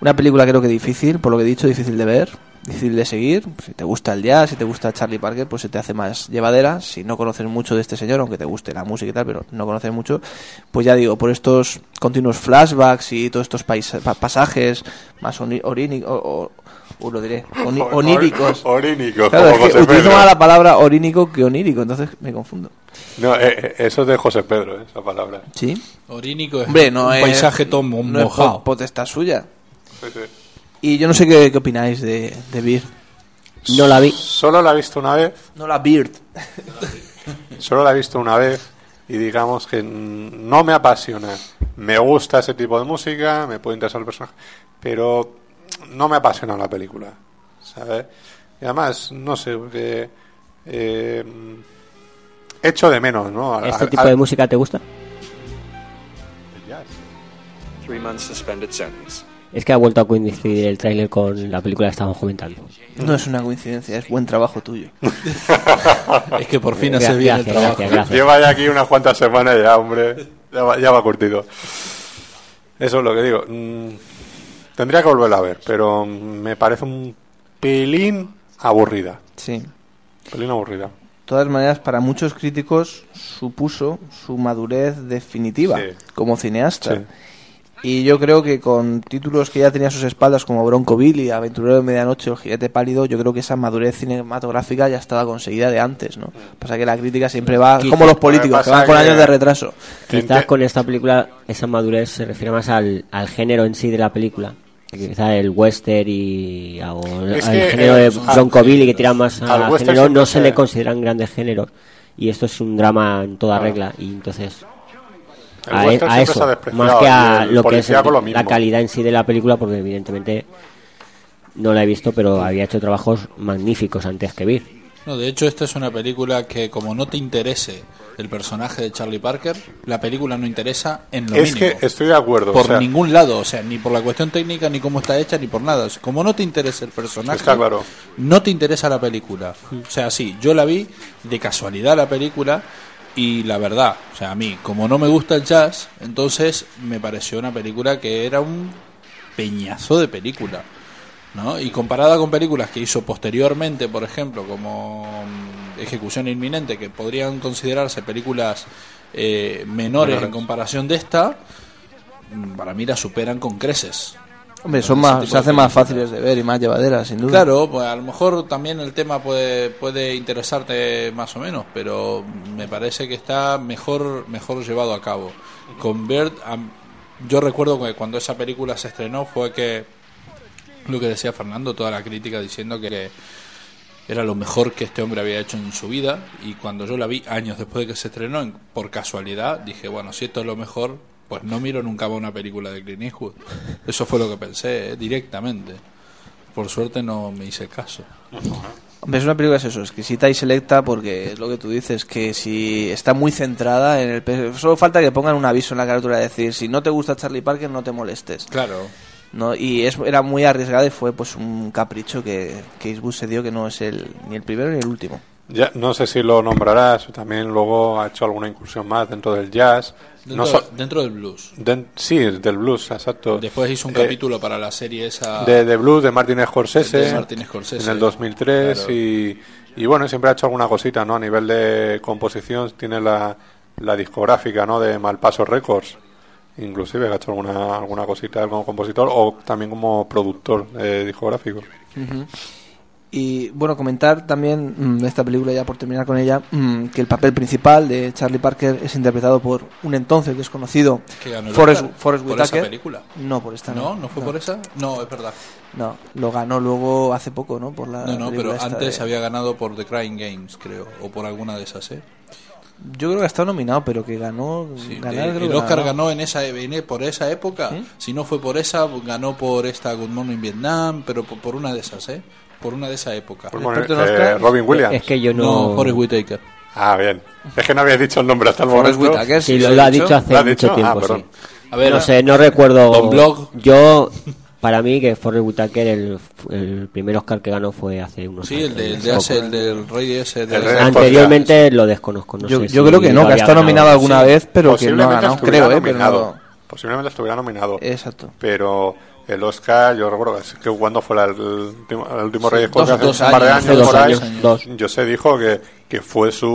Una película creo que difícil, por lo que he dicho, difícil de ver, difícil de seguir. Si te gusta el jazz, si te gusta Charlie Parker, pues se te hace más llevadera. Si no conoces mucho de este señor, aunque te guste la música y tal, pero no conoces mucho, pues ya digo, por estos continuos flashbacks y todos estos pasajes más o- o lo diré, oni- oníricos. Orínicos, Claro, como es que José utilizo Pedro. más la palabra orínico que onírico, entonces me confundo. No, eh, eh, eso es de José Pedro, eh, esa palabra. ¿Sí? Orínico es Hombre, no un es, paisaje todo no es mojado. po- potestad suya. Sí, sí. Y yo no sé qué, qué opináis de, de Beard. No la vi. Solo la he visto una vez. No la Beard. Solo la he visto una vez y digamos que no me apasiona. Me gusta ese tipo de música, me puede interesar el personaje, pero no me apasiona la película, ¿sabes? Y además, no sé, porque eh, echo de menos, ¿no? A- ¿Este tipo a- de música te gusta? Es que ha vuelto a coincidir el tráiler con la película que estábamos comentando. No es una coincidencia, es buen trabajo tuyo. Es que por fin hace bien el gracias, trabajo. gracias, gracias. Lleva ya aquí unas cuantas semanas ya, hombre. Ya va, ya va curtido. Eso es lo que digo. Mm, tendría que volverla a ver, pero me parece un pelín aburrida. Sí. Pelín aburrida. De todas maneras, para muchos críticos supuso su madurez definitiva Sí. como cineasta. Sí. Y yo creo que con títulos que ya tenía a sus espaldas como Bronco Billy, Aventurero de Medianoche o El Jinete Pálido, yo creo que esa madurez cinematográfica ya estaba conseguida de antes, ¿no? Pasa que la crítica siempre va Quizá- como los políticos, que van con que- años de retraso. Quizás con esta película esa madurez se refiere más al, al género en sí de la película. Quizás el western y o que, género eh, de Bronco Billy que tira más al a género no se le consideran grandes géneros. Y esto es un drama en toda Claro. regla y entonces El a, ha eso más que a el lo que es el- lo la calidad en sí de la película porque evidentemente no la he visto pero había hecho trabajos magníficos antes que vi No, de hecho, esta es una película que, como no te interese el personaje de Charlie Parker, la película no interesa en lo Es mínimo. que estoy de acuerdo. por o sea, ningún lado, o sea, ni por la cuestión técnica, ni cómo está hecha, ni por nada. O sea, como no te interesa el personaje, Está claro. no te interesa la película. O sea, sí, yo la vi de casualidad la película y la verdad, o sea, a mí, como no me gusta el jazz, entonces me pareció una película que era un peñazo de película. ¿no? Y comparada con películas que hizo posteriormente, por ejemplo, como mm, Ejecución Inminente, que podrían considerarse películas eh, menores en comparación de esta, mm, para mí la superan con creces. Hombre, son más, se hacen más fáciles de ver y más llevaderas, sin duda. Claro, pues a lo mejor también el tema puede, puede interesarte más o menos, pero me parece que está mejor, mejor llevado a cabo. Con Bird, yo recuerdo que cuando esa película se estrenó fue que, lo que decía Fernando, toda la crítica diciendo que era lo mejor que este hombre había hecho en su vida y cuando yo la vi años después de que se estrenó, en- por casualidad, dije, bueno, si esto es lo mejor, pues no miro nunca más una película de Clint Eastwood. Eso fue lo que pensé, eh, directamente. Por suerte no me hice caso. Hombre, es una película es eso, exquisita y selecta porque es lo que tú dices, que si está muy centrada en el... Solo falta que pongan un aviso en la carátula de decir, si no te gusta Charlie Parker, no te molestes. Claro. ¿No? Y es, era muy arriesgada y fue pues un capricho que, que Eastwood se dio que no es el, ni el primero ni el último. Ya, no sé si lo nombrarás, también luego ha hecho alguna incursión más dentro del jazz. Dentro, no so- dentro del blues. sí, del blues, exacto. Después hizo un Eh, capítulo para la serie esa... de, de blues de Martin Scorsese, De Martin Scorsese, en el 2003 claro. y, y bueno siempre ha hecho alguna cosita no a nivel de composición tiene la, la discográfica no de Malpaso Records inclusive ha hecho alguna alguna cosita como compositor o también como productor eh, discográfico. Y bueno, comentar también mm, de esta película, ya por terminar con ella, mm, que el papel principal de Charlie Parker es interpretado por un entonces desconocido el Forrest, Forrest por esa Whitaker. película. No, por esta ¿No? no. ¿No fue por esa? No, es verdad. No, lo ganó luego hace poco, ¿no? Por la No, no, pero antes de- había ganado por The Crying Games, creo, o por alguna de esas, ¿eh? Yo creo que ha estado nominado, pero que ganó. ganar, Eh, creo el que Oscar ganó. ganó en esa en- e, por esa época. Si no fue por esa, ganó por esta Good Morning Vietnam, pero por, por una de esas, ¿eh? Por una de esa época. Pues bueno, eh, Robin Williams Es que yo no- No, Forrest Whitaker. ah bien es que no habías dicho el nombre hasta el Forrest momento Whitaker, Sí, lo, lo ha dicho hace ¿Lo has mucho dicho? tiempo, Ah, sí. A ver, no sé, no recuerdo. Don Blog. Yo, para mí, que Forrest Whitaker, el, el primer Oscar que ganó fue hace unos Sí, años. el, de, el, hace de poco. el del rey ese. De El rey Anteriormente lo desconozco. No yo sé yo si creo que no, que ha estado nominado alguna sí. vez, pero que no ha Posiblemente ganado, estuviera creo, ¿eh? Pero nominado. no- posiblemente estuviera nominado Exacto. pero el Oscar yo recuerdo que cuando fue la- el, último, el último Rey de dos- Escocia hace dos un par de años, años, dos por ahí, años, dos. yo sé dijo que, que fue su,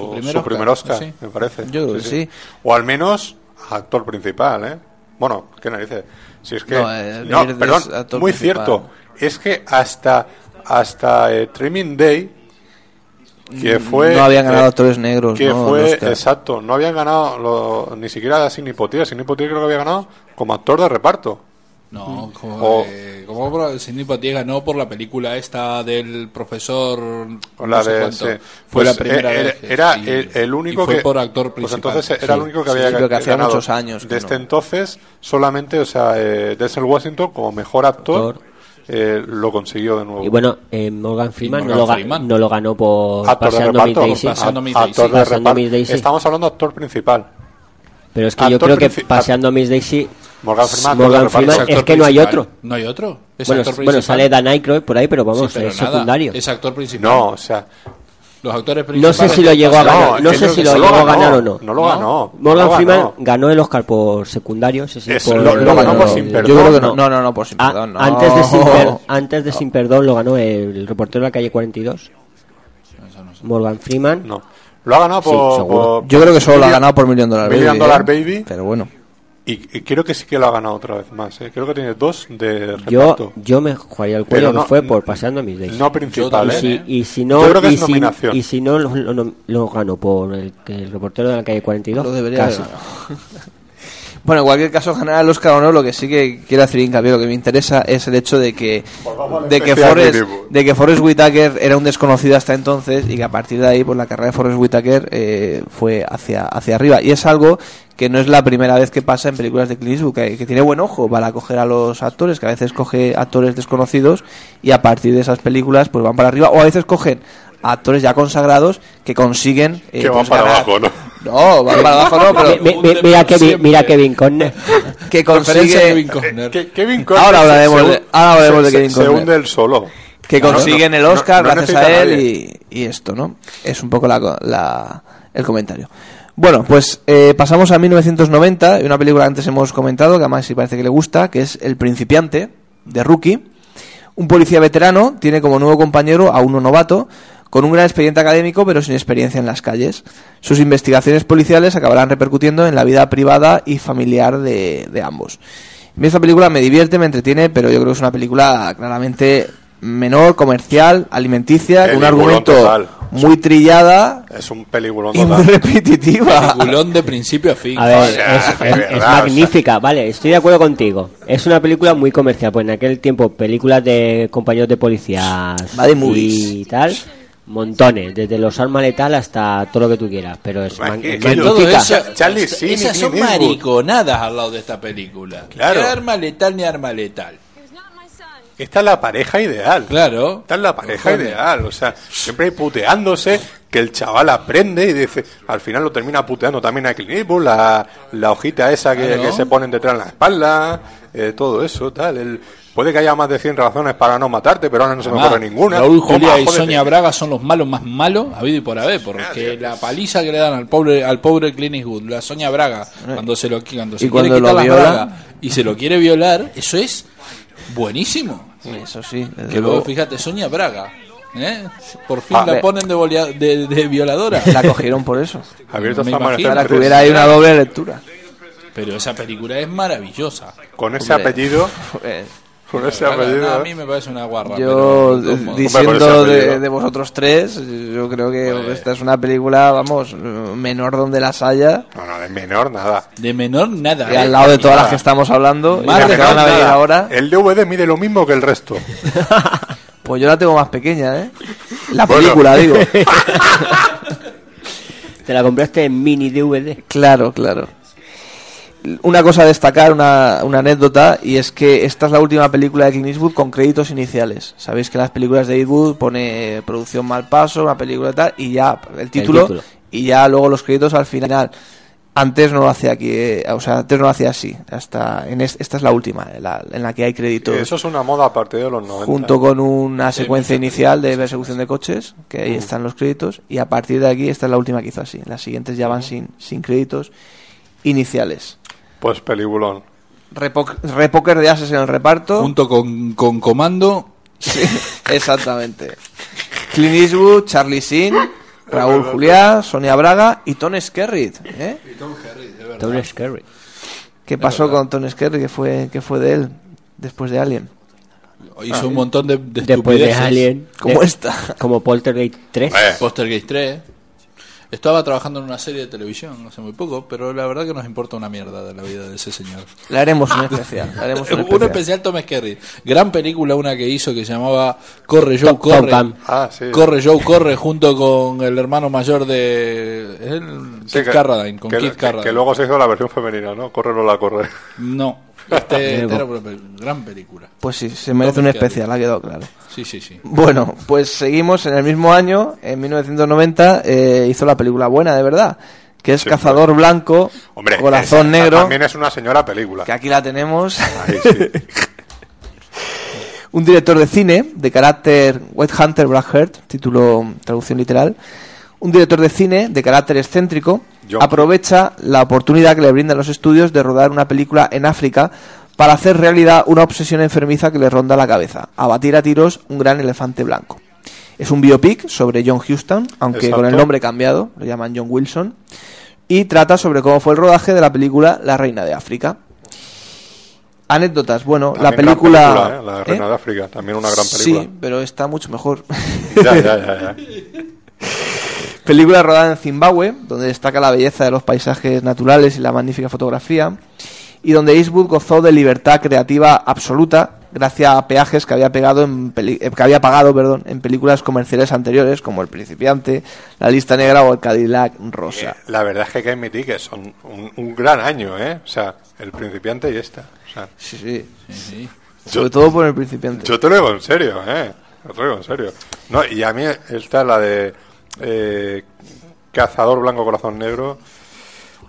Su primer su Oscar, primer Oscar sí. me parece Yo creo que sí. o al menos actor principal ¿eh? bueno qué narices si es que No, eh, no, perdón muy cierto. es que hasta hasta eh, Training Day que fue no habían ganado eh, actores negros, que ¿no? fue exacto no habían ganado lo- ni siquiera Sidney Poitier Sidney Poitier creo que había ganado como actor de reparto No, como, O- eh, como Sidney Poitier ganó por la película esta del profesor. Con no la sé de, cuánto. sí. Fue Pues, la primera eh, vez. Era y- el, el único y fue que. por actor pues principal. entonces era el Sí. único que Sí, había pero que hacía ganado. muchos años Desde no. entonces, solamente, o sea, eh, Denzel Washington como mejor actor, Actor. eh, lo consiguió de nuevo. Y bueno, eh, Morgan Freeman, Morgan no, lo Freeman. no lo ganó por actor de Paseando Miss. Daisy. Miss Daisy. Estamos hablando de actor principal. Pero es que yo creo que Paseando a Miss Daisy, Morgan Freeman, Morgan es que no hay otro. No hay otro. Es bueno, actor bueno, sale Dan Aykroyd por ahí, pero vamos, Sí, pero es nada, secundario. Es actor principal. No, o sea. Los actores No principales. sé si lo llegó a No, ganar, no sé no- si lo no llegó a ganar o no. No lo ganó. Morgan no Freeman ganó. ganó el Oscar por secundario, sí, por- lo- lo ganó por Sin Yo Perdón, creo que no. no, no, no, no por sin Ah, perdón. no. antes, de sin Per- antes de Sin Perdón lo ganó el reportero de la calle 42. Morgan Freeman. No. Lo ha ganado Sí, por. seguro. por- Yo creo que solo lo ha ganado por Million Dollar Million Baby. Dollar ¿eh? Baby. Pero bueno. Y, y creo que sí que lo ha ganado otra vez más. ¿eh? Creo que tiene dos de Yo, reparto. yo me jugaría el cuello Pero que no- fue por Paseando a Miss Daisy. No principal, y, ¿eh? si, y si no, Yo creo que y es si, nominación. y si no lo, lo- lo ganó por el, que el reportero de la calle 42, Lo debería casi. Bueno, en cualquier caso, ganar el Oscar o no, lo que sí que quiero hacer hincapié, lo que me interesa es el hecho de que de que Forrest, de que Forrest Whitaker era un desconocido hasta entonces y que a partir de ahí, pues la carrera de Forrest Whitaker eh, fue hacia, hacia arriba. Y es algo que no es la primera vez que pasa en películas de Clint Eastwood, que, que tiene buen ojo para coger a los actores, que a veces coge actores desconocidos y a partir de esas películas pues van para arriba, o a veces cogen actores ya consagrados que consiguen eh, Que van pues, para ganar- abajo, ¿no? No, van para abajo no, pero Mi- mi- mira, Kevin, mira Kevin Conner. que consigue Kevin Costner. Que- Kevin Costner Ahora se- hablaremos se- de- ahora hablaremos de se- Kevin se, Costner. hunde el solo. que No, no, consiguen el Oscar no gracias a él y, y esto, ¿no? Es un poco la, la- el comentario. Bueno, pues eh, pasamos a 1990, y una película que antes hemos comentado, que además sí parece que le gusta, que es El Principiante, de Rookie. Un policía veterano tiene como nuevo compañero a uno novato, con un gran expediente académico pero sin experiencia en las calles. Sus investigaciones policiales acabarán repercutiendo en la vida privada y familiar de, de ambos. Esta película me divierte, me entretiene, pero yo creo que es una película claramente menor, comercial, alimenticia, con un argumento total. muy trillada Es un peliculón y muy total. repetitiva. Peliculón de principio a fin. A ver, O sea, es, es- verdad, es o sea. magnífica, vale, estoy de acuerdo contigo. Es una película muy comercial, pues en aquel tiempo películas de compañeros de policías y tal, montones, desde los armas letal hasta todo lo que tú quieras, pero es, Que- es todo Charlie y esas son mariconadas al lado de esta película. Claro. Ni arma letal ni arma letal. Que esta es la pareja ideal. Claro. Esta es la pareja ideal. O sea, siempre hay puteándose, que el chaval aprende y dice, al final lo termina puteando también a Clint Eastwood, la, la hojita esa que, Claro. que se ponen detrás de la espalda, eh, todo eso, tal. El, puede que haya más de 100 razones para no matarte, pero ahora no se me ocurre ninguna. Raúl Julia y. Sonia Braga son los malos más malos habido y por haber, porque la paliza que le dan al pobre al pobre Clint Eastwood, la Sonia Braga, cuando se lo cuando se Y quiere cuando quitar viola. bragas y se lo quiere violar, eso es buenísimo. Eso sí. Que luego, luego. fíjate, Sonia Braga, ¿eh? Por fin Ah, la ponen de, volea- de, de violadora. La cogieron por eso. Abierto Para que hubiera ahí una doble lectura. Pero esa película es maravillosa. Con ese Hombre. apellido, Eh, con ese Claro, apellido. no, a mí me parece una guarra. Yo, pero eh, diciendo de, vosotros tres, yo creo que esta es una película, vamos, menor donde las haya. No, no, de menor nada. De menor nada. Y ¿eh? al lado de todas nada. las que estamos hablando, Más que van a venir ahora, El DVD mide lo mismo que el resto. pues yo la tengo más pequeña, ¿eh? La Bueno. película, digo. Te la compraste en mini DVD. Claro, claro. Una cosa a destacar, una, una anécdota, y es que esta es la última película de Clint Eastwood con créditos iniciales. Sabéis que en las películas de Eastwood pone eh, producción mal paso, una película y tal, y ya el título, título. y ya luego los créditos al final. Antes no lo hacía aquí, eh, o sea, antes no lo hacía así. Hasta en es- esta es la última, en la, en la que hay créditos Eso es una moda a partir de los 90. junto con una secuencia inicial de persecución de coches, que ahí están los créditos, y a partir de aquí esta es la última que hizo así. Las siguientes ya van sin, sin créditos iniciales. Pues peliculón. Repo- Repoker de ases en el reparto. Junto con, con Comando. Sí, exactamente. Clint Eastwood, Charlie Sheen, Raúl Juliá, Sonia Braga y Tom Skerritt. ¿eh? Tom Scary. ¿Qué pasó con Tom Skerritt? ¿Qué fue, qué fue de él después de Alien? Hizo un montón de, de Después de. Alien. Como de- esta. Como Poltergeist 3. Eh, Postergeist 3. Estaba trabajando en una serie de televisión hace muy poco, pero la verdad que nos importa una mierda de la vida de ese señor. Le haremos un especial. le haremos un Un especial. especial Tom. Gran película, una que hizo que se llamaba Corre Joe, Top- corre. Ah, sí. Corre Joe, corre junto con el hermano mayor de ¿es el Sí, Kid que- Carradine, con que, Kid que- Carradine. que luego se hizo la versión femenina, ¿no? Corre no la corre. No, este, este era una gran película. Pues sí, se merece un especial, ha quedado claro. Sí, sí, sí. Bueno, pues seguimos en el mismo año, en 1990, eh, hizo la película buena, de verdad, que es Sí, Cazador Blanco, Hombre, Corazón esa Negro, También es una señora película. que aquí la tenemos. Ahí sí. un director de cine de carácter White Hunter Blackheart, título traducción literal. Un director de cine de carácter excéntrico John. aprovecha la oportunidad que le brindan los estudios de rodar una película en África para hacer realidad una obsesión enfermiza que le ronda la cabeza, abatir a tiros un gran elefante blanco. Es un biopic sobre John Huston, aunque con el nombre cambiado, lo llaman John Wilson, y trata sobre cómo fue el rodaje de la película La Reina de África. Anécdotas, bueno, la También película... película, ¿eh? La ¿eh? Reina de África, también una gran película. Sí, pero está mucho mejor. Ya, ya, ya, ya. Película rodada en Zimbabue, donde destaca la belleza de los paisajes naturales y la magnífica fotografía, y donde Eastwood gozó de libertad creativa absoluta gracias a peajes que había pegado en peli- eh, que había pagado, perdón, en películas comerciales anteriores como El Principiante, La Lista Negra o El Cadillac Rosa. La verdad es que hay que admitir que son un, un gran año, ¿eh? O sea, el principiante y esta. O sea, Sí, sí. Sí, sí. Sobre todo por El Principiante. yo te lo digo en serio, ¿eh? Te lo digo en serio. No, y a mí esta, la de eh, Cazador Blanco Corazón Negro,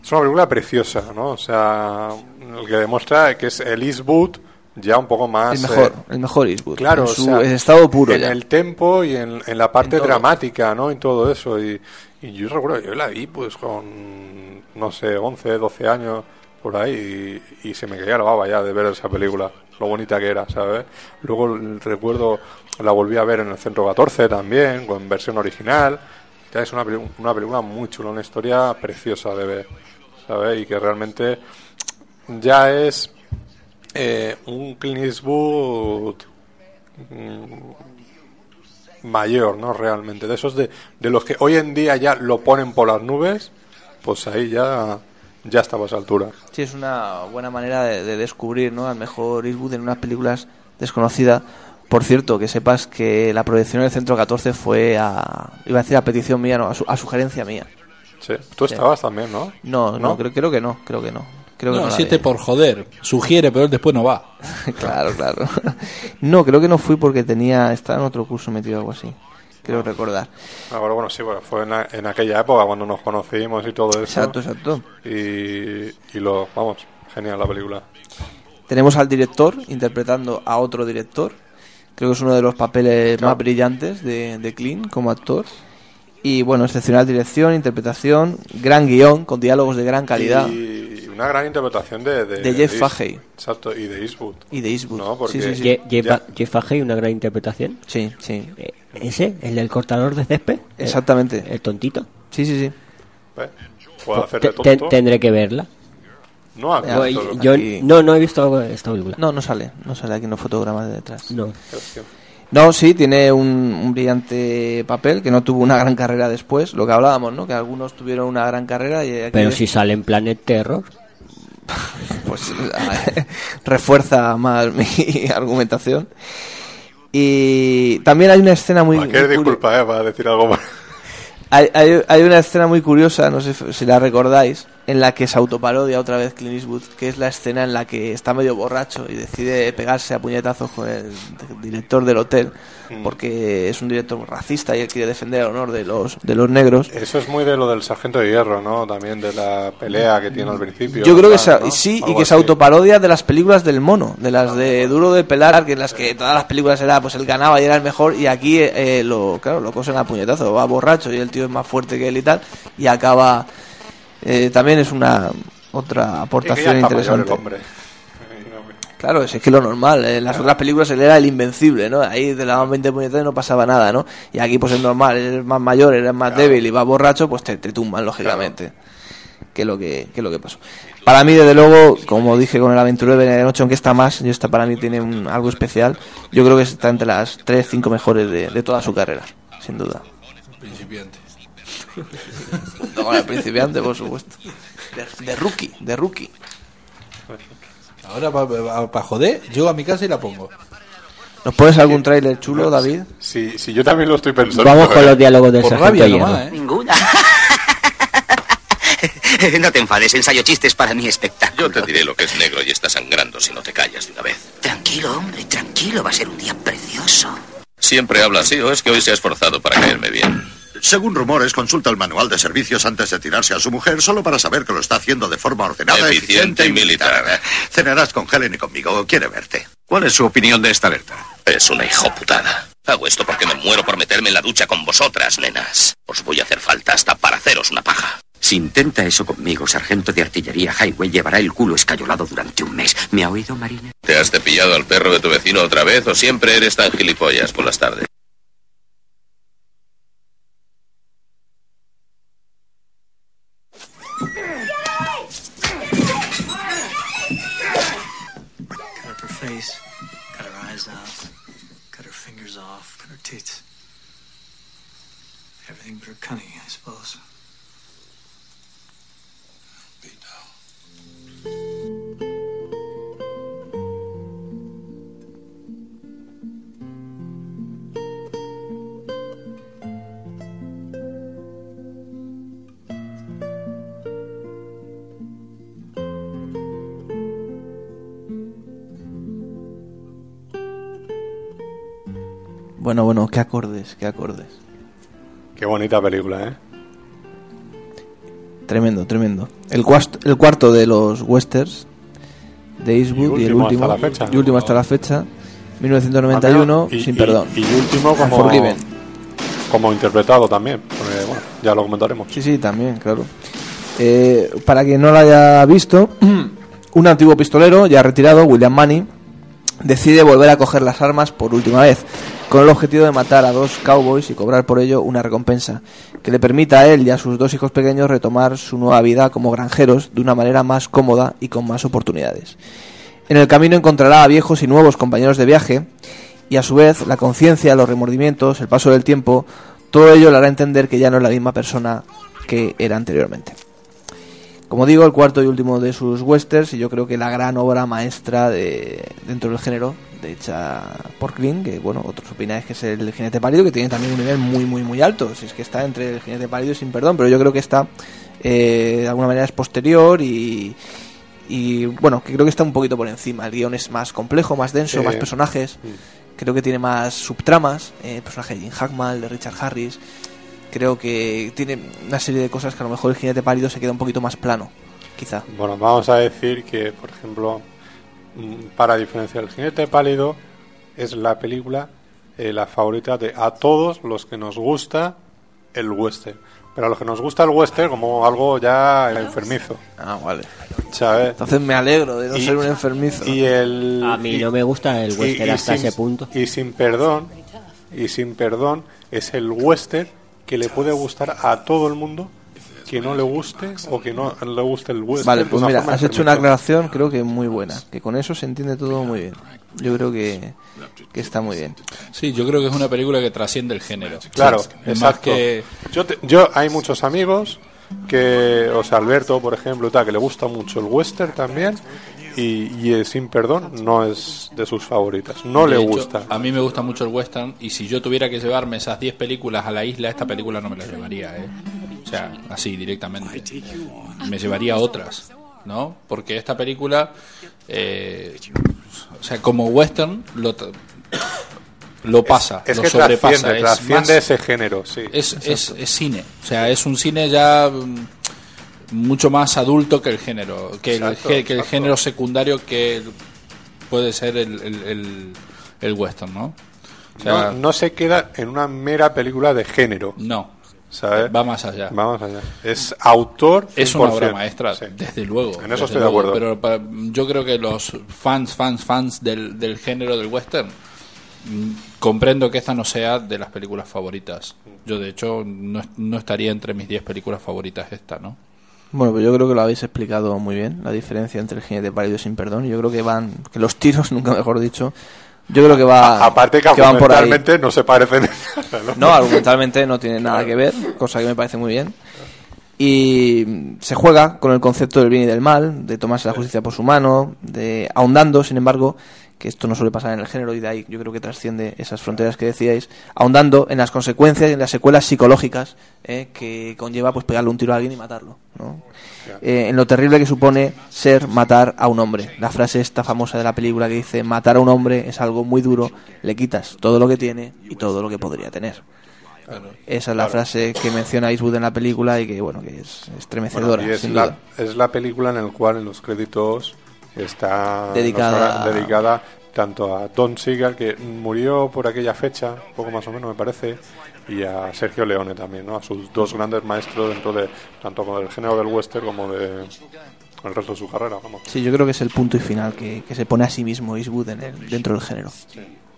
es una película preciosa, ¿no? O sea, el que demuestra que es el Eastwood ya un poco más... el mejor, eh, el mejor Eastwood. Claro, en o sea, estado puro en ya. el tempo y en, en la parte En dramática, ¿no? Y todo eso. Y, y yo recuerdo, yo la vi pues con, no sé, 11, 12 años por ahí y, y se me caía la baba ya de ver esa película, lo bonita que era, ¿sabes? Luego recuerdo, la volví a ver en el Centro 14 también, con versión original. Ya es una, una película muy chula, una historia preciosa de ver, ¿sabes? Y que realmente ya es eh, un Clint Eastwood mm, mayor, ¿no? Realmente, de esos de, de los que hoy en día ya lo ponen por las nubes, pues ahí ya, ya estaba a esa altura. Sí, es una buena manera de, de descubrir ¿no? al mejor Eastwood en unas películas desconocidas. Por cierto, que sepas que la proyección del Centro 14 fue a... Iba a decir a petición mía, no, a, su- a sugerencia mía. Sí, tú Sí. estabas también, ¿no? No, no, ¿No? Creo, creo que no, creo que no. Creo que no, siete por joder. Sugiere, pero él después no va. claro, claro. No, creo que no fui porque tenía estaba en otro curso metido o algo así. Creo recordar. Ah, bueno, bueno, sí, bueno, fue en, aquella época cuando nos conocimos y todo eso. Exacto, exacto. Y, y lo, vamos, genial la película. Tenemos al director interpretando a otro director. Creo que es uno de los papeles Claro. más brillantes de, de Clint como actor. Y bueno, excepcional dirección, interpretación, gran guion, con diálogos de gran calidad. Y una gran interpretación de... De, De Jeff Fahey. Exacto, y de Eastwood. Y de Eastwood. No, porque Sí, sí, sí. Je- Jeff, ya- Jeff Fahey, una gran interpretación. Sí, sí. Eh, ¿Ese? ¿El del cortador de césped? Eh, Exactamente. ¿El tontito? Sí, sí, sí. ¿ves? Puede Pues hacer de tonto. tendré que verla. No, ha Ya, visto Yo- yo aquí- no, no he visto esta película. No, no sale. No sale aquí en los fotogramas de detrás. No. No, sí, tiene un, un brillante papel que no tuvo una gran carrera después. Lo que hablábamos, ¿no? Que algunos tuvieron una gran carrera y aquí Pero si sale en Planet Terror. pues refuerza más mi argumentación. Y también hay una escena muy, Cualquier muy disculpa, eh, para decir algo más. hay, hay, hay una escena muy curiosa, no sé si la recordáis, en la que se autoparodia otra vez Clint Eastwood, que es la escena en la que está medio borracho y decide pegarse a puñetazos con el director del hotel, Mm. porque es un director racista y él quiere defender el honor de los, de los negros. Eso es muy de lo del sargento de hierro, ¿no? También de la pelea que tiene al principio. Yo creo que tal, se- ¿no? sí, y que se así. autoparodia de las películas del mono, de las de Duro de Pelar, que en las que todas las películas era, pues él ganaba y era el mejor, y aquí eh, lo, claro, lo cosen a puñetazo, va borracho y el tío es más fuerte que él y tal, y acaba, eh, también es una otra aportación interesante. Claro, es que lo normal. En las otras películas él era el invencible, ¿no? Ahí te daban 20 puñetazos y no pasaba nada, ¿no? Y aquí pues es normal, eres más mayor, eres más débil y vas borracho, pues te, te tumban, lógicamente. Que es lo que, que es lo que pasó. Para mí, desde luego, como dije con el aventurero de noche, aunque está más, y esta para mí tiene un- algo especial, yo creo que está entre las 3, 5 mejores de, de toda su carrera, sin duda. Principiante. Con el principiante, por supuesto. De, de rookie, de rookie. Ahora, para joder, llego a mi casa y la pongo. ¿Nos pones algún tráiler chulo, David? Sí, sí, yo también lo estoy pensando. Vamos con los diálogos del Por sargento rabia nomás, ¿eh? Ninguna. no te enfades, ensayo chistes para mi espectáculo. Yo te diré lo que es negro y está sangrando si no te callas de una vez. Tranquilo, hombre, tranquilo, va a ser un día precioso. ¿Siempre habla así o es que hoy se ha esforzado para caerme bien? Según rumores, consulta el manual de servicios antes de tirarse a su mujer solo para saber que lo está haciendo de forma ordenada, Eficiente y militar. Cenarás con Helen y conmigo. Quiere verte. ¿Cuál es su opinión de esta alerta? Es una hijoputada. Hago esto porque me muero por meterme en la ducha con vosotras, nenas. Os voy a hacer falta hasta para haceros una paja. Si intenta eso conmigo, sargento de artillería Highway llevará el culo escayolado durante un mes. ¿Me ha oído, Marina? ¿Te has cepillado al perro de tu vecino otra vez o siempre eres tan gilipollas por las tardes? Everything but her cunning, I suppose. Bueno, bueno, qué acordes, qué acordes. Qué bonita película, ¿eh? Tremendo, tremendo. El, cuast- el cuarto de los westerns de Eastwood y, el último hasta la fecha. y último hasta la fecha 1991 Y- sin y- perdón Y, último como, interpretado también. porque, bueno, ya lo comentaremos. Sí, sí, también, claro. Eh, para quien no lo haya visto, un antiguo pistolero, ya retirado, William Manny, decide volver a coger las armas por última vez, con el objetivo de matar a dos cowboys y cobrar por ello una recompensa, que le permita a él y a sus dos hijos pequeños retomar su nueva vida como granjeros de una manera más cómoda y con más oportunidades. En el camino encontrará a viejos y nuevos compañeros de viaje, y a su vez la conciencia, los remordimientos, el paso del tiempo, todo ello le hará entender que ya no es la misma persona que era anteriormente. Como digo, el cuarto y último de sus westerns, y yo creo que la gran obra maestra de, dentro del género, de hecha por Clint, que bueno, otros opináis que es el jinete pálido, que tiene también un nivel muy, muy, muy alto. Si es que está entre el jinete pálido y sin perdón, pero yo creo que está, eh, de alguna manera, es posterior y, Y bueno, que creo que está un poquito por encima. El guion es más complejo, más denso, Sí. más personajes. Creo que tiene más subtramas. eh, el personaje de Jim Hackman, de Richard Harris. Creo que tiene una serie de cosas que a lo mejor el jinete pálido se queda un poquito más plano, quizá. Bueno, vamos a decir que, por ejemplo, mm, para diferenciar el jinete pálido, es la película eh, la favorita de a todos los que nos gusta el western. Pero a los que nos gusta el western como algo ya enfermizo. Ah, vale. ¿Sabes? Entonces me alegro de no Y- ser un enfermizo. Y el, A mí no me gusta el y- western y hasta sin- ese punto. Y sin perdón, y sin perdón, es el western que le puede gustar a todo el mundo que no le guste o que no le guste el western. Vale, pues mira, has hecho una aclaración creo que muy buena. Que con eso se entiende todo muy bien. Yo creo que, que está muy bien. Sí, yo creo que es una película que trasciende el género. Claro, Sí, Más exacto. que Yo, te- yo hay muchos amigos que, o sea, Alberto, por ejemplo, tal, que le gusta mucho el western también y, y Sin Perdón no es de sus favoritas, no De le hecho, gusta. A mí me gusta mucho el western y si yo tuviera que llevarme esas 10 películas a la isla, esta película no me la llevaría, ¿eh? O sea, así directamente. Me llevaría otras, ¿no? Porque esta película, eh, o sea, como western, lo, lo pasa, es lo que sobrepasa. trasciende, es trasciende más- ese género, sí. Es, es, es cine, o sea, es un cine ya mm, mucho más adulto que el género, que, el, Exacto, que el género secundario que puede ser el, el, el- el western, ¿no? O sea, no, no se queda en una mera película de género. No. ¿Sabes? Va más allá. Va más allá. Es autor. Es una 100%. obra maestra, Sí. desde luego. En eso estoy de acuerdo. Pero pa- yo creo que los fans, fans, fans del, del género del western mm, comprendo que esta no sea de las películas favoritas. Yo, de hecho, no, no estaría entre mis 10 películas favoritas esta, ¿no? Bueno, pues yo creo que lo habéis explicado muy bien, la diferencia entre el jinete pálido y sin perdón. Yo creo que van, que los tiros, nunca mejor dicho, yo creo que va Aparte que, ahí. argumentalmente no se parecen. ¿no? No, argumentalmente no tiene nada que ver, cosa que me parece muy bien. Y se juega con el concepto del bien y del mal, de tomarse la justicia por su mano, de ahondando, sin embargo, que esto no suele pasar en el género y de ahí yo creo que trasciende esas fronteras que decíais, ahondando en las consecuencias y en las secuelas psicológicas eh, que conlleva pues pegarle un tiro a alguien y matarlo, ¿no? Eh, en lo terrible que supone ser matar a un hombre. La frase esta famosa de la película que dice matar a un hombre es algo muy duro, le quitas todo lo que tiene y todo lo que podría tener. Esa es la frase que menciona Eastwood en la película y que bueno que es estremecedora. Bueno, y es sin la, duda. es la película en la cual en los créditos está Dedicada- tanto a Don Siegel, que murió por aquella fecha, poco más o menos me parece, y a Sergio Leone también, ¿no? a sus dos grandes maestros dentro de tanto con el género del western como de el resto de su carrera. Vamos. Sí, yo creo que es el punto y final que, que se pone a sí mismo Eastwood en el- dentro del género.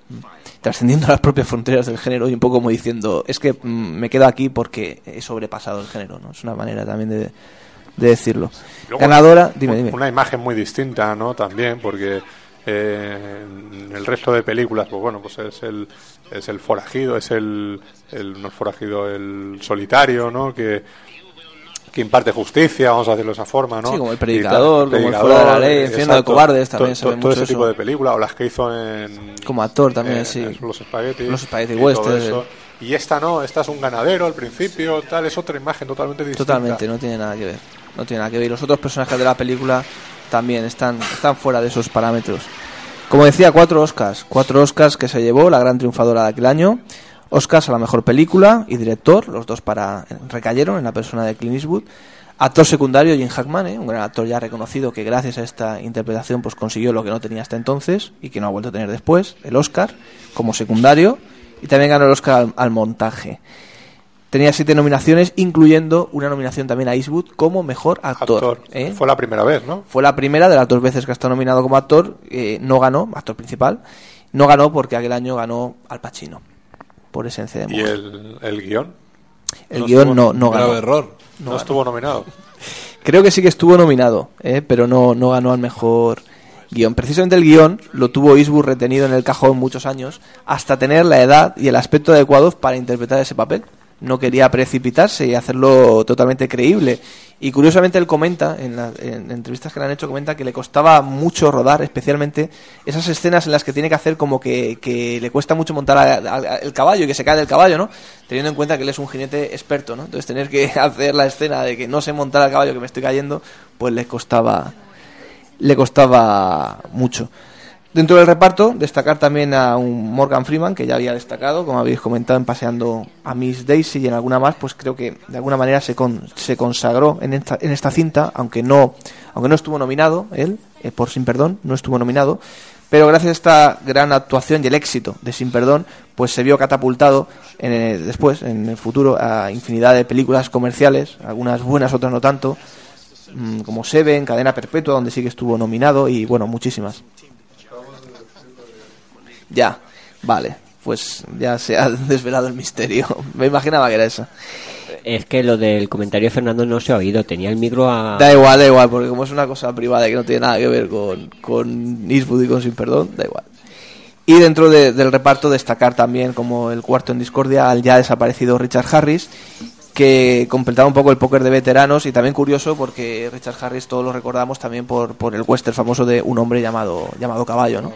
Mm. Trascendiendo las propias fronteras del género y un poco como diciendo, es que mm, me quedo aquí porque he sobrepasado el género, ¿no? Es una manera también de, de decirlo. Luego, Ganadora, dime, dime. Una imagen muy distinta, ¿no? También, porque eh, en el resto de películas, pues bueno, pues es el, es el forajido, es el, el no el forajido, el solitario, ¿no? Que, que imparte justicia, vamos a decirlo de esa forma, ¿no? Sí, como el Y tal, predicador, como el fuera de la ley, Infierno de exacto. cobardes, también To- se ve to- todo mucho ese tipo eso. de películas, o las que hizo en... Como actor también, en- sí. en Los Spaghetti. Los Spaghetti y todo Western. eso. Y esta no, esta es un ganadero al principio, tal, es otra imagen totalmente distinta. Totalmente, no tiene nada que ver. No tiene nada que ver. Los otros personajes de la película también están, están fuera de esos parámetros. Como decía, cuatro Oscars. Cuatro Oscars que se llevó la gran triunfadora de aquel año. Oscars a la mejor película y director. Los dos para recayeron en la persona de Clint Eastwood. Actor secundario, Jim Hackman, ¿eh? un gran actor ya reconocido que gracias a esta interpretación pues consiguió lo que no tenía hasta entonces y que no ha vuelto a tener después, el Oscar, como secundario. Y también ganó el Oscar al montaje. Tenía siete nominaciones, incluyendo una nominación también a Eastwood como mejor actor. Actor. ¿eh? Fue la primera vez, ¿no? Fue la primera de las dos veces que ha estado nominado como actor. eh, no ganó, actor principal. No ganó porque aquel año ganó Al Pacino. Por esencia de ¿Y el, el guion? El guion no, no ganó. error. No, ganó. estuvo nominado. Creo que sí que estuvo nominado, ¿eh? pero no, no ganó al mejor guion. Precisamente el guion lo tuvo Eastwood retenido en el cajón muchos años hasta tener la edad y el aspecto adecuados para interpretar ese papel. No quería precipitarse y hacerlo totalmente creíble. Y curiosamente él comenta, en, la- en entrevistas que le han hecho, comenta que le costaba mucho rodar, especialmente esas escenas en las que tiene que hacer como que, que le cuesta mucho montar a- el caballo y que se cae del caballo, ¿no? Teniendo en cuenta que él es un jinete experto, ¿no? Entonces tener que hacer la escena de que no sé montar al caballo, que me estoy cayendo, pues le costaba le costaba mucho. Dentro del reparto, destacar también a un Morgan Freeman, que ya había destacado, como habéis comentado, en Paseando a Miss Daisy y en alguna más, pues creo que de alguna manera se, con- se consagró en esta, en esta cinta, aunque no, aunque no estuvo nominado, él, eh, por Sin Perdón, no estuvo nominado, pero gracias a esta gran actuación y el éxito de Sin Perdón, pues se vio catapultado en, eh, después, en el futuro, a infinidad de películas comerciales, algunas buenas, otras no tanto, mm, como Seven, Cadena Perpetua, donde sí que estuvo nominado, y bueno, muchísimas. Ya, vale, pues ya se ha desvelado el misterio. Me imaginaba que era esa. Es que lo del comentario de Fernando no se ha oído. Tenía el micro a. Da igual, da igual, porque como es una cosa privada y que no tiene nada que ver con, con Eastwood y con Sin Perdón, da igual. Y dentro de- del reparto destacar también como el cuarto en discordia al ya desaparecido Richard Harris, que completaba un poco el póker de veteranos y también curioso porque Richard Harris todos lo recordamos también por, por el western famoso de un hombre llamado, llamado Caballo, ¿no?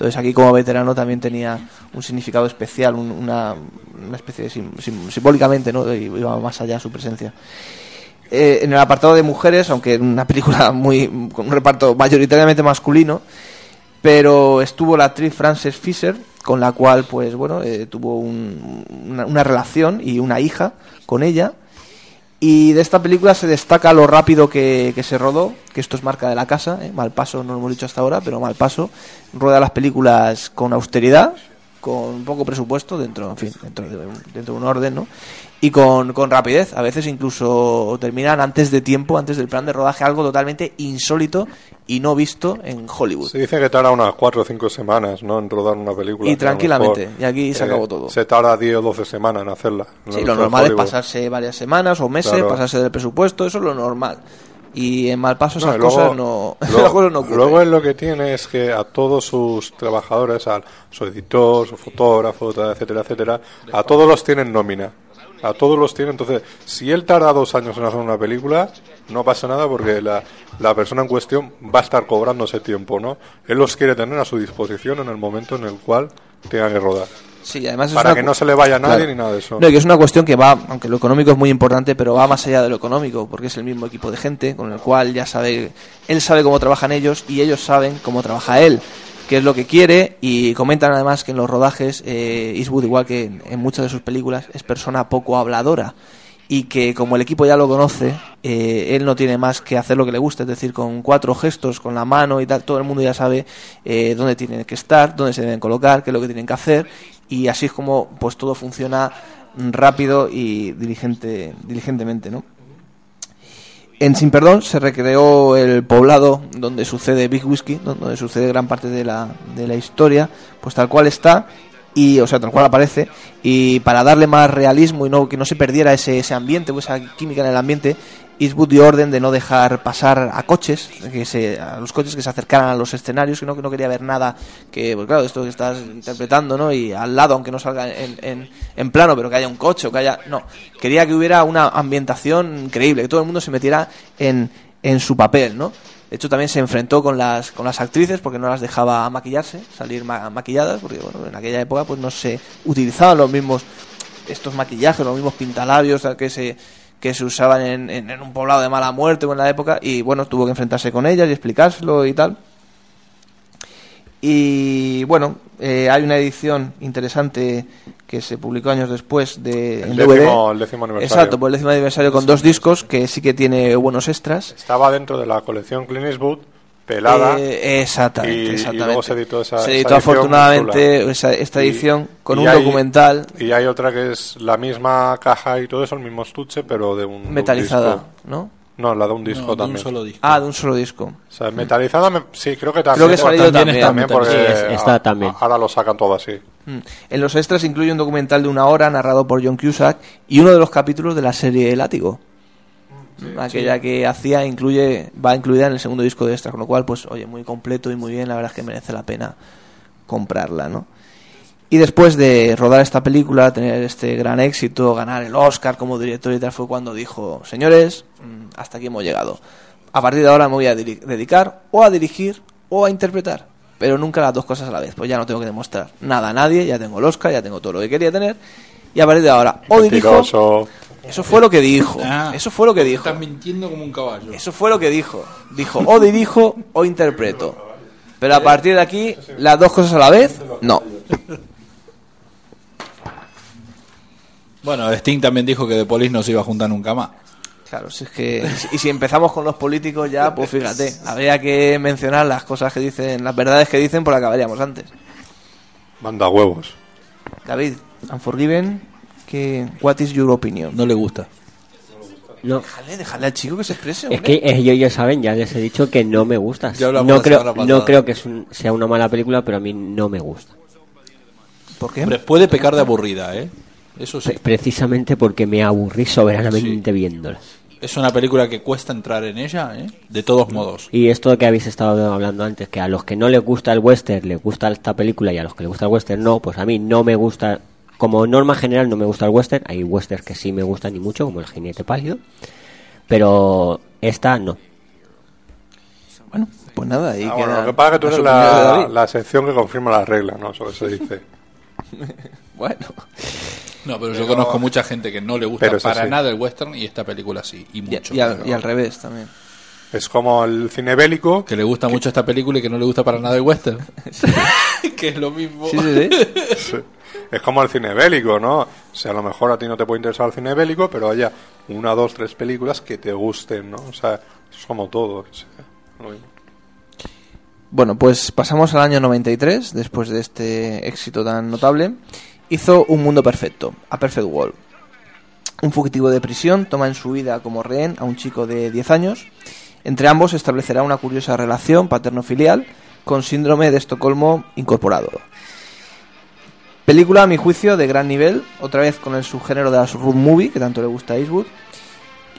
Entonces aquí como veterano también tenía un significado especial, un- una, especie de sim- sim- simbólicamente, ¿no? Iba más allá su presencia. Eh, en el apartado de mujeres, aunque en una película muy con un reparto mayoritariamente masculino, pero estuvo la actriz Frances Fisher, con la cual, pues bueno, eh, tuvo un- una relación y una hija con ella. Y de esta película se destaca lo rápido que, se rodó, que esto es marca de la casa, ¿eh? mal paso, no lo hemos dicho hasta ahora, pero mal paso. Rueda las películas con austeridad, con poco presupuesto, dentro, en fin, dentro de dentro de un orden, ¿no? Y con, con rapidez, a veces incluso terminan antes de tiempo, antes del plan de rodaje, algo totalmente insólito y no visto en Hollywood. Se dice que tarda unas 4 o 5 semanas ¿no? en rodar una película. Y a tranquilamente, mejor, y aquí se eh, acabó todo. Se tarda 10 o 12 semanas en hacerla. en Sí, lo normal es pasarse varias semanas o meses, Claro. pasarse del presupuesto, eso es lo normal. Y en Malpaso No, esas luego- cosas no, luego, esas cosas no ocurren. luego él lo que tiene es que a todos sus trabajadores, al su editor, su fotógrafo, etcétera, etcétera, a todos los tienen nómina. A todos los tienen. Entonces, si él tarda dos años en hacer una película, no pasa nada porque la, la persona en cuestión va a estar cobrando ese tiempo, ¿no? Él los quiere tener a su disposición en el momento en el cual tenga que rodar. Sí, además es Para una que no se le vaya a nadie Claro. ni nada de eso. No, y que es una cuestión que va, aunque lo económico es muy importante, pero va más allá de lo económico, porque es el mismo equipo de gente con el cual ya sabe, él sabe cómo trabajan ellos y ellos saben cómo trabaja él, qué es lo que quiere y comentan además que en los rodajes eh, Eastwood, igual que en, muchas de sus películas, es persona poco habladora y que como el equipo ya lo conoce, eh, él no tiene más que hacer lo que le gusta, es decir, con cuatro gestos, con la mano y tal, todo el mundo ya sabe eh, dónde tienen que estar, dónde se deben colocar, qué es lo que tienen que hacer y así es como pues todo funciona rápido y diligente, diligentemente, ¿no? En Sin Perdón se recreó el poblado donde sucede Big Whiskey, donde sucede gran parte de la, de la historia, pues tal cual está, y, o sea, tal cual aparece, y para darle más realismo y no que no se perdiera ese, ese ambiente o esa química en el ambiente, Eastwood dio orden de no dejar pasar a coches, que se, a los coches que se acercaran a los escenarios, que no, que no quería ver nada, que, pues claro, esto que estás interpretando, ¿no? Y al lado, aunque no salga en, en, en plano, pero que haya un coche o que haya... No, quería que hubiera una ambientación increíble, que todo el mundo se metiera en, en su papel, ¿no? De hecho, también se enfrentó con las, con las actrices porque no las dejaba maquillarse, salir ma- maquilladas, porque bueno, en aquella época pues no se utilizaban los mismos estos maquillajes, los mismos pintalabios que se que se usaban en, en- en un poblado de mala muerte o en la época y bueno, tuvo que enfrentarse con ellas y explicárselo y tal. Y bueno, eh, hay una edición interesante que se publicó años después de El décimo- el décimo aniversario. Exacto, por el décimo aniversario con dos discos que sí que tiene buenos extras. Estaba dentro de la colección Clint Eastwood, pelada. Eh, exactamente, y, y exactamente. luego se editó esa Se esa editó edición afortunadamente esa- esta Y- edición con y un hay- documental Y hay otra que es la misma caja y todo eso, el mismo estuche, pero de un. de un Metalizada, disco. ¿no? No, la de un disco No, de un también. solo disco. Ah, de un solo disco. O sea, metalizada, me- sí, creo que también. Creo que ha salido también. también porque Sí, es- está a- también. ahora lo sacan todo así. Mm. En los extras incluye un documental de una hora narrado por John Cusack y uno de los capítulos de la serie Látigo. Aquella que hacía incluye va incluida en el segundo disco de extras, con lo cual, pues, oye, muy completo y muy bien, la verdad es que merece la pena comprarla, ¿no? Y después de rodar esta película, tener este gran éxito, ganar el Oscar como director y tal, fue cuando dijo, señores, mm, hasta aquí hemos llegado. A partir de ahora me voy a dedicar o a dirigir o a interpretar, pero nunca las dos cosas a la vez, pues ya no tengo que demostrar nada a nadie, ya tengo el Oscar, ya tengo todo lo que quería tener, y a partir de ahora o dirijo, Mentiroso. Eso fue lo que dijo. Ah. Eso fue lo que dijo. Estás mintiendo como un caballo. Eso fue lo que dijo. Dijo, o dirijo o interpreto. Pero a partir de aquí, las dos cosas a la vez, no. Bueno, Sting también dijo que The Police no se iba a juntar nunca más. Claro, si es que. Y si empezamos con los políticos ya, pues fíjate, habría que mencionar las cosas que dicen, las verdades que dicen, por acabaríamos antes. Manda huevos. David, Unforgiven, que, what is your opinion? No le gusta. No. Déjale, déjale al chico que se exprese. Es hombre. que ellos ya saben, ya les he dicho que no me gusta. No la creo, no creo que es un- sea una mala película, pero a mí no me gusta. ¿Por qué? Hombre, puede pecar de aburrida, ¿eh? Eso sí. Pre- Precisamente porque me aburrí soberanamente viéndola. Es una película que cuesta entrar en ella, ¿eh? De todos modos. Y esto que habéis estado hablando antes, que a los que no les gusta el western les gusta esta película y a los que les gusta el western no, pues a mí no me gusta, como norma general no me gusta el western, hay westerns que sí me gustan y mucho, como el jinete pálido, pero esta no. Pues nada, ahí Ah, queda bueno, lo que pasa es que tú las eres la, la sección que confirma la regla, ¿no? Eso que se dice. Bueno. No, pero, yo conozco mucha gente que no le gusta para sí. nada el western y esta película sí, y mucho. y al- y al revés también. Es como el cine bélico. Que le gusta mucho esta película y que no le gusta para nada el western. que es lo mismo. Sí, sí, sí. Sí. Es como el cine bélico, ¿no? O sea, a lo mejor a ti no te puede interesar el cine bélico, pero haya una, dos, tres películas que te gusten, ¿no? O sea, es como todo. o sea, lo mismo. Bueno, pues pasamos al año 93, después de este éxito tan notable. Hizo Un Mundo Perfecto, A Perfect World. Un fugitivo de prisión toma en su vida como rehén a un chico de 10 años. Entre ambos se establecerá una curiosa relación paterno-filial con síndrome de Estocolmo incorporado. Película, a mi juicio, de gran nivel, otra vez con el subgénero de las road movie, que tanto le gusta a Eastwood,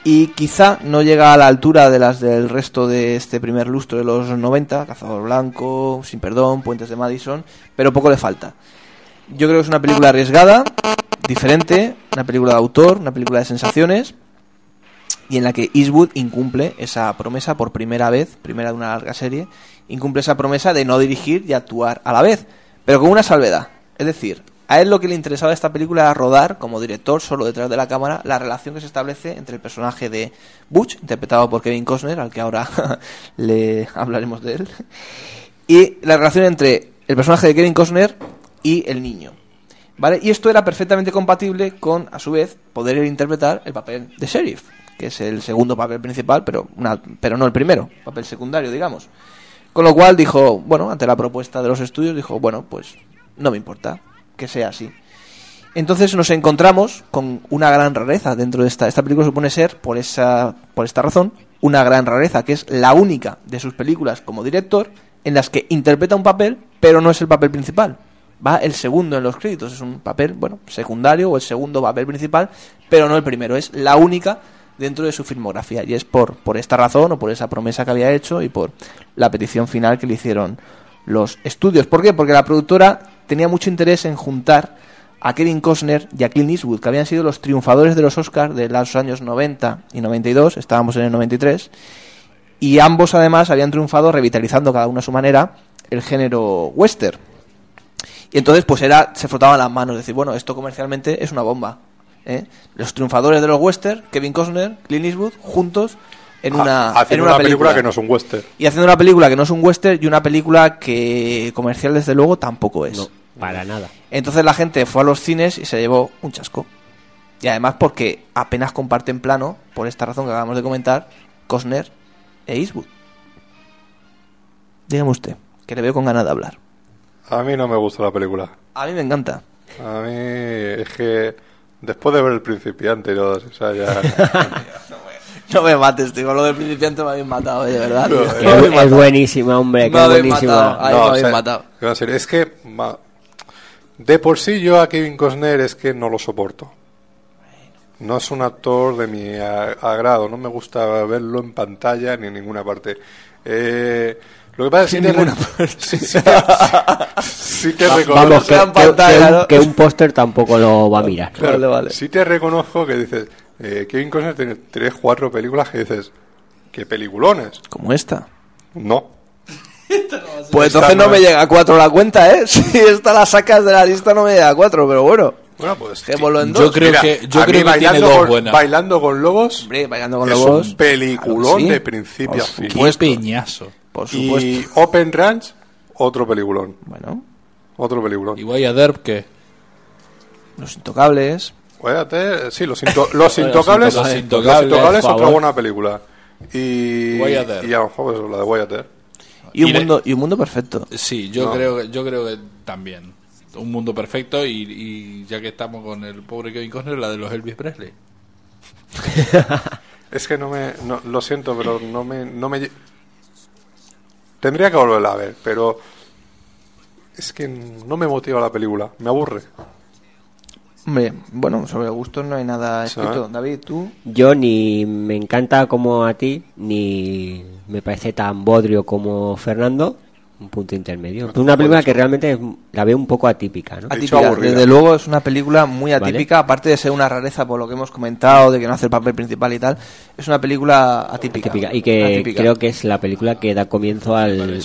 y quizá no llega a la altura de las del resto de este primer lustro de los 90, Cazador Blanco, Sin Perdón, Puentes de Madison, pero poco le falta. Yo creo que es una película arriesgada, diferente, una película de autor, una película de sensaciones, y en la que Eastwood incumple esa promesa por primera vez, primera de una larga serie, incumple esa promesa de no dirigir y actuar a la vez, pero con una salvedad. Es decir, a él lo que le interesaba de esta película era rodar, como director, solo detrás de la cámara, la relación que se establece entre el personaje de Butch, interpretado por Kevin Costner, al que ahora le hablaremos de él, y la relación entre el personaje de Kevin Costner y el niño. ¿Vale? Y esto era perfectamente compatible con, a su vez, poder interpretar el papel de sheriff, que es el segundo papel principal, pero, una- pero no el primero, papel secundario, digamos. Con lo cual dijo, bueno, ante la propuesta de los estudios, dijo, bueno, pues no me importa que sea así. Entonces nos encontramos con una gran rareza dentro de esta. Esta película supone ser, por, esa, por esta razón, una gran rareza, que es la única de sus películas como director en las que interpreta un papel, pero no es el papel principal. Va el segundo en los créditos, es un papel, bueno, secundario o el segundo papel principal, pero no el primero. Es la única dentro de su filmografía. Y es por, por esta razón o por esa promesa que había hecho y por la petición final que le hicieron los estudios. ¿Por qué? Porque la productora tenía mucho interés en juntar a Kevin Costner y a Clint Eastwood, que habían sido los triunfadores de los Oscars de los años 90 y 92, estábamos en el 93, y ambos además habían triunfado revitalizando cada uno a su manera el género western. Y entonces pues era se frotaban las manos, decir, bueno, esto comercialmente es una bomba. ¿Eh? Los triunfadores de los western, Kevin Costner, Clint Eastwood, juntos en una, Ha- haciendo en una, una película que no es un western. Y haciendo una película que no es un western y una película que comercial desde luego tampoco es. Para nada. Entonces la gente fue a los cines y se llevó un chasco. Y además porque apenas comparten plano, por esta razón que acabamos de comentar, Costner e Eastwood. Dígame usted, que le veo con ganas de hablar. A mí no me gusta la película. A mí me encanta. A mí es que después de ver el principiante y todo, o sea, ya... No me mates, tío, lo del principiante me habéis matado, eh, de verdad. No, Me Es, es matado. buenísima, hombre, Me que habéis buenísima. matado. Ay, me o habéis sea, matado. ¿qué va a ser? Es que ma- de por sí yo a Kevin Costner es que no lo soporto. No es un actor de mi a- agrado, no me gusta verlo en pantalla ni en ninguna parte. Eh, lo que pasa es que te ninguna sí, sí que, sí que Va- reconozco, Vamos, que, que- un, ¿no? que un póster tampoco lo va a mirar. claro, Vale, vale. sí te reconozco que dices, eh, Kevin Costner tiene tres, cuatro películas que dices, ¿qué peliculones? Como esta. No. Pues Esta entonces no no me llega a cuatro la cuenta, ¿eh? Si esta la sacas de la lista no me llega a cuatro, pero bueno. Bueno, pues en Yo dos. creo Mira, que, yo creo que tiene bailando dos con, buenas. Bailando con lobos Hombre, bailando con es lobos. un peliculón Claro sí. de principio a fin. Qué peñazo. Por supuesto. Y Open Ranch, otro peliculón. Bueno, Otro peliculón. Y Wyatt Earp, ¿qué? Los Intocables. Cuídate, sí, los, into- los intocables. Los Los Intocables, intocables, por otra buena película. Y, Wyatt Earp. y a lo mejor eso, la de Wyatt. Y un, Y le- mundo, y un mundo perfecto. Sí, yo No. creo que yo creo que también. Un mundo perfecto y, y ya que estamos con el pobre Kevin Costner, la de los Elvis Presley. Es que no me. no- lo siento, pero no me, no me. Tendría que volverla a ver, pero. Es que no me motiva la película, me aburre. Hombre, bueno, sobre gustos no hay nada escrito. David, tú. Yo ni me encanta como a ti, ni me parece tan bodrio como Fernando. Un punto intermedio. Una película que realmente es- la veo un poco atípica. Desde luego es una película muy Vale. atípica, aparte de ser una rareza por lo que hemos comentado, de que no hace el papel principal y tal. Es una película atípica. Atípica. Y que Atípica. creo que es la película que da comienzo al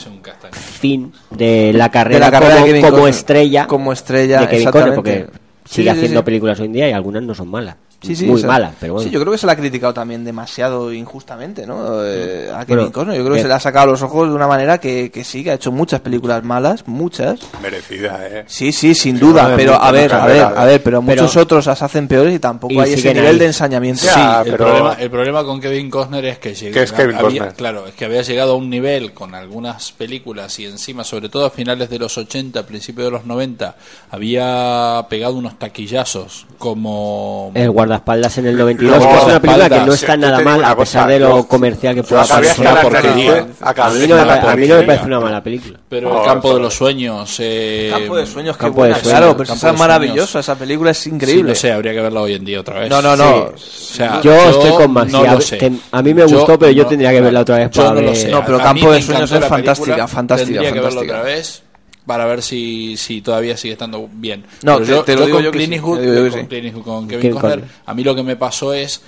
fin de la carrera, De la carrera como, de Kevin como Costner. estrella Como estrella, de Kevin. Costner, porque Sí, sigue sí, haciendo sí. películas hoy en día y algunas no son malas. Sí, sí, muy o sea, malas, pero bueno. Sí, yo creo que se la ha criticado también demasiado injustamente, ¿no? Eh, a Kevin Bueno, Costner. Yo creo que eh, se le ha sacado los ojos de una manera que, que sí, que ha hecho muchas películas malas, muchas. Merecida, ¿eh? Sí, sí, sin Sí, duda, pero a ver, a ver, a ver, pero, Pero- muchos otros las hacen peores y tampoco Y hay ese nivel ahí. de ensañamiento. Ya, Sí, el, pero- problema, el problema con Kevin Costner es que llegó, ¿Qué es Kevin había- Costner? Claro, es que había llegado a un nivel con algunas películas y encima, sobre todo a finales de los 80, principios de los 90, había pegado unos taquillazos como... El guardaespaldas en el 92, Luego, que es una película que no está nada mal, a pesar de lo comercial que pueda parecer. A mí, no me, a mí no me parece una mala película. Pero el campo de los sueños... Eh, Campo de sueños, qué buena, sueños. claro, pero esa es maravillosa, esa película es Sí, increíble. no sé, habría que verla hoy en día otra vez. No, no, no. O sea, Yo estoy con Maxi, no a mí me gustó, pero yo tendría que verla otra vez yo para no lo ver- sé. No, pero Campo de Sueños es fantástica, fantástica, Tendría que verla fantástica. otra vez para ver si, si todavía sigue estando bien. No, Pero te- yo, te lo yo digo con yo Clint Eastwood, con sí. Clint con Kevin Kevin Costner, a mí lo que me pasó es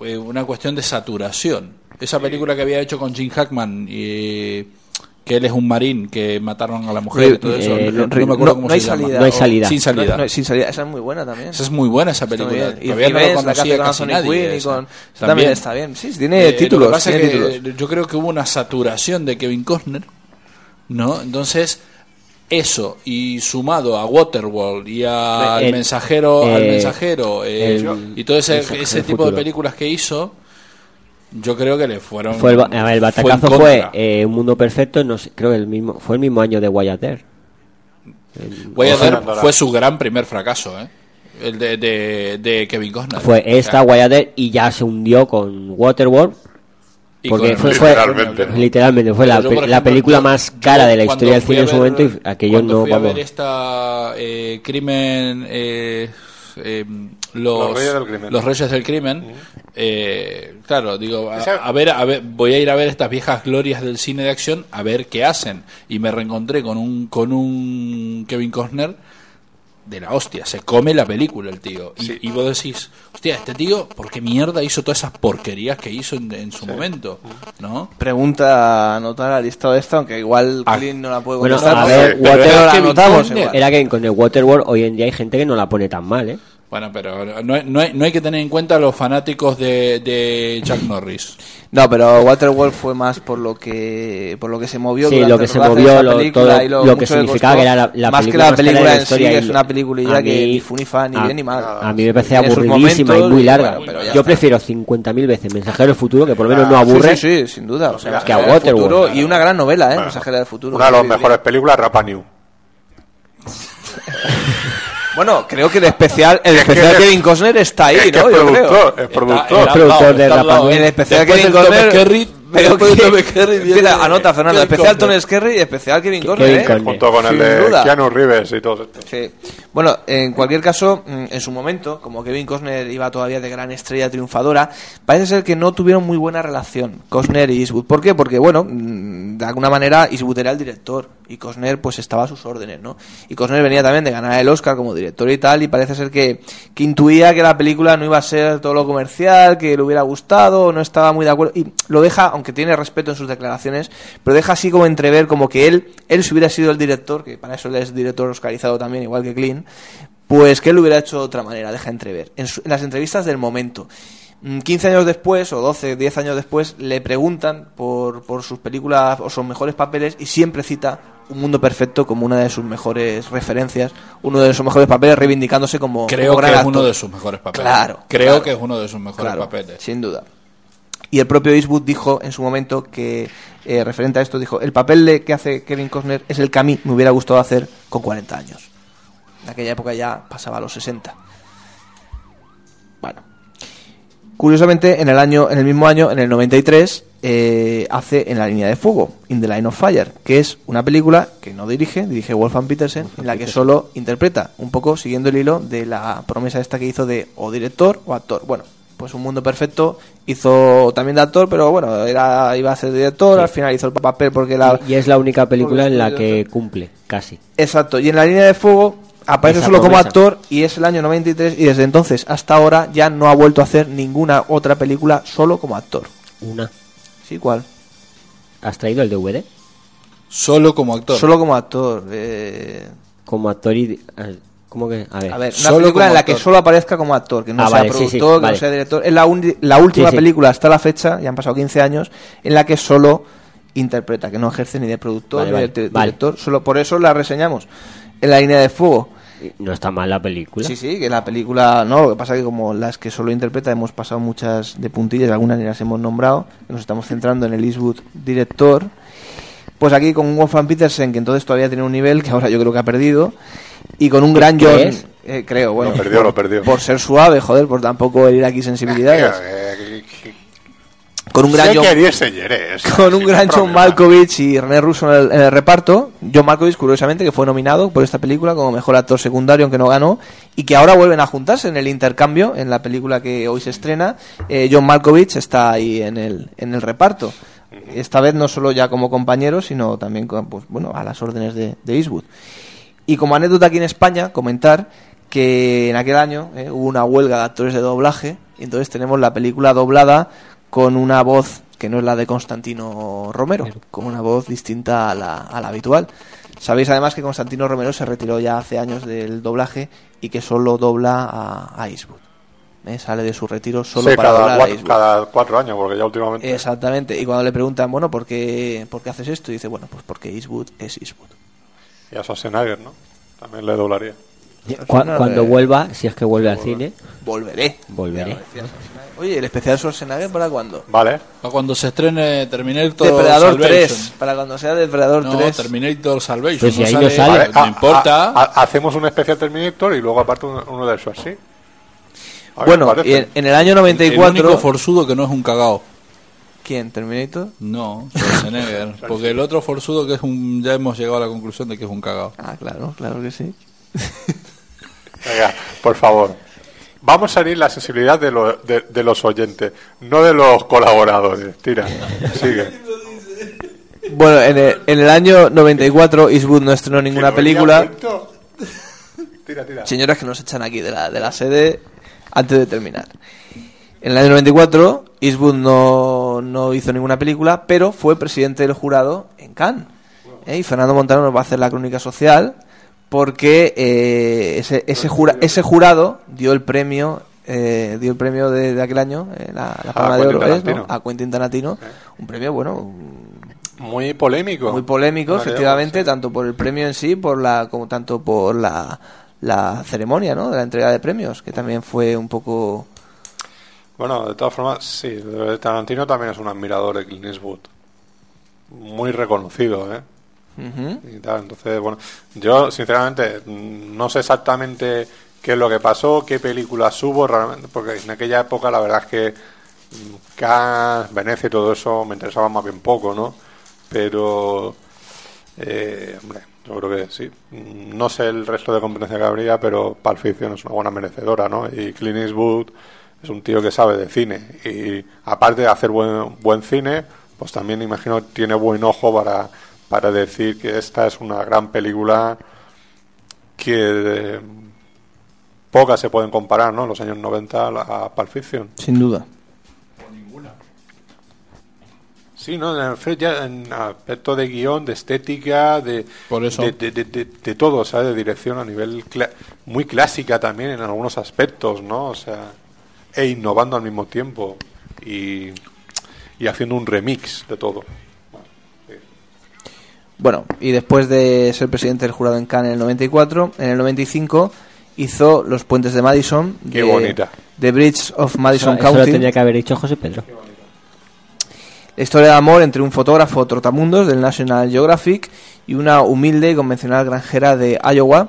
eh, una cuestión de saturación. Esa película que había hecho con Jim Hackman y que él es un marín que mataron a la mujer y todo eso. eh, no, no- me acuerdo cómo no hay se llama. salida. No hay o- salida. Sin salida. No, no, sin salida. Esa es muy buena también. Esa es muy buena esa película. Y Todavía no la conocía con casi Anthony nadie. Y con... También está bien. Sí, tiene Eh, títulos. Lo que pasa tiene es que títulos. yo creo que hubo una saturación de Kevin Costner, ¿no? Entonces, eso, y sumado a Waterworld y al El- mensajero, al eh, mensajero eh, el- y todo ese, ese tipo de películas que hizo, yo creo que le fueron. Fue el, a ver, el batacazo fue, eh, Un Mundo Perfecto, no sé, creo que el mismo, fue el mismo año de Wyatt Earp. Wyatt Earp fue su gran primer fracaso, ¿eh? El de, de, de Kevin Costner. Fue O sea, esta, Wyatt Earp, y ya se hundió con Waterworld. Y Porque fue, fue- Literalmente. literalmente, fue la, yo, pe- la ejemplo, película yo- más yo cara de la historia del cine a en su momento y aquello no fui a vamos. ver esta eh, crimen eh, eh, los, Los Reyes del Crimen. los Reyes del Crimen eh, claro digo a, a ver a ver voy a ir a ver estas viejas glorias del cine de acción a ver qué hacen y me reencontré con un con un Kevin Costner de la hostia, se come la película el tío. Y, y vos decís, hostia, este tío, ¿por qué mierda hizo todas esas porquerías que hizo en, en su momento? ¿No? Pregunta a anotar la lista de esta, aunque igual Ah. Clint no la puede Bueno, contestar. a pero- ver, Waterworld la anotamos. Era que con el Waterworld hoy en día hay gente que no la pone tan mal, ¿eh? Bueno, pero no, hay- no, hay, no hay que tener en cuenta los fanáticos de, de Chuck Norris. No, pero Waterworld fue más por lo que por lo que se movió. Sí, lo que se movió, lo- película todo y lo que significaba que era la- la más que película la más cara de película la en sí, que es una peliculilla a que ni fu ni fa, ni a- bien ni mal. A mí me parece aburridísima y muy larga. bueno, Yo está. prefiero 50.000 veces Mensajero del Futuro, que por lo menos no Ah, aburre. Sí, sí, sí, sin duda. O sea, que a Waterworld. Futuro Y una gran novela, ¿eh? Bueno, Mensajera del Futuro. Una de las mejores películas, Rapa New. Bueno, creo que el especial, el Es que especial es- Kevin Costner está ahí, es que ¿no? es Yo creo. productor, es productor. De. El especial Después Kevin Costner. Pero que- Tom viene Empieza, anota, Fernando. Kevin Especial. Tom Skerritt y especial Kevin. Kevin ¿eh? Junto con el de duda. Keanu Reeves y todo esto. Sí. Bueno, en cualquier caso, mm, en su momento, como Kevin Costner iba todavía de gran estrella triunfadora, parece ser que no tuvieron muy buena relación Costner y Eastwood. ¿Por qué? Porque, bueno, mm, de alguna manera Eastwood era el director y Costner pues estaba a sus órdenes, ¿no? Y Costner venía también de ganar el Oscar como director y tal, y parece ser que, que intuía que la película no iba a ser todo lo comercial, que le hubiera gustado, no estaba muy de acuerdo, y lo deja, aunque tiene respeto en sus declaraciones, pero deja así como entrever como que él, él si hubiera sido el director, que para eso él es director oscarizado también, igual que Clint, pues que él lo hubiera hecho de otra manera, deja entrever. En, su- en las entrevistas del momento. Mm, 15 años después, o 12, 10 años después, le preguntan por, por sus películas o sus mejores papeles y siempre cita Un Mundo Perfecto como una de sus mejores referencias, uno de sus mejores papeles, reivindicándose como, Creo como que es uno de sus mejores papeles. Claro. Creo claro. que es uno de sus mejores Claro, papeles. Sin duda. Y el propio Eastwood dijo en su momento que, eh, referente a esto, dijo, el papel de, que hace Kevin Costner es el que a mí me hubiera gustado hacer con 40 años. En aquella época ya pasaba a los 60. Bueno. Curiosamente, en el año, en el mismo año, en el 93, eh, hace En la línea de fuego, In the Line of Fire, que es una película que no dirige, dirige Wolfgang Petersen, en la que solo interpreta, un poco siguiendo el hilo de la promesa esta que hizo de o director o actor. Bueno, pues Un Mundo Perfecto hizo también de actor, pero bueno, era, iba a ser director, al final hizo el papel porque la... Y es la única película en la que cumple, casi. Exacto, y en la línea de fuego aparece Esa solo como actor y es el año 93 y desde entonces hasta ahora ya no ha vuelto a hacer ninguna otra película solo como actor. Una. Sí, ¿cuál? ¿Has traído el DVD? Solo como actor. Solo como actor. eh, Como actor y... ¿Cómo que? A ver. A ver, una película en la que solo aparezca como actor, que no Ah, sea vale, sí, sí, productor, que vale. no sea director. Es la, la última Sí, sí. película hasta la fecha, ya han pasado 15 años, en la que solo interpreta, que no ejerce ni de productor Vale, ni de director. Solo por eso la reseñamos. En la línea de fuego. No está mal la película. Sí, sí, que la película, no, lo que pasa es que como las que solo interpreta hemos pasado muchas de puntillas, algunas ni las hemos nombrado, nos estamos centrando en el Eastwood director, pues aquí con Wolfgang Petersen, que entonces todavía tiene un nivel que ahora yo creo que ha perdido, y con un gran ¿Qué John, eh, creo, bueno, Lo perdió, por, lo perdió. por ser suave, joder, por tampoco herir aquí sensibilidades. Eh, Con un gran Sé John- que haría ese Jerez, con un gran John. Malkovich y René Russo en el, en el reparto. John Malkovich, curiosamente, que fue nominado por esta película como mejor actor secundario, aunque no ganó, y que ahora vuelven a juntarse en el intercambio, en la película que hoy se estrena. Eh, John Malkovich está ahí en el, en el reparto. Esta vez no solo ya como compañero, sino también con, pues, bueno, a las órdenes de, de Eastwood. Y como anécdota aquí en España, comentar que en aquel año eh, hubo una huelga de actores de doblaje, y entonces tenemos la película doblada con una voz que no es la de Constantino Romero, con una voz distinta a la, a la habitual. Sabéis además que Constantino Romero se retiró ya hace años del doblaje y que solo dobla a, a Eastwood. Eh, Sale de su retiro solo Sí, para cada, doblar a cuatro, Eastwood. cada cuatro años, porque ya últimamente. Exactamente. Y cuando le preguntan, bueno, ¿por qué, ¿por qué haces esto? Y dice, bueno, pues porque Eastwood es Eastwood. Y a Schwarzenegger, ¿no? También le doblaría. Cuando vuelva, si es que vuelve al cine, Volveré. volveré. Oye, ¿el especial Schwarzenegger para cuándo? Vale. Para cuando se estrene Terminator Depredador Salvation. 3. Para cuando sea Depredador No, 3. Terminator Salvation. Pues si no ahí sale- no sale. Vale, no a- importa. a- a- hacemos un especial Terminator y luego aparte un- uno del Schwarzenegger. Ver, Bueno, en, en el año El 94... único forzudo que no es un cagao. ¿Quién? ¿Terminator? No, Schwarzenegger. porque el otro forzudo que es un. Ya hemos llegado a la conclusión de que es un cagao. Ah, claro, claro que sí. Venga, por favor. Vamos a herir la sensibilidad de, lo- de- de los oyentes, no de los colaboradores. Tira, sigue. Bueno, en el, en el año 94 Eastwood no estrenó ninguna película. Tira, tira. Señoras que nos echan aquí de la, de la sede antes de terminar. En el año 94 Eastwood no, no hizo ninguna película, pero fue presidente del jurado en Cannes. ¿eh? Y Fernando Montano nos va a hacer la crónica social porque eh, ese, ese, jura- ese jurado dio el premio eh, dio el premio de, de aquel año eh, la, la Palma de Oro es, ¿no? Tarantino. a Quentin Tarantino un premio bueno Muy polémico. muy polémico efectivamente tanto por el premio en sí por la como tanto por la, la ceremonia ¿no? de la entrega de premios que también fue un poco Bueno, de todas formas, sí, Tarantino también es un admirador de Clint Eastwood. Muy reconocido, ¿eh? Y tal, entonces, bueno, yo sinceramente no sé exactamente qué es lo que pasó, qué películas hubo realmente, porque en aquella época la verdad es que mm, Cannes, Venecia y todo eso me interesaba más bien poco, ¿no? Pero, eh, hombre, yo creo que sí. No sé el resto de competencia que habría, pero Pulp Fiction es una buena merecedora, ¿no? Y Clint Eastwood es un tío que sabe de cine y aparte de hacer buen, buen cine, pues también imagino tiene buen ojo para, para decir que esta es una gran película que eh, pocas se pueden comparar, ¿no? En los años 90 a, Pulp Fiction. sin duda Sí, no, en Fred ya en aspecto de guion, de estética, de, eso. de, de, de- de- de todo, ¿sabes? De dirección a nivel cla- muy clásica también en algunos aspectos, ¿no? O sea, e innovando al mismo tiempo y, y haciendo un remix de todo. Bueno, y después de ser presidente del jurado en Cannes en el 94, en el 95 hizo Los Puentes de Madison. Qué de, bonita. The Bridge of Madison Eso, eso lo County. tendría que haber dicho José Pedro. La historia de amor entre un fotógrafo trotamundos del National Geographic y una humilde y convencional granjera de Iowa.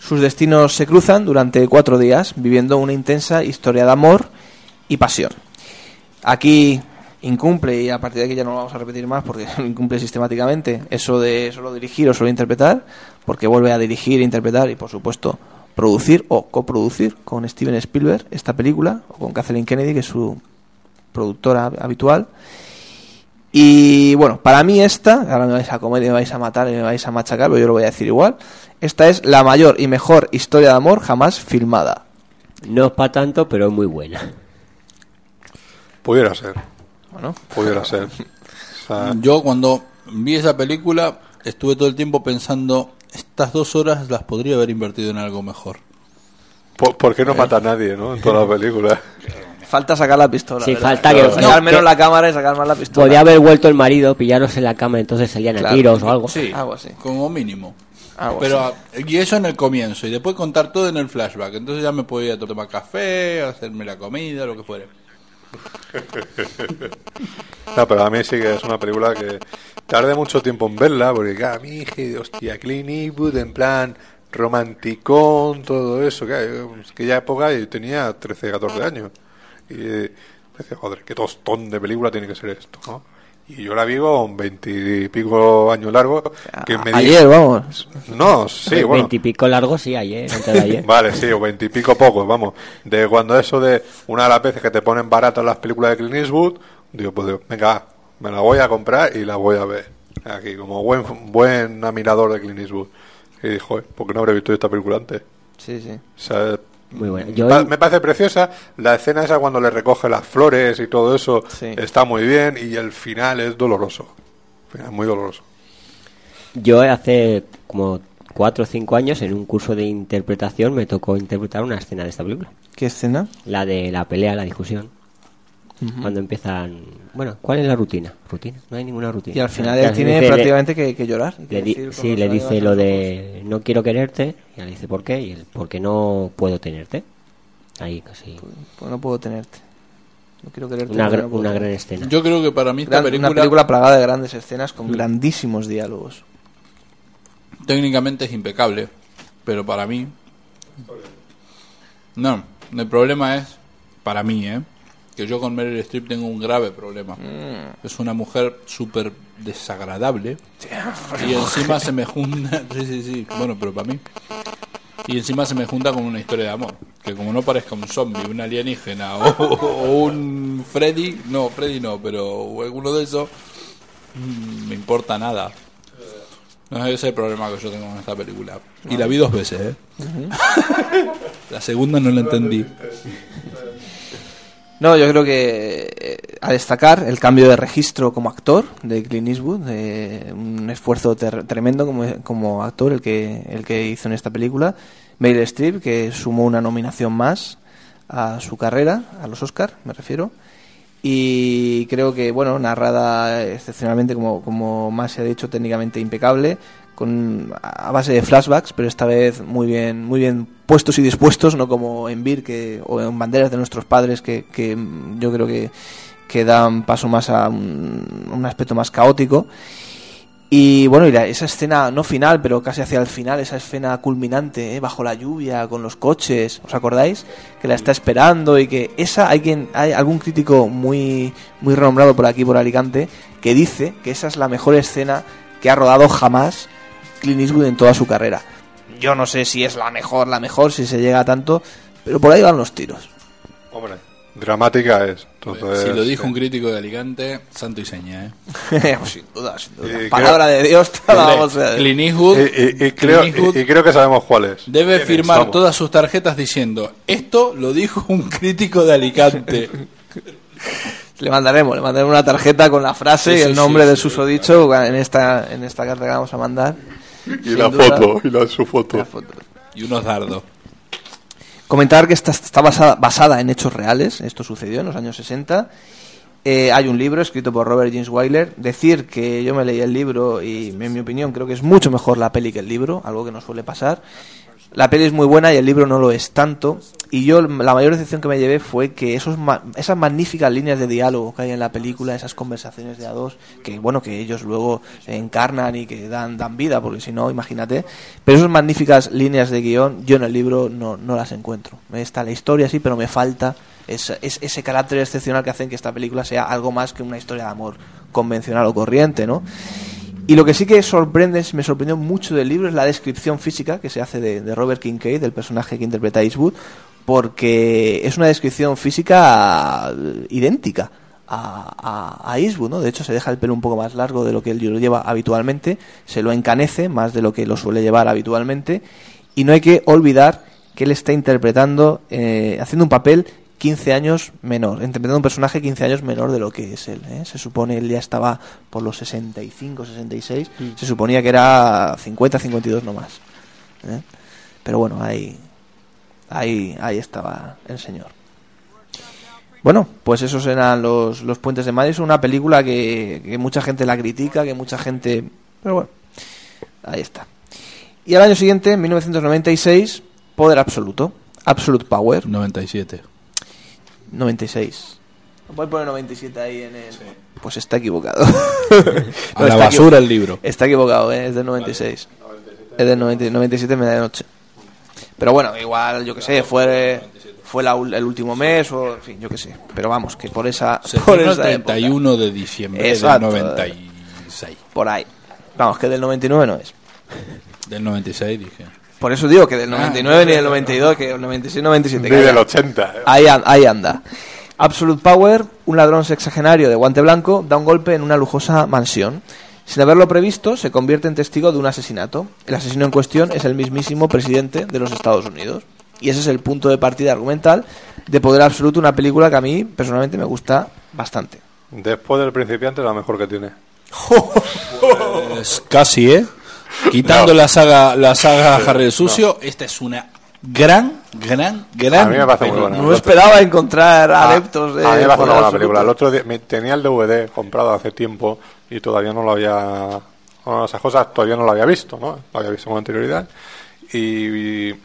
Sus destinos se cruzan durante cuatro días, viviendo una intensa historia de amor y pasión. Aquí incumple, y a partir de aquí ya no lo vamos a repetir más porque incumple sistemáticamente, eso de solo dirigir o solo interpretar, porque vuelve a dirigir, interpretar y, por supuesto, producir o coproducir con Steven Spielberg esta película, o con Kathleen Kennedy, que es su productora habitual. Y bueno, para mí esta, ahora me vais a comer y me vais a matar y me vais a machacar, pero yo lo voy a decir igual. Esta es la mayor y mejor historia de amor jamás filmada. No es para tanto, pero es muy buena. Pudiera ser. Bueno. Pudiera ser. O sea, Yo cuando vi esa película estuve todo el tiempo pensando, estas dos horas las podría haber invertido en algo mejor. ¿por, por qué no mata a nadie, no? En toda la película. Falta sacar la pistola. Sí, ¿verdad? falta que- Sacar no, menos que- la cámara y sacar más la pistola. Podría haber vuelto el marido, pillarlos en la cama, entonces salían a Claro. tiros o algo. Sí, Algo así. como mínimo. Algo Pero así. y eso en el comienzo y después contar todo en el flashback. Entonces ya me podía tomar café, hacerme la comida, lo que fuera. No, pero a mí sí que es una película que tardé mucho tiempo en verla, porque a mí dije, hostia, Clint Eastwood en plan romanticón, todo eso, que ya época yo tenía 13, 14 años. Y decía, joder, qué tostón de película tiene que ser esto, ¿no? Y yo la vi con 20 y pico años largos. Que me Ayer, vamos. No, sí, bueno. Veintipico largos, sí, ayer, antes de ayer. Vale, sí, o veintipico pocos, vamos. De cuando eso de una de las veces que te ponen baratas las películas de Clint Eastwood, digo, pues digo, venga, me la voy a comprar y la voy a ver. Aquí, como buen buen admirador de Clint Eastwood. Y joder, ¿por qué no habré visto esta película antes? Sí, sí. O sea, Muy buena. mm, Yo- pa- me parece preciosa. La escena esa cuando le recoge las flores y todo eso Sí. está muy bien y el final es doloroso. Final muy doloroso. Yo hace como cuatro o cinco años, en un curso de interpretación, me tocó interpretar una escena de esta película. ¿Qué escena? La de la pelea, la discusión. Ujú. Cuando empiezan... Bueno, ¿cuál es la rutina? ¿Rutina? No hay ninguna rutina. Y al final él tiene prácticamente que, que llorar. que Le di- decir sí, le dice lo de no quiero quererte, y él dice ¿por qué? Y él, porque no puedo tenerte. Ahí casi. Pues no puedo tenerte. No quiero quererte. Una, gra- no una gran escena. Yo creo que para mí esta Gran- película, Una película plagada de grandes escenas Mm. con grandísimos diálogos. técnicamente es impecable, pero para mí... No, el problema es, para mí, ¿eh? Que yo con Meryl Streep tengo un grave problema. Mm. Es una mujer súper desagradable y encima se me junta... Sí, sí, sí, bueno, pero para mí. Y encima se me junta con una historia de amor. Que como no parezca un zombie, un alienígena o, o un Freddy, no, Freddy no, pero alguno de esos, mm, me importa nada. No, ese es el problema que yo tengo con esta película. Y la vi dos veces, ¿eh? la segunda no la entendí. No, yo creo que eh, a destacar el cambio de registro como actor de Clint Eastwood, eh, un esfuerzo tremendo como, como actor el que, el que hizo en esta película. Meryl Streep, que sumó una nominación más a su carrera, a los Oscar, me refiero. Y creo que, bueno, narrada excepcionalmente, como, como más se ha dicho, técnicamente impecable, con, a base de flashbacks, pero esta vez muy bien, muy bien puestos y dispuestos, no como en Vir que, o en Banderas de nuestros padres, que, que yo creo que, que dan paso más a un, un aspecto más caótico. Y bueno, y la- esa escena, no final, pero casi hacia el final, esa escena culminante, ¿eh? bajo la lluvia, con los coches, ¿os acordáis? Que la está esperando y que esa, hay quien, hay algún crítico muy, muy renombrado por aquí, por Alicante, que dice que esa es la mejor escena que ha rodado jamás Clint Eastwood en toda su carrera. Yo no sé si es la mejor, la mejor, si se llega a tanto, pero por ahí van los tiros. Hombre, dramática es. Entonces, si lo dijo sí. un crítico de Alicante, santo y seña, ¿eh? sin duda, sin duda. Y Palabra creo- de Dios, vamos a- Clint Eastwood, Y, y- y creo, Clint Eastwood y- y creo que sabemos cuál es. debe firmar Vamos. todas sus tarjetas diciendo, esto lo dijo un crítico de Alicante. Le mandaremos, le mandaremos una tarjeta con la frase Sí, y sí, el nombre sí, del sí. susodicho en esta, en esta carta que vamos a mandar. Y la duda. foto, y la, su foto. Y unos dardos. Comentar que esta está basada, basada en hechos reales, esto sucedió en los años 60. Eh, hay un libro escrito por Robert James Wyler. Decir que yo me leí el libro y, en mi opinión, creo que es mucho mejor la peli que el libro, algo que no suele pasar. La peli es muy buena y el libro no lo es tanto. Y yo la mayor decepción que me llevé fue que esos esas magníficas líneas de diálogo que hay en la película, esas conversaciones de a dos, que bueno, que ellos luego encarnan y que dan, dan vida, porque si no, imagínate. Pero esas magníficas líneas de guion, yo en el libro no, no las encuentro. Está la historia, sí, pero me falta es- ese carácter excepcional que hacen que esta película sea algo más que una historia de amor convencional o corriente, ¿no? Y lo que sí que sorprende, me sorprendió mucho del libro es la descripción física que se hace de, Robert Kincaid, del personaje que interpreta Eastwood, porque es una descripción física eh, idéntica a, a, a Eastwood, ¿no? De hecho, se deja el pelo un poco más largo de lo que él lo lleva habitualmente, se lo encanece más de lo que lo suele llevar habitualmente, y no hay que olvidar que él está interpretando, eh, haciendo un papel 15 años menor, interpretando un personaje 15 años menor de lo que es él. ¿eh? Se supone él ya estaba por los 65, 66, se suponía que era 50, 52 no más. ¿eh? Pero bueno, ahí, ahí, ahí estaba el señor. Bueno, pues esos eran los, los Puentes de Madison, una película que, que mucha gente la critica, que mucha gente... Pero bueno, ahí está. Y al año siguiente, en 1996, Poder Absoluto, Absolute Power. 97. 96. ¿No puedes poner 97 ahí en el...? Pues está equivocado. A la está basura el libro. Está equivocado, ¿eh? es del 96. Es del 90 97 media de noche. Pero bueno, igual, yo que sé, fue, fue la el último mes o, en fin, yo que sé. Pero vamos, que por esa, Se por estrenó el esa época. 31 de diciembre Exacto. del 96. Por ahí. Vamos, que del 99 no es. Del 96 dije. Por eso digo que del Ah, 99 ni del 92, que del 96, 97. Ni del anda. 80, eh. Ahí, an- ahí anda. Absolute Power, un ladrón sexagenario de guante blanco, da un golpe en una lujosa mansión. Sin haberlo previsto, se convierte en testigo de un asesinato. El asesino en cuestión es el mismísimo presidente de los Estados Unidos. Y ese es el punto de partida argumental de Poder Absoluto, una película que a mí personalmente me gusta bastante. Después del principiante, la mejor que tiene. Pues casi, ¿eh? Quitando No. la saga la saga Sí, Harry el Sucio, esta es una gran, gran, gran. A mí me parece muy película. buena. No esperaba encontrar Ah, adeptos de a mí me parece una buena película. El otro día me- tenía el DVD comprado hace tiempo y todavía no lo había. bueno, esas cosas todavía no lo había visto, ¿no? Lo había visto con anterioridad. Y, y,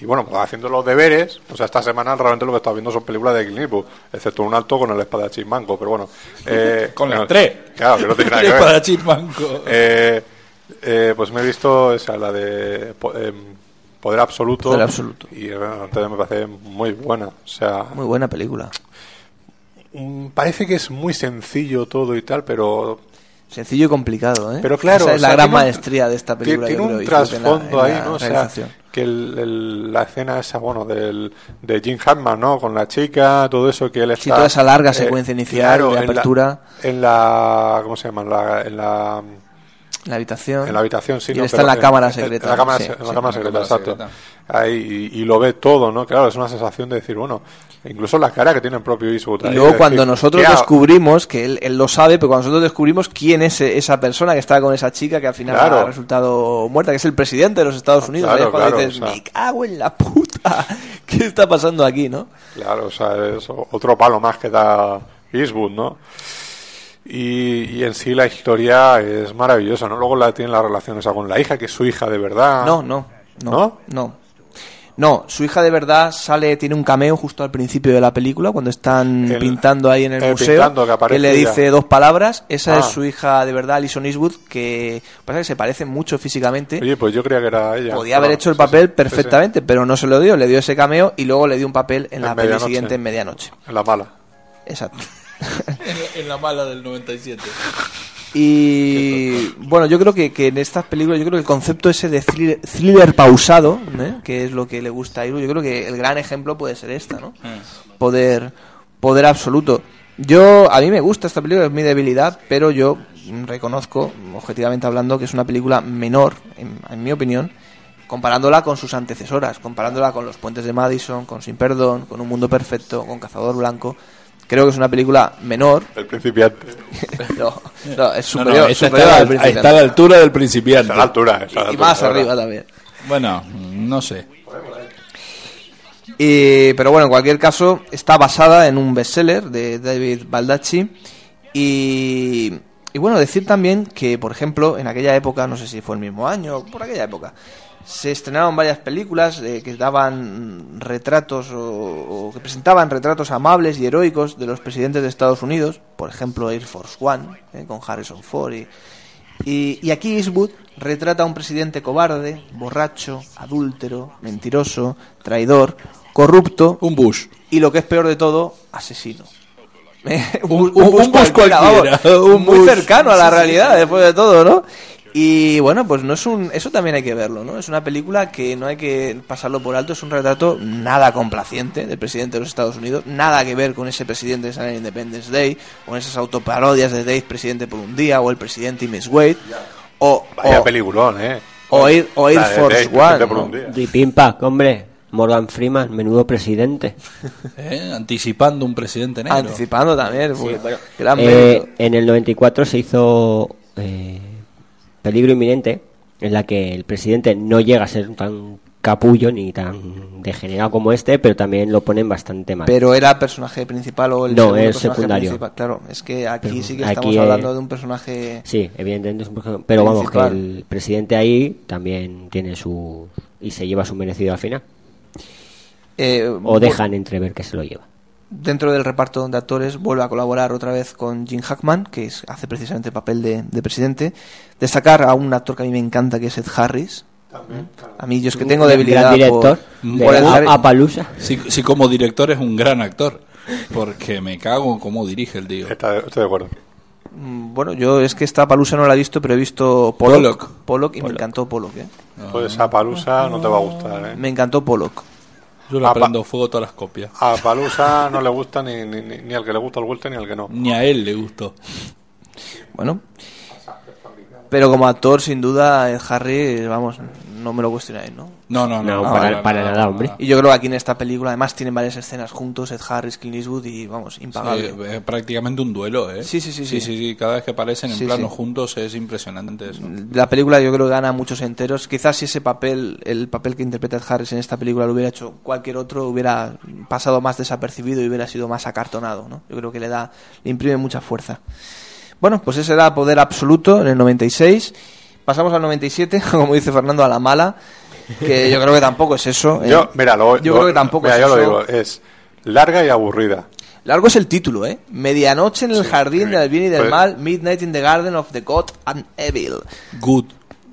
y bueno, pues haciendo los deberes, o sea, esta semana realmente lo que he estado viendo son películas de Clint Eastwood, excepto un alto con el espadachín manco, pero bueno. eh, Con las no, tres. Claro, que no tiene nada El que ver. espadachín manco. Eh, eh, pues me he visto esa, la de em, Poder Absoluto. Poder Absoluto. Y eh, entonces me parece muy buena. O sea, Muy buena película. mm, parece que es muy sencillo todo y tal, pero Sencillo y complicado, ¿eh? Pero claro, Esa o es sea, la gran tiene un- maestría de esta tiene- película. Tiene yo un trasfondo ahí, ¿no? O sea, que el- el- la escena esa, bueno, del, de Jim Hammond, ¿no? Con la chica, todo eso que él está... Sí, toda esa larga secuencia inicial de en la- apertura. En la, ¿Cómo se llama? En la... En la En la habitación. en la habitación, sí. Y no, está en la cámara secreta, En la cámara, sí, se- en la sí. cámara secreta, exacto. Ahí, y, y lo ve todo, ¿no? Claro, es una sensación de decir, bueno, incluso la cara que tiene el propio Eastwood. Y luego de cuando decir, nosotros ¿qué ha- descubrimos, que él, él lo sabe, pero cuando nosotros descubrimos quién es e- esa persona que está con esa chica que al final Claro. ha resultado muerta, que es el presidente de los Estados Unidos, Claro, ahí es cuando claro, dices, o sea. me cago en la puta, ¿qué está pasando aquí, no? Claro, o sea, es otro palo más que da Eastwood, ¿no? Y, y en sí la historia es maravillosa, ¿no? Luego la tiene la relación esa con la hija, que es su hija de verdad. No, no, no, ¿No? no. No, su hija de verdad sale, tiene un cameo justo al principio de la película, cuando están El- pintando ahí en el eh, museo, que le dice dos palabras, esa Ah. es su hija de verdad, Alison Eastwood, que pasa que se parecen mucho físicamente. Oye, pues yo creía que era ella. Podía haber hecho el sí, papel sí, sí. perfectamente, pero no se lo dio, le dio ese cameo y luego le dio un papel en, En la peli siguiente en medianoche. En la mala. Exacto. En, en la mala del 97. Y bueno, yo creo que, que en estas películas, yo creo que el concepto ese de thriller, thriller pausado, ¿eh? que es lo que le gusta a Iru, yo creo que el gran ejemplo puede ser esta, ¿no? Poder, poder absoluto. Yo, a mí me gusta esta película, es mi debilidad, pero yo reconozco, objetivamente hablando, que es una película menor, en, en mi opinión, comparándola con sus antecesoras, comparándola con Los Puentes de Madison, con Sin Perdón, con Un Mundo Perfecto, con Cazador Blanco, Creo que es una película menor. El principiante. no, no, es No, no, superior, superior está, al a- Principiante. está a la altura del principiante. Está a la altura, está a la Y altura, más verdad. arriba también. Bueno, no sé. Y- pero bueno, en cualquier caso, está basada en un bestseller de David Baldacci. Y, y bueno, decir también que, por ejemplo, en aquella época, no sé si fue el mismo año, por aquella época, se estrenaron varias películas eh, que daban retratos o, o que presentaban retratos amables y heroicos de los presidentes de Estados Unidos, por ejemplo Air Force One, eh, con Harrison Ford. Y, y, y aquí Eastwood retrata a un presidente cobarde, borracho, adúltero, mentiroso, traidor, corrupto. Un Bush. Y lo que es peor de todo, asesino. un, Un- un Bush cualquiera, vamos, muy Bush. cercano a la realidad, después de todo, ¿no? Y bueno, pues no es un, eso también hay que verlo, ¿no? Es una película que no hay que pasarlo por alto, es un retrato nada complaciente del presidente de los Estados Unidos, nada que ver con ese presidente sale en Independence Day, con esas autoparodias de Dave, presidente por un día, o el presidente y Miss Wade, o, Vaya o- peliculón, ¿eh? o Air, o Air La de Force Dave, presidente One. por ¿no? un día. Y pimpa, hombre. Morgan Freeman, menudo presidente. ¿Eh? Anticipando un presidente negro. Anticipando también, porque bueno, gran Eh, en el 94 se hizo eh, Peligro Inminente, en la que el presidente no llega a ser tan capullo ni tan degenerado como este, pero también lo ponen bastante mal. Pero era personaje principal o el No, es secundario. principal. Claro, es que aquí Pero sí que estamos hablando de un personaje. Sí, evidentemente es un personaje- Pero vamos, que Principal. el presidente ahí también tiene su... y se lleva su merecido al final. eh, O dejan entrever que se lo lleva. Dentro del reparto de actores vuelve a colaborar otra vez con Jim Hackman, que es- hace precisamente el papel de, de presidente. Destacar a un actor que a mí me encanta, que es Ed Harris. A mí yo es que tengo Un debilidad gran director por, de por Ed A- Harris. Sí, como director es un gran actor. Porque me cago en cómo dirige el tío. Está- estoy de acuerdo. Mm, Bueno, yo es que esta Palusa no la he visto, pero he visto Pollock. Pollock. Pollock y me encantó Pollock, ¿eh? Pues a Palusa no te va a gustar, ¿eh? Me encantó Pollock. Yo le prendo fuego todas las copias. A Palusa no le gusta ni, ni, ni- ni al que le gusta el Welter ni al que no. Ni a él le gustó. Bueno. Pero como actor, sin duda, Ed Harris, vamos, no me lo cuestionáis, ¿no? No, no, no. No, para, para nada, hombre. Y yo creo que aquí en esta película, además, tienen varias escenas juntos, Ed Harris, Clint Eastwood y, vamos, Sí, impagable. es prácticamente un duelo, ¿eh? Sí, sí, sí, Sí, sí. sí, Cada vez que aparecen en Sí, plano sí. juntos es impresionante eso. La película yo creo que gana muchos enteros. Quizás si ese papel, el papel que interpreta Ed Harris en esta película lo hubiera hecho cualquier otro, hubiera pasado más desapercibido y hubiera sido más acartonado, ¿no? Yo creo que le da, le imprime mucha fuerza. Bueno, pues ese era Poder Absoluto en el 96. Pasamos al 97, como dice Fernando, a la mala, que yo creo que tampoco es eso. ¿eh? Yo, mira, lo, yo lo- creo que tampoco mira, es yo eso. lo digo, es larga y aburrida. Largo es el título, ¿eh? Medianoche en el jardín del bien y del Pues- mal, Midnight in the Garden of the God and Evil. Good.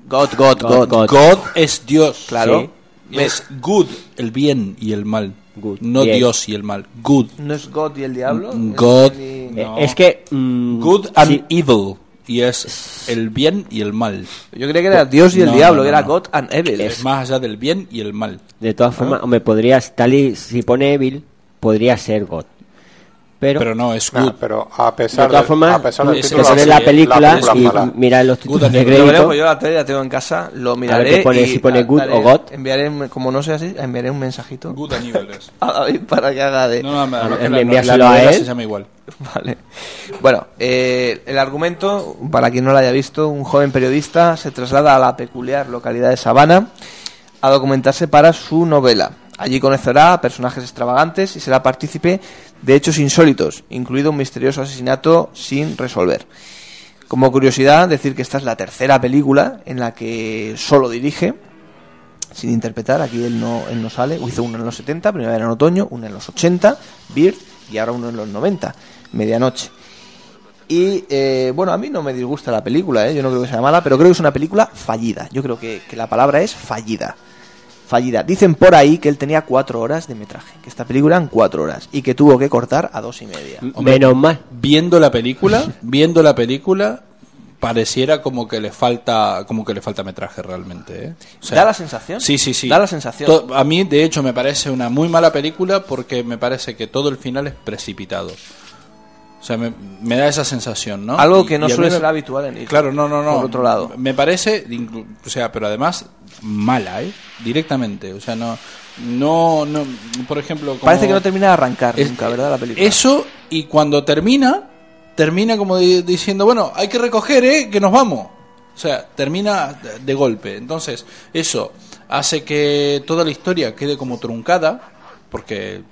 God, God, God. God, es Dios. Claro. Sí. Es good, el bien y el mal. No. Dios y el mal. Good. ¿No es God y el diablo? God. Es- no. Eh, Es que... mm, Good and sí. evil. Y es el bien y el mal. Yo creía que era Dios y el No, diablo, no, que no, era no. God and Evil. Es más allá del bien y el mal. De todas formas, hombre, podrías, tal y si pone Evil, podría ser God. Pero, Pero no, es Nah, good. pero a de pesar todas de, formas, a pesar del título, pones sí, la la película película es y mira los títulos de crédito. pues yo la tele la tengo en casa, lo ver miraré qué pone, y si pone good daré- o God. Enviaré, como no sé así, enviaré un mensajito Good and evil es. a David para que haga de... No, no, que la- envíaselo la a él. se llama igual. Vale. Bueno, eh, el argumento, para quien no lo haya visto, un joven periodista se traslada a la peculiar localidad de Sabana a documentarse para su novela. Allí conocerá a personajes extravagantes y será partícipe de hechos insólitos, incluido un misterioso asesinato sin resolver. Como curiosidad, decir que esta es la tercera película en la que solo dirige, sin interpretar, aquí él no, él no sale, hizo uno en los 70, primavera en otoño, uno en los 80, Bird, y ahora uno en los 90, medianoche. Y eh, bueno, a mí no me disgusta la película, ¿eh? yo no creo que sea mala, pero creo que es una película fallida. Yo creo que, que la palabra es fallida. Fallida. Dicen por ahí que él tenía cuatro horas de metraje, que esta película eran cuatro horas y que tuvo que cortar a dos y media. Hombre, Menos mal. Viendo la película, viendo la película, pareciera como que le falta, como que le falta metraje realmente. ¿eh? O sea, ¿Da la sensación? Sí, sí, sí. Da la sensación. To- a mí, de hecho, me parece una muy mala película porque me parece que todo el final es precipitado. O sea, me, me da esa sensación, ¿no? Algo que no suele ser habitual en It. Claro, no, no, no. Por otro lado. Me parece, o sea, pero además mala, ¿eh? Directamente. O sea, no, no, no. Por ejemplo, como- Parece que no termina de arrancar Es- nunca, ¿verdad? La película. Eso Y cuando termina, termina como di- diciendo, bueno, hay que recoger, ¿eh? Que nos vamos. O sea, termina de- de golpe. Entonces, eso hace que toda la historia quede como truncada, porque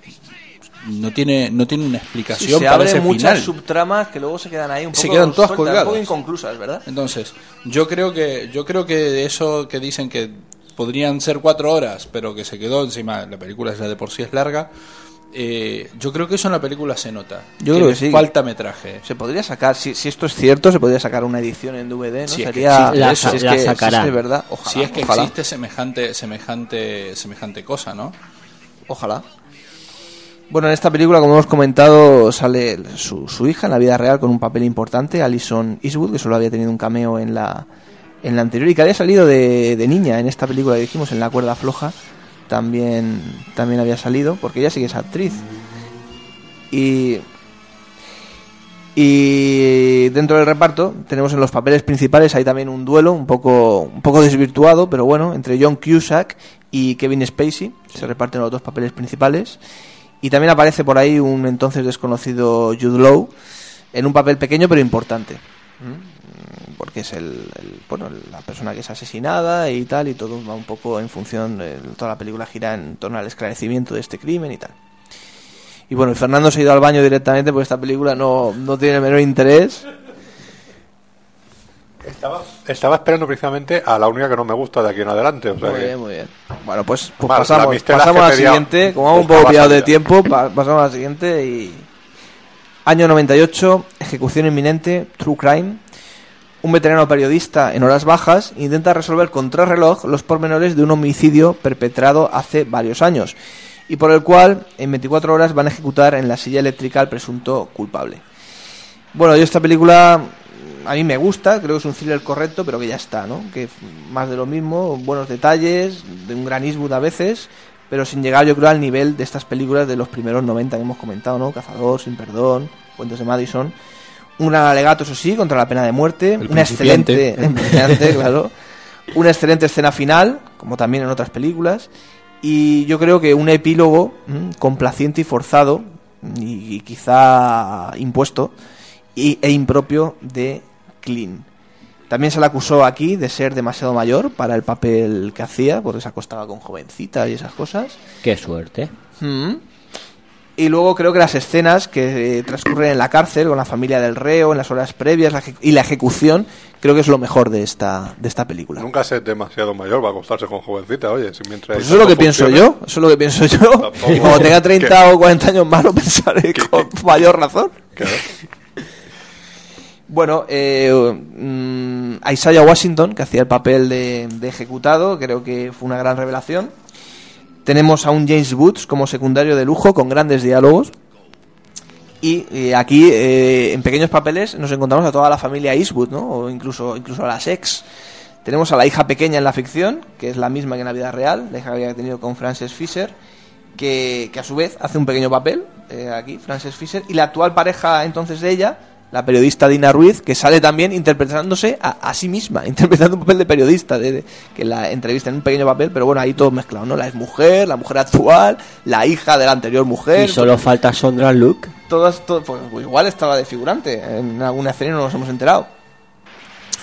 no tiene, no tiene una Sí, explicación se para abren ese muchas final. subtramas que luego se quedan ahí un poco Se quedan todas sueltas, colgadas. un poco inconclusas, ¿verdad? Entonces, yo creo que yo creo que de eso que dicen que podrían ser cuatro horas, pero que se quedó encima, la película ya de por sí es larga, eh, yo creo que eso en la película se nota. Yo creo que sí. Falta metraje. Se podría sacar, si, si esto es cierto, se podría sacar una edición en DVD, ¿no? Si es que Sería, existe si que- si es verdad, ojalá, si es que ojalá. existe semejante, semejante, semejante cosa, ¿no? Ojalá. Bueno, en esta película, como hemos comentado, sale su, su hija en la vida real con un papel importante, Alison Eastwood, que solo había tenido un cameo en la, en la anterior y que había salido de, de niña en esta película que dijimos, en La cuerda floja, también, también había salido, porque ella sí que es actriz. Y, y dentro del reparto tenemos en los papeles principales hay también un duelo un poco un poco desvirtuado, pero bueno, entre John Cusack y Kevin Spacey, se reparten los dos papeles principales. Y también aparece por ahí un entonces desconocido Jude Law en un papel pequeño pero importante. Porque es el, bueno, la persona que es asesinada y tal, y todo va un poco en función, toda la película gira en torno al esclarecimiento de este crimen y tal. Y bueno, Fernando se ha ido al baño directamente porque esta película no, no tiene el menor interés. Estaba, estaba esperando precisamente a la única que no me gusta de aquí en adelante. O sea Muy que- bien, muy bien. Bueno, pues, pues Mal, pasamos, a la siguiente. Como vamos un poco pillados de tiempo, pa- pasamos a la siguiente y... Año 98, ejecución inminente, True Crime. Un veterano periodista en horas bajas intenta resolver contrarreloj los pormenores de un homicidio perpetrado hace varios años y por el cual en 24 horas van a ejecutar en la silla eléctrica al presunto culpable. Bueno, yo esta película a mí me gusta, creo que es un thriller correcto, pero que ya está, ¿no? Que más de lo mismo, buenos detalles, de un gran Eastwood a veces, pero sin llegar yo creo al nivel de estas películas de los primeros 90 que hemos comentado, ¿no? Cazador, Sin Perdón, Puentes de Madison. Un gran alegato, eso sí, contra la pena de muerte, El una excelente, claro, una excelente escena final, como también en otras películas, y yo creo que un epílogo complaciente y forzado, y, y quizá impuesto, y, e impropio de Clean. También se le acusó aquí de ser demasiado mayor para el papel que hacía, porque se acostaba con jovencitas y esas cosas. Qué suerte. Mm. Y luego creo que las escenas que eh, transcurren en la cárcel con la familia del reo, en las horas previas la y la ejecución, creo que es lo mejor de esta, de esta película. Nunca ser demasiado mayor va a acostarse con jovencita, oye. Si mientras Pues eso es lo que pienso yo, eso es lo que pienso yo. Y cuando tenga 30 o 40 años más lo pensaré con mayor razón. Bueno, eh, mm, Isaiah Washington, que hacía el papel de, de ejecutado, creo que fue una gran revelación. Tenemos a un James Woods como secundario de lujo, con grandes diálogos. Y eh, aquí, eh, en pequeños papeles, nos encontramos a toda la familia Eastwood, ¿no? O incluso, incluso a las ex. Tenemos a la hija pequeña en la ficción, que es la misma que en la vida real, la hija que había tenido con Frances Fisher, que, que a su vez hace un pequeño papel, eh, aquí, Frances Fisher, y la actual pareja entonces de ella, la periodista Dina Ruiz, que sale también interpretándose a, a sí misma, interpretando un papel de periodista, de, de- que la entrevista en un pequeño papel, pero bueno, ahí todo mezclado, ¿no? La es mujer, la mujer actual, la hija de la anterior mujer. Y solo falta Sondra Luke. Todas, to- pues, igual estaba de figurante en alguna escena no nos hemos enterado.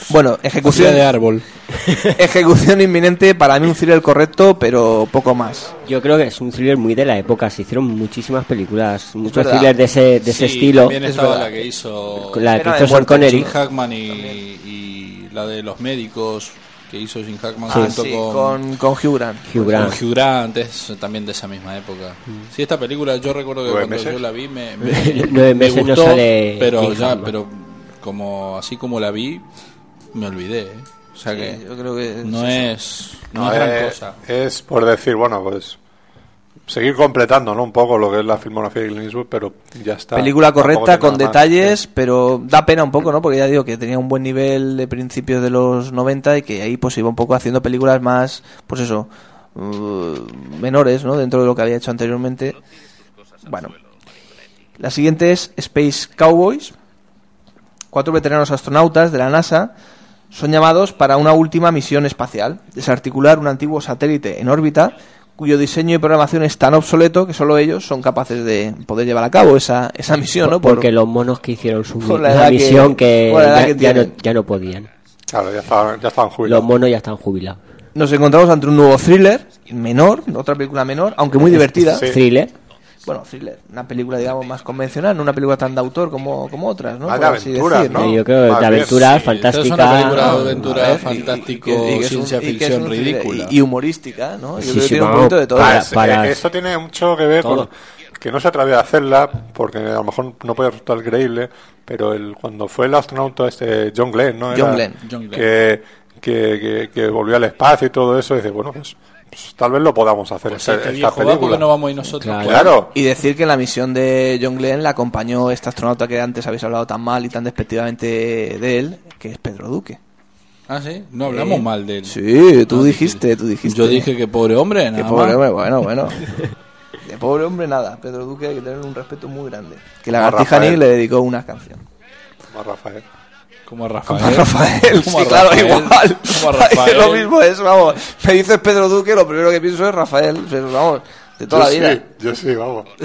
Bueno, ejecución de árbol. Ejecución inminente, para mí un thriller correcto, pero poco más. Yo creo que es un thriller muy de la época. Se hicieron muchísimas películas, muchos verdad. thrillers de ese, de ese estilo. También estaba la que hizo. La que Pena hizo de Sean muerte, Connery. Jim Hackman y, y la de los médicos que hizo Jim Hackman Ah, junto sí, con, con, con Hugh Grant. Hugh Grant. con Hugh Grant, es también de esa misma época. Sí, esta película yo recuerdo que ¿Nueve cuando meses? yo la vi me, me, Nueve me meses no gustó, sale pero ya, Hackman. pero como así como la vi me olvidé. ¿eh? O sea Sí, que yo creo que no es no No, es gran eh, cosa. es por decir, bueno, pues seguir completando, ¿no? Un poco lo que es la filmografía de Clint Eastwood, pero ya está. Película correcta, con más. detalles, pero da pena un poco, ¿no? Porque ya digo que tenía un buen nivel de principios de los 90 y que ahí pues iba un poco haciendo películas más, pues eso, uh, menores, ¿no? Dentro de lo que había hecho anteriormente. Bueno. La siguiente es Space Cowboys. Cuatro veteranos astronautas de la NASA son llamados para una última misión espacial, desarticular un antiguo satélite en órbita cuyo diseño y programación es tan obsoleto que solo ellos son capaces de poder llevar a cabo esa, esa misión, ¿no? Por- Porque los monos que hicieron su por la la, edad que- misión que, por la edad ya, que ya no, ya no podían. Claro, ya estaban, ya estaban Los jubilados. monos ya están jubilados. Nos encontramos ante un nuevo thriller, menor, otra película menor, aunque muy divertida. Sí. Thriller. Bueno, thriller, una película, digamos, más convencional, no una película tan de autor como, como otras, ¿no? Más de Por así decir, ¿no? Yo creo que de bien, aventuras, sí. Fantástica. es una película de A aventura, ver, y- fantástico, y- y ciencia ficción un ridícula. Y, y humorística, ¿no? Yo Sí, creo que tiene un poquito de todo. para- para- eh, esto tiene mucho que ver Todo. con que no se atrevía a hacerla porque a lo mejor no puede resultar creíble, pero el, cuando fue el astronauta este John Glenn, ¿no? John Glenn. John Glenn. Que, que, que, que volvió al espacio y todo eso, y dice, bueno, pues, pues tal vez lo podamos hacer Pues esta, esta película. ¿por qué no vamos a ir nosotros? Claro. Claro. Y decir que en la misión de John Glenn la acompañó este astronauta que antes habéis hablado tan mal y tan despectivamente de él, que es Pedro Duque. Ah, sí, no hablamos Eh, mal de él. Sí, tú dijiste, tú dijiste. Yo dije que pobre hombre, Que pobre más. hombre, bueno, bueno. De pobre hombre nada. Pedro Duque hay que tener un respeto muy grande. Que la Gartija le dedicó una canción. Como Rafael. Como a Rafael. Como a Rafael, Como sí, a claro, igual. Como a Rafael. lo mismo es, vamos. Me dices Pedro Duque, lo primero que pienso es Rafael. Pero vamos, de toda la Yo vida. sí, yo sí, vamos.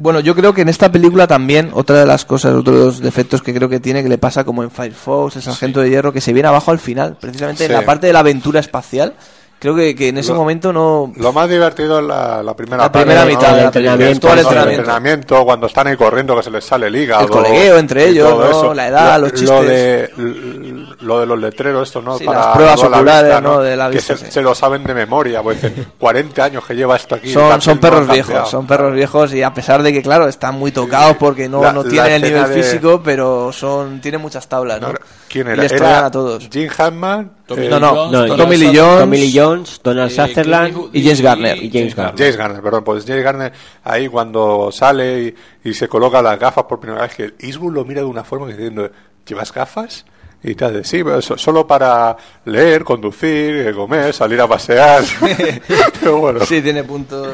Bueno, yo creo que en esta película también, otra de las cosas, otro de los defectos que creo que tiene, que le pasa como en Firefox, el Sargento de Hierro, que se viene abajo al final, precisamente en la parte de la aventura espacial. Creo que, que en ese Lo- momento no... Lo más divertido es la, la primera La primera parte, ¿no? mitad la El entrenamiento, todo el cuando- entrenamiento. entrenamiento, cuando están ahí corriendo que se les sale el hígado. El colegueo entre ellos, ¿no? eso. La edad, Lo- los Lo chistes. de, lo de los letreros, esto, ¿no? Sí, las pruebas toda la oculares, ¿no? De la que vista, se, sí. se lo saben de memoria, pues dicen, 40 años que lleva esto aquí. Son, son no perros viejos, son perros viejos y a pesar de que, claro, están muy tocados porque no, La- no tienen el nivel de- físico, pero son tienen muchas tablas, ¿no? ¿Quién Y era? les Era trollan a todos. Jim Hammond, Tommy eh, No, no, No, Tommy Lee Jones, Tommy Lee Jones, Donald eh, Sutherland Eastwood y James Garner. y James Garner. James Garner, perdón, pues James Garner ahí cuando sale y, y se coloca las gafas por primera vez, que Eastwood lo mira de una forma que diciendo, ¿llevas gafas? Y te hace, sí, pero so- solo para leer, conducir, eh, comer, salir a pasear. Pero bueno, Sí, tiene puntos,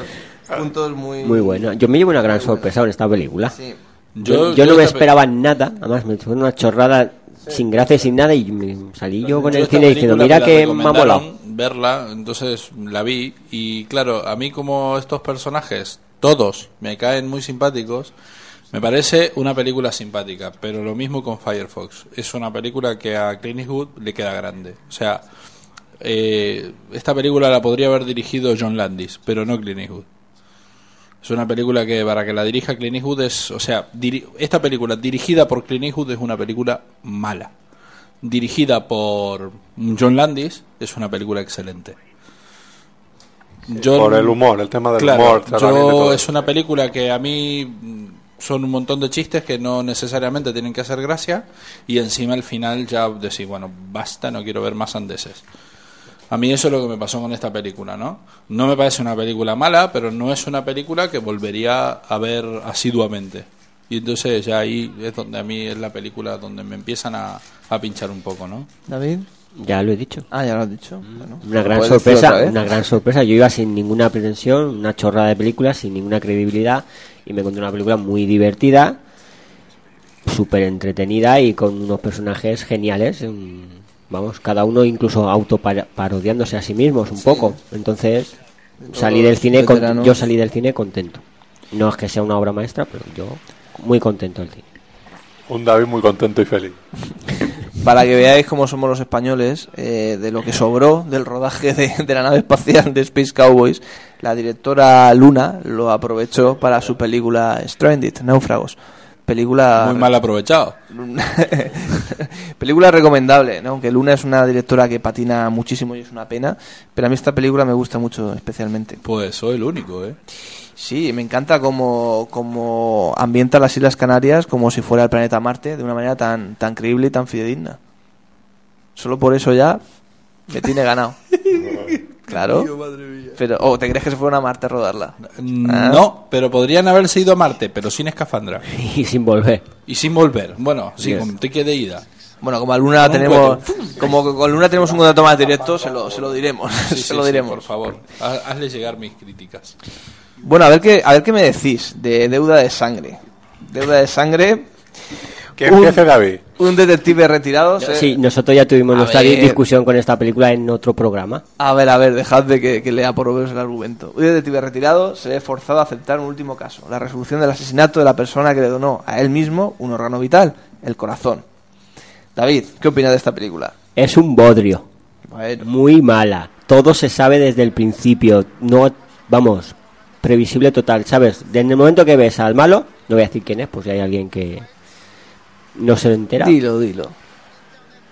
puntos muy... Muy bueno. Yo me llevo una gran sorpresa con esta película. Sí. Yo, Yo- yo no me esperaba nada, además me fue una chorrada sin gracia sin nada y me salí yo con Yo el cine diciendo, mira que me ha molado. verla, entonces la vi y claro, a mí como estos personajes, todos me caen muy simpáticos, me parece una película simpática, pero lo mismo con Firefox, es una película que a Clint Eastwood le queda grande, o sea, eh, esta película la podría haber dirigido John Landis, pero no Clint Eastwood. Es una película que para que la dirija Clint Eastwood es, o sea, diri- esta película dirigida por Clint Eastwood es una película mala. Dirigida por John Landis es una película excelente. John- por el humor, el tema del Claro, humor. yo es una película que a mí mm, son un montón de chistes que no necesariamente tienen que hacer gracia y encima al final ya decís, bueno, basta, no quiero ver más andeses. A mí eso es lo que me pasó con esta película, ¿no? No me parece una película mala, pero no es una película que volvería a ver asiduamente. Y entonces ya ahí es donde a mí es la película donde me empiezan a, a pinchar un poco, ¿no? David. Ya lo he dicho. Ah, ya lo has dicho. Bueno, Una gran ¿puedes decirlo sorpresa, una gran sorpresa. Yo iba sin ninguna pretensión, una chorrada de película, sin ninguna credibilidad y me encontré una película muy divertida, súper entretenida y con unos personajes geniales. mm, Vamos, cada uno incluso autoparodiándose a sí mismos un poco. Entonces, salí del cine con- yo salí del cine contento. No es que sea una obra maestra, pero yo muy contento del cine. Un David muy contento y feliz. Para que veáis cómo somos los españoles, eh, de lo que sobró del rodaje de, de la nave espacial de Space Cowboys, la directora Luna lo aprovechó para su película Stranded, Náufragos. Película Muy mal aprovechado. película recomendable, ¿no? aunque Luna es una directora que patina muchísimo y es una pena, pero a mí esta película me gusta mucho especialmente. Pues soy el único, ¿eh? Sí, me encanta cómo, cómo ambienta las Islas Canarias como si fuera el planeta Marte de una manera tan, tan creíble y tan fidedigna. Solo por eso ya me tiene ganado. Claro. Pero, oh, ¿te crees que se fueron a Marte a rodarla? Ah. No, pero podrían haberse ido a Marte, pero sin escafandra. Y sin volver. Y sin volver. Bueno, sí, Yes. con ticket de ida. Bueno, como a Luna tenemos, como con Luna tenemos un contrato más directo, se lo, se lo diremos, Sí, se sí, lo sí, diremos. por favor, ha- hazle llegar mis críticas. Bueno, a ver qué, a ver qué me decís de deuda de sangre. Deuda de sangre. Que Un- empiece David. Un detective retirado. se- Sí, nosotros ya tuvimos A nuestra ver. discusión con esta película en otro programa. A ver, a ver, dejad de que, que lea por lo menos el argumento. Un detective retirado se ve forzado a aceptar un último caso, la resolución del asesinato de la persona que le donó a él mismo un órgano vital, el corazón. David, ¿qué opinas de esta película? Es un bodrio. Bueno. Muy mala. Todo se sabe desde el principio. No, vamos, previsible total. ¿Sabes? Desde el momento que ves al malo, no voy a decir quién es, pues si hay alguien que no se lo entera. Dilo, dilo.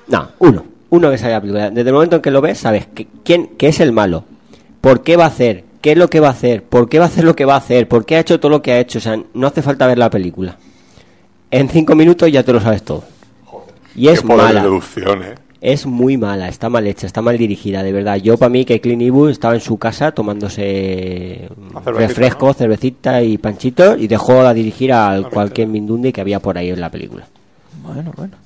No, uno. Uno que sale la película. Desde el momento en que lo ves, sabes que, quién que es el malo. ¿Por qué va a hacer? ¿Qué es lo que va a hacer? ¿Por qué va a hacer lo que va a hacer? ¿Por qué ha hecho todo lo que ha hecho? O sea, no hace falta ver la película. En cinco minutos ya te lo sabes todo. Y es Qué poder de mala. deducción, ¿eh? Es muy mala, está mal hecha, está mal dirigida, de verdad. Yo para mí que Clint Eastwood estaba en su casa tomándose cervecita, refresco, cervecita y panchitos y dejó a dirigir a cualquier mindundi que había por ahí en la película. Bueno, bueno.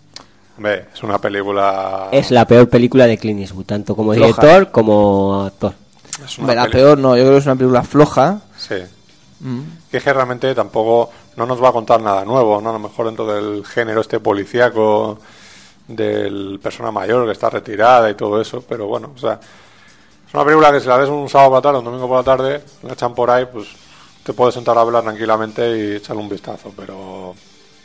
Hombre, es una película... Es la peor película de Clint Eastwood, tanto como Floja. director como actor. Es Hombre, la peli- peor no, yo creo que es una película floja. Sí. Mm. Que es que realmente tampoco no nos va a contar nada nuevo, ¿no? A lo mejor dentro del género este policíaco del persona mayor que está retirada y todo eso, pero bueno, o sea, es una película que si la ves un sábado por la tarde, un domingo por la tarde, la echan por ahí, pues te puedes sentar a verla tranquilamente y echarle un vistazo, pero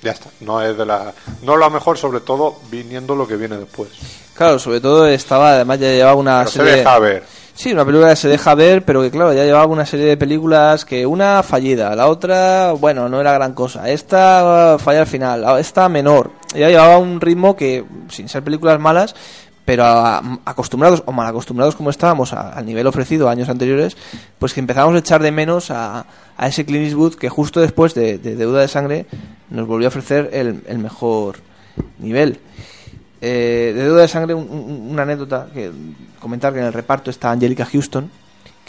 ya está, no es de la no lo mejor, sobre todo viniendo lo que viene después. Claro, sobre todo estaba, además ya llevaba una Pero se serie... deja ver. Sí, una película que se deja ver, pero que claro, ya llevaba una serie de películas que una fallida, la otra, bueno, no era gran cosa. Esta uh, falla al final, la- esta menor. Ya llevaba un ritmo que, sin ser películas malas, pero acostumbrados o mal acostumbrados como estábamos al nivel ofrecido años anteriores, pues que empezamos a echar de menos a, a ese Clint Eastwood que justo después de, de Deuda de Sangre nos volvió a ofrecer el, el mejor nivel. Eh, de deuda de sangre, un- una anécdota que comentar que en el reparto está Angelica Houston,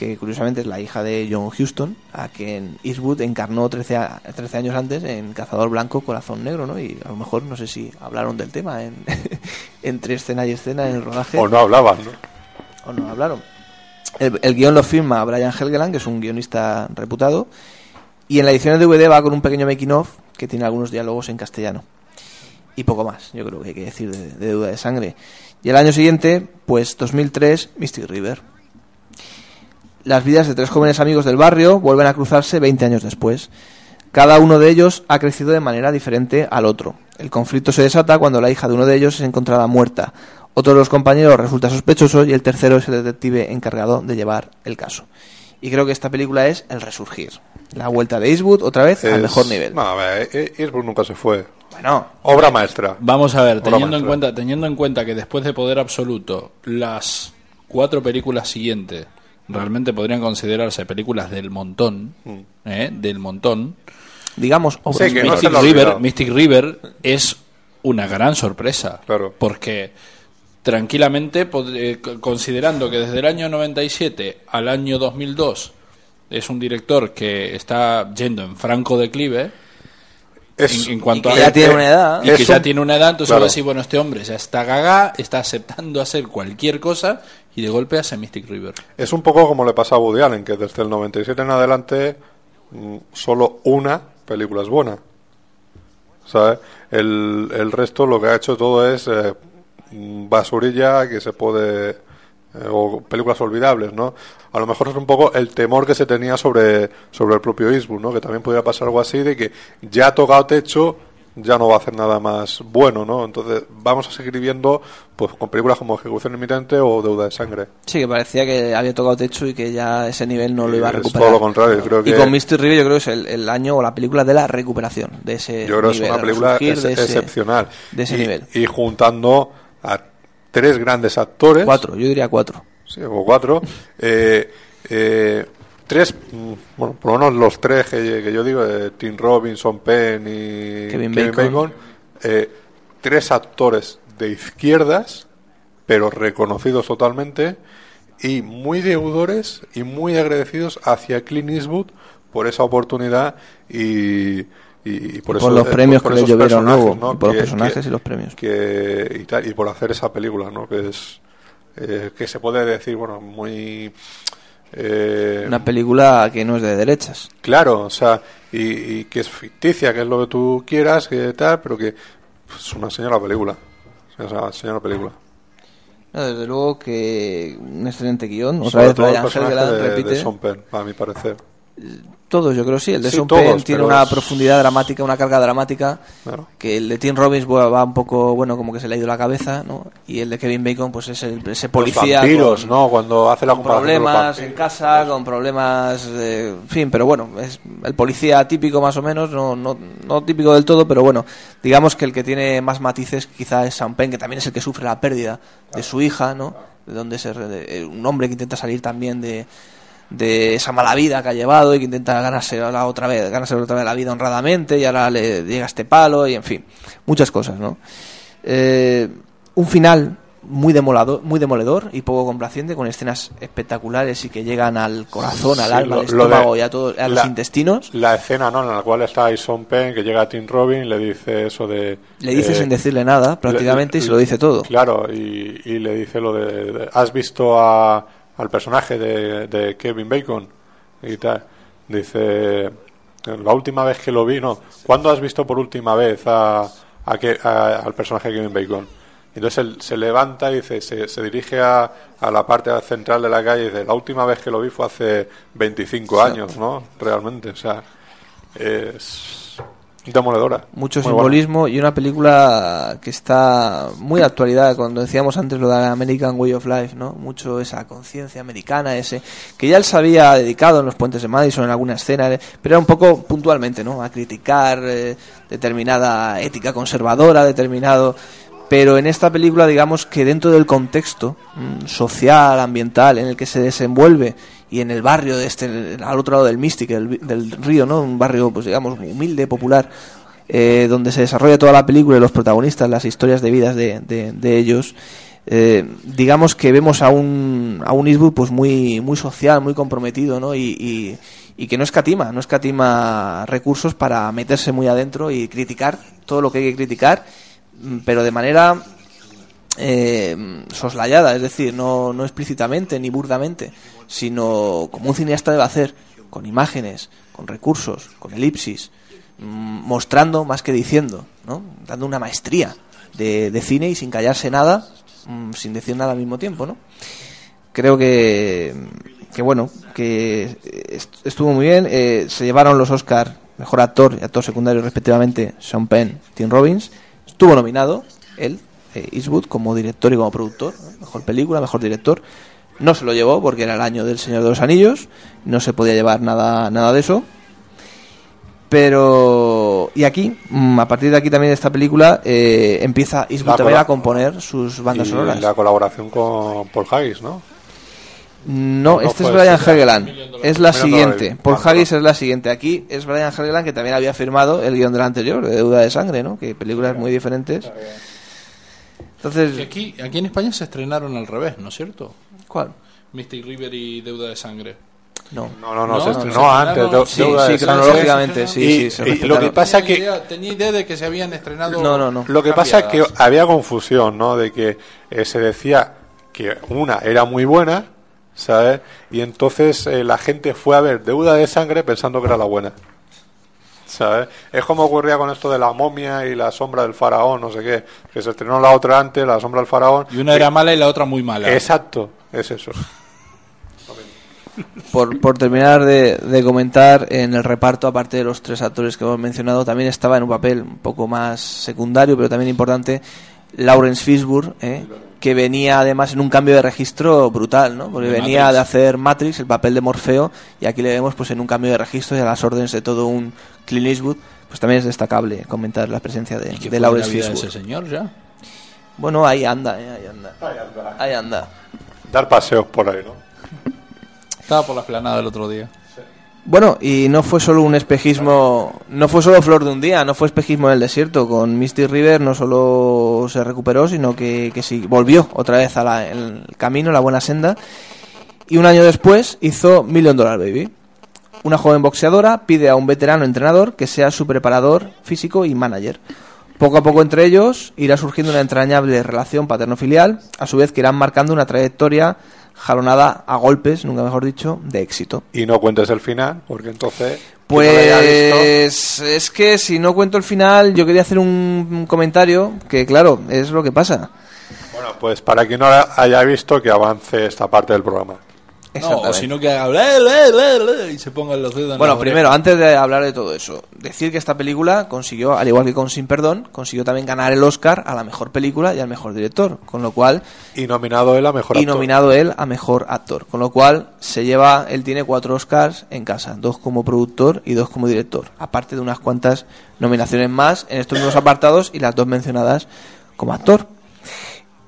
que curiosamente es la hija de John Houston, a quien Eastwood encarnó 13, a- 13 años antes en Cazador Blanco, Corazón Negro, ¿no? Y a lo mejor no sé si hablaron del tema en, entre escena y escena en el rodaje. O no hablaban, ¿no? O no hablaron. El, el guion lo firma Brian Helgeland, que es un guionista reputado, y en la edición de DVD va con un pequeño making of que tiene algunos diálogos en castellano. Y poco más, yo creo que hay que decir de, de Deuda de Sangre. Y el año siguiente, pues 2003, Mystic River. Las vidas de tres jóvenes amigos del barrio vuelven a cruzarse 20 años después. Cada uno de ellos ha crecido de manera diferente al otro. El conflicto se desata cuando la hija de uno de ellos es encontrada muerta. Otro de los compañeros resulta sospechoso y el tercero es el detective encargado de llevar el caso. Y creo que esta película es el resurgir. La vuelta de Eastwood otra vez al mejor nivel. No, a ver, eh, Eastwood nunca se fue. Bueno. Obra maestra. Vamos a ver, Obra teniendo en, cuenta, teniendo en cuenta que después de Poder Absoluto, las cuatro películas siguientes realmente podrían considerarse películas del montón, ¿eh? del montón. Digamos, Sí, que no se Mystic, River. Mystic River es una gran sorpresa. Porque tranquilamente, eh, considerando que desde el año 97 al año 2002 es un director que está yendo en franco declive, Es- en, en cuanto y que a ya tiene una edad. y que ya tiene una edad, entonces claro. voy a decir, bueno, este hombre ya está gaga, está aceptando hacer cualquier cosa y de golpe hace Mystic River. Es un poco como le pasa a Woody Allen, que desde el 97 en adelante mm, solo una película es buena. ¿Sabes? El, el resto lo que ha hecho todo es eh, mm, basurilla que se puede... eh, o películas olvidables, ¿no? A lo mejor es un poco el temor que se tenía sobre, sobre el propio Eastwood, ¿no? Que también podría pasar algo así de que ya ha tocado techo, ya no va a hacer nada más bueno, ¿no? Entonces vamos a seguir viendo pues con películas como Ejecución Inmitente o Deuda de Sangre. Sí, que parecía que había tocado techo y que ya ese nivel no lo iba a Es recuperar. todo lo contrario, creo Y que- con Mystic River yo creo que es el, el año o la película de la recuperación de ese Yo creo que es una el película resurgir ex- de ese- excepcional. de ese y, nivel. Y juntando a tres grandes actores. Cuatro, yo diría cuatro. Sí, o cuatro. eh, eh, tres, bueno, por lo menos los tres que, que yo digo, eh, Tim Robinson, Penn y Kevin Kevin, Bacon. Bacon, eh, tres actores de izquierdas, pero reconocidos totalmente, y muy deudores y muy agradecidos hacia Clint Eastwood por esa oportunidad y, y, y por, Y eso- por los premios por que le llovieron luego, ¿no? por los Que- personajes que- y los premios. que y, tal, y por hacer esa película, ¿no? Que es eh, que se puede decir, bueno, muy eh, Una película que no es de derechas. claro, o sea, y, y que es ficticia, que es lo que tú quieras, que tal, pero que Es una señora película. Es una señora película. No, desde luego que un excelente guion. Otra Sobre vez todo el de, repite. de Sean Penn, a mi parecer. Todos, yo creo sí. El de Sí, Sean todos, Penn tiene una es- profundidad dramática, una carga dramática. Claro. Que el de Tim Robbins va un poco, bueno, como que se le ha ido la cabeza, ¿no? Y el de Kevin Bacon, pues es el, ese policía. Los vampiros, con- ¿no? Cuando hace la con problemas en casa, con problemas, eh, en fin, pero bueno, es el policía típico más o menos, no, no, no típico del todo, pero bueno, digamos que el que tiene más matices quizá es Sean Penn, que también es el que sufre la pérdida de su hija, ¿no? De donde se, de- eh, un hombre que intenta salir también de, de esa mala vida que ha llevado y que intenta ganarse la otra vez, ganarse otra vez la vida honradamente y ahora le llega este palo y en fin, muchas cosas, ¿no? Eh, un final muy demolador, muy demoledor y poco complaciente con escenas espectaculares y que llegan al corazón, al Sí, alma, al de- estómago y a, todo, a los intestinos. La escena, ¿no? En la cual está Sean Penn, que llega a Tim Robin y le dice eso de... Le dice eh, sin decirle nada, prácticamente, y se lo dice todo. Claro, y, y le dice lo de... de- ¿Has visto a- al personaje de, de Kevin Bacon? Y tal. Dice... La última vez que lo vi, no. ¿Cuándo has visto por última vez a, a que- a- al personaje de Kevin Bacon? Entonces él se levanta y dice, se, se dirige a, a la parte central de la calle y dice, la última vez que lo vi fue hace 25 Sí. años, ¿no? Realmente, o sea, es demoledora. Mucho Muy simbolismo y una película que está muy de actualidad, cuando decíamos antes lo de la American Way of Life, ¿no? Mucho esa conciencia americana, ese que ya él se había dedicado en los puentes de Madison en alguna escena, eh, pero era un poco puntualmente, ¿no? A criticar eh, determinada ética conservadora, determinado pero en esta película digamos que dentro del contexto mm, social, ambiental en el que se desenvuelve y en el barrio de este al otro lado del Mystic, del, del río, ¿no? Un barrio pues digamos humilde, popular, eh, donde se desarrolla toda la película y los protagonistas, las historias de vidas de, de- de ellos. eh, digamos que vemos a un a un Eastwood pues muy muy social, muy comprometido, ¿no? Y, y, y que no escatima, no escatima recursos para meterse muy adentro y criticar todo lo que hay que criticar mm, pero de manera eh, soslayada, es decir, no, no explícitamente ni burdamente, sino como un cineasta debe hacer, con imágenes, con recursos, con elipsis, mm, mostrando más que diciendo, ¿no? dando una maestría de, de cine y sin callarse nada, mm, sin decir nada al mismo tiempo, ¿no? Creo que, que bueno, que est- estuvo muy bien. eh, se llevaron los Oscar mejor actor y actor secundario respectivamente Sean Penn, Tim Robbins. Estuvo nominado él, eh, Eastwood, como director y como productor, mejor película, mejor director. No se lo llevó porque era el año del Señor de los Anillos, no se podía llevar nada, nada de eso. Pero, y aquí, mm, a partir de aquí también de esta película, eh, empieza Eastwood también a componer sus bandas y sonoras. la colaboración con Paul Haggis, ¿no? No, No este es fue Brian. Helgeland. Es la siguiente. Paul. Haggis es la siguiente. Aquí es Brian Helgeland que también había firmado el guion del anterior, de Deuda de Sangre, ¿no? Que películas muy diferentes. Entonces, aquí, aquí en España se estrenaron al revés, ¿no es cierto? ¿Cuál? Mystic River y Deuda de Sangre. No. No, no, no, se estrenó se antes. Sí, Deuda sí, cronológicamente, sí, Y- sí, se y lo que pasa tenía que idea, tenía idea de que se habían estrenado. No, no, no. Lo que pasa es que había confusión, ¿no? De que eh, se decía que una era muy buena, ¿sabes? Y entonces eh, la gente fue a ver Deuda de Sangre pensando que era la buena. ¿Sabes? Es como ocurría con esto de la momia y la sombra del faraón, no sé qué. Que se estrenó la otra antes, la sombra del faraón. Y una era mala y la otra muy mala. Exacto, es eso. por, por terminar de, de comentar, en el reparto, aparte de los tres actores que hemos mencionado, también estaba en un papel un poco más secundario, pero también importante, Lawrence Fishburne, ¿eh? Que venía además en un cambio de registro brutal, ¿no? Porque De venía Matrix. de hacer Matrix, el papel de Morfeo, y aquí le vemos pues en un cambio de registro y a las órdenes de todo un Clint Eastwood, pues también es destacable comentar la presencia de, ¿Y qué de fue la Fishburne. ese señor ya? Bueno, ahí anda, eh, ahí anda. Ahí anda. Dar paseos por ahí, ¿no? Estaba por la esplanada el otro día. Bueno, y no fue solo un espejismo, no fue solo flor de un día, no fue espejismo en el desierto. Con Misty River no solo se recuperó, sino que, que sí, volvió otra vez al el camino, la buena senda. Y un año después hizo Million Dollar Baby. Una joven boxeadora pide a un veterano entrenador que sea su preparador físico y manager. Poco a poco entre ellos irá surgiendo una entrañable relación paterno-filial, a su vez que irán marcando una trayectoria jalonada a golpes, nunca mejor dicho, de éxito. Y no cuentes el final, porque entonces... no Pues es que si no cuento el final, yo quería hacer un comentario que, claro, es lo que pasa. Bueno, pues para quien no haya visto, que avance esta parte del programa. No, o si no que haga "Le, le, le, le", y se pongan los dedos en Bueno, la primero, oreja. antes de hablar de todo eso, decir que esta película consiguió, al igual que con Sin Perdón, consiguió también ganar el Oscar a la mejor película y al mejor director, con lo cual Y nominado él a mejor y actor. nominado él a mejor actor, con lo cual se lleva, él tiene cuatro Oscars en casa, dos como productor y dos como director, aparte de unas cuantas nominaciones más en estos mismos apartados y las dos mencionadas como actor.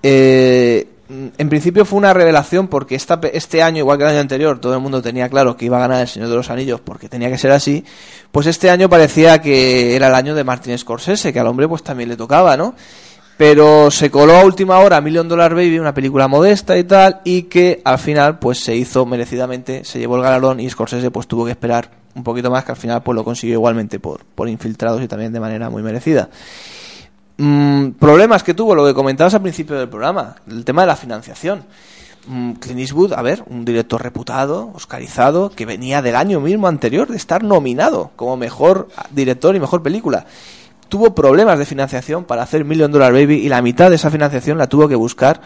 Eh, en principio fue una revelación porque esta, este año, igual que el año anterior, todo el mundo tenía claro que iba a ganar el Señor de los Anillos porque tenía que ser así. Pues este año parecía que era el año de Martin Scorsese, que al hombre pues también le tocaba, ¿no? Pero se coló a última hora Million Dollar Baby, una película modesta y tal, y que al final pues se hizo merecidamente, se llevó el galardón y Scorsese pues tuvo que esperar un poquito más, que al final pues lo consiguió igualmente por, por infiltrados y también de manera muy merecida. Mm, problemas que tuvo, lo que comentabas al principio del programa, el tema de la financiación. Mm, Clint Eastwood, a ver, un director reputado, oscarizado, que venía del año mismo anterior de estar nominado como mejor director y mejor película. Tuvo problemas de financiación para hacer Million Dollar Baby y la mitad de esa financiación la tuvo que buscar,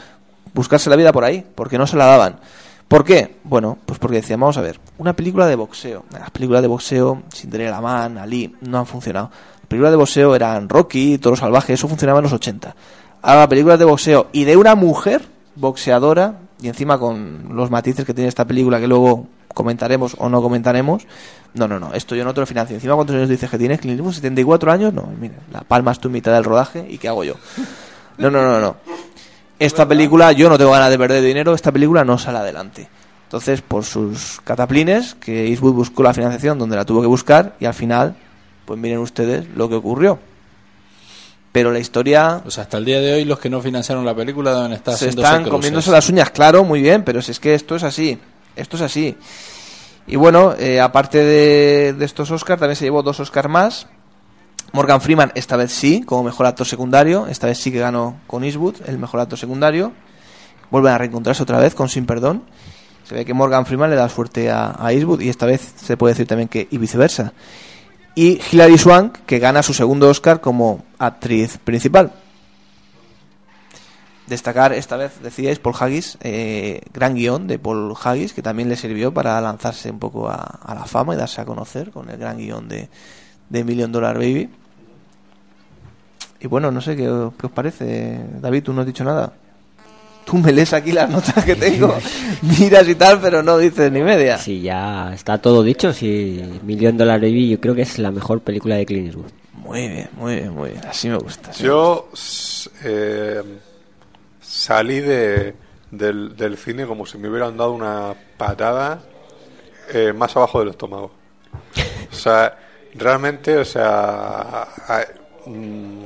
buscarse la vida por ahí, porque no se la daban. ¿Por qué? Bueno, pues porque decían, vamos a ver, una película de boxeo. Las películas de boxeo, Cinderella Man, Ali, no han funcionado. Las películas de boxeo eran Rocky, Toro Salvaje, eso funcionaba en los 80. Ahora, las películas de boxeo y de una mujer boxeadora, y encima con los matices que tiene esta película que luego comentaremos o no comentaremos, no, no, no, esto yo no te lo financio. Encima, ¿cuántos años dices que tienes? Clint Eastwood, 74 años, no, mira, la palmas tú en mitad del rodaje y ¿qué hago yo? No, no, no, no. Esta película, yo no tengo ganas de perder dinero, esta película no sale adelante. Entonces, por sus cataplines, que Eastwood buscó la financiación donde la tuvo que buscar y al final, pues miren ustedes lo que ocurrió. Pero la historia O sea, hasta el día de hoy los que no financiaron la película deben estar se están comiéndose las uñas, claro, muy bien, pero si es que esto es así, esto es así. Y bueno, eh, aparte de, de estos Oscars, también se llevó dos Oscars más. Morgan Freeman, esta vez sí, como mejor actor secundario, esta vez sí que ganó con Eastwood, el mejor actor secundario. Vuelven a reencontrarse otra vez con Sin Perdón. Se ve que Morgan Freeman le da suerte a, a Eastwood y esta vez se puede decir también que y viceversa. Y Hilary Swank, que gana su segundo Oscar como actriz principal. Destacar esta vez, decíais, Paul Haggis, eh, gran guion de Paul Haggis, que también le sirvió para lanzarse un poco a, la fama y darse a conocer con el gran guion de, de Million Dollar Baby. Y bueno, no sé qué, qué os parece, David, tú no has dicho nada. Tú me lees aquí las notas que tengo, miras y tal, pero no dices ni media. Sí, ya está todo dicho. Sí, Million Dollar Baby yo creo que es la mejor película de Clint Eastwood. Muy bien, muy bien, muy bien. Así me gusta. así me Yo s- eh, salí de, del, del cine como si me hubieran dado una patada eh, más abajo del estómago. O sea, realmente, o sea, mm,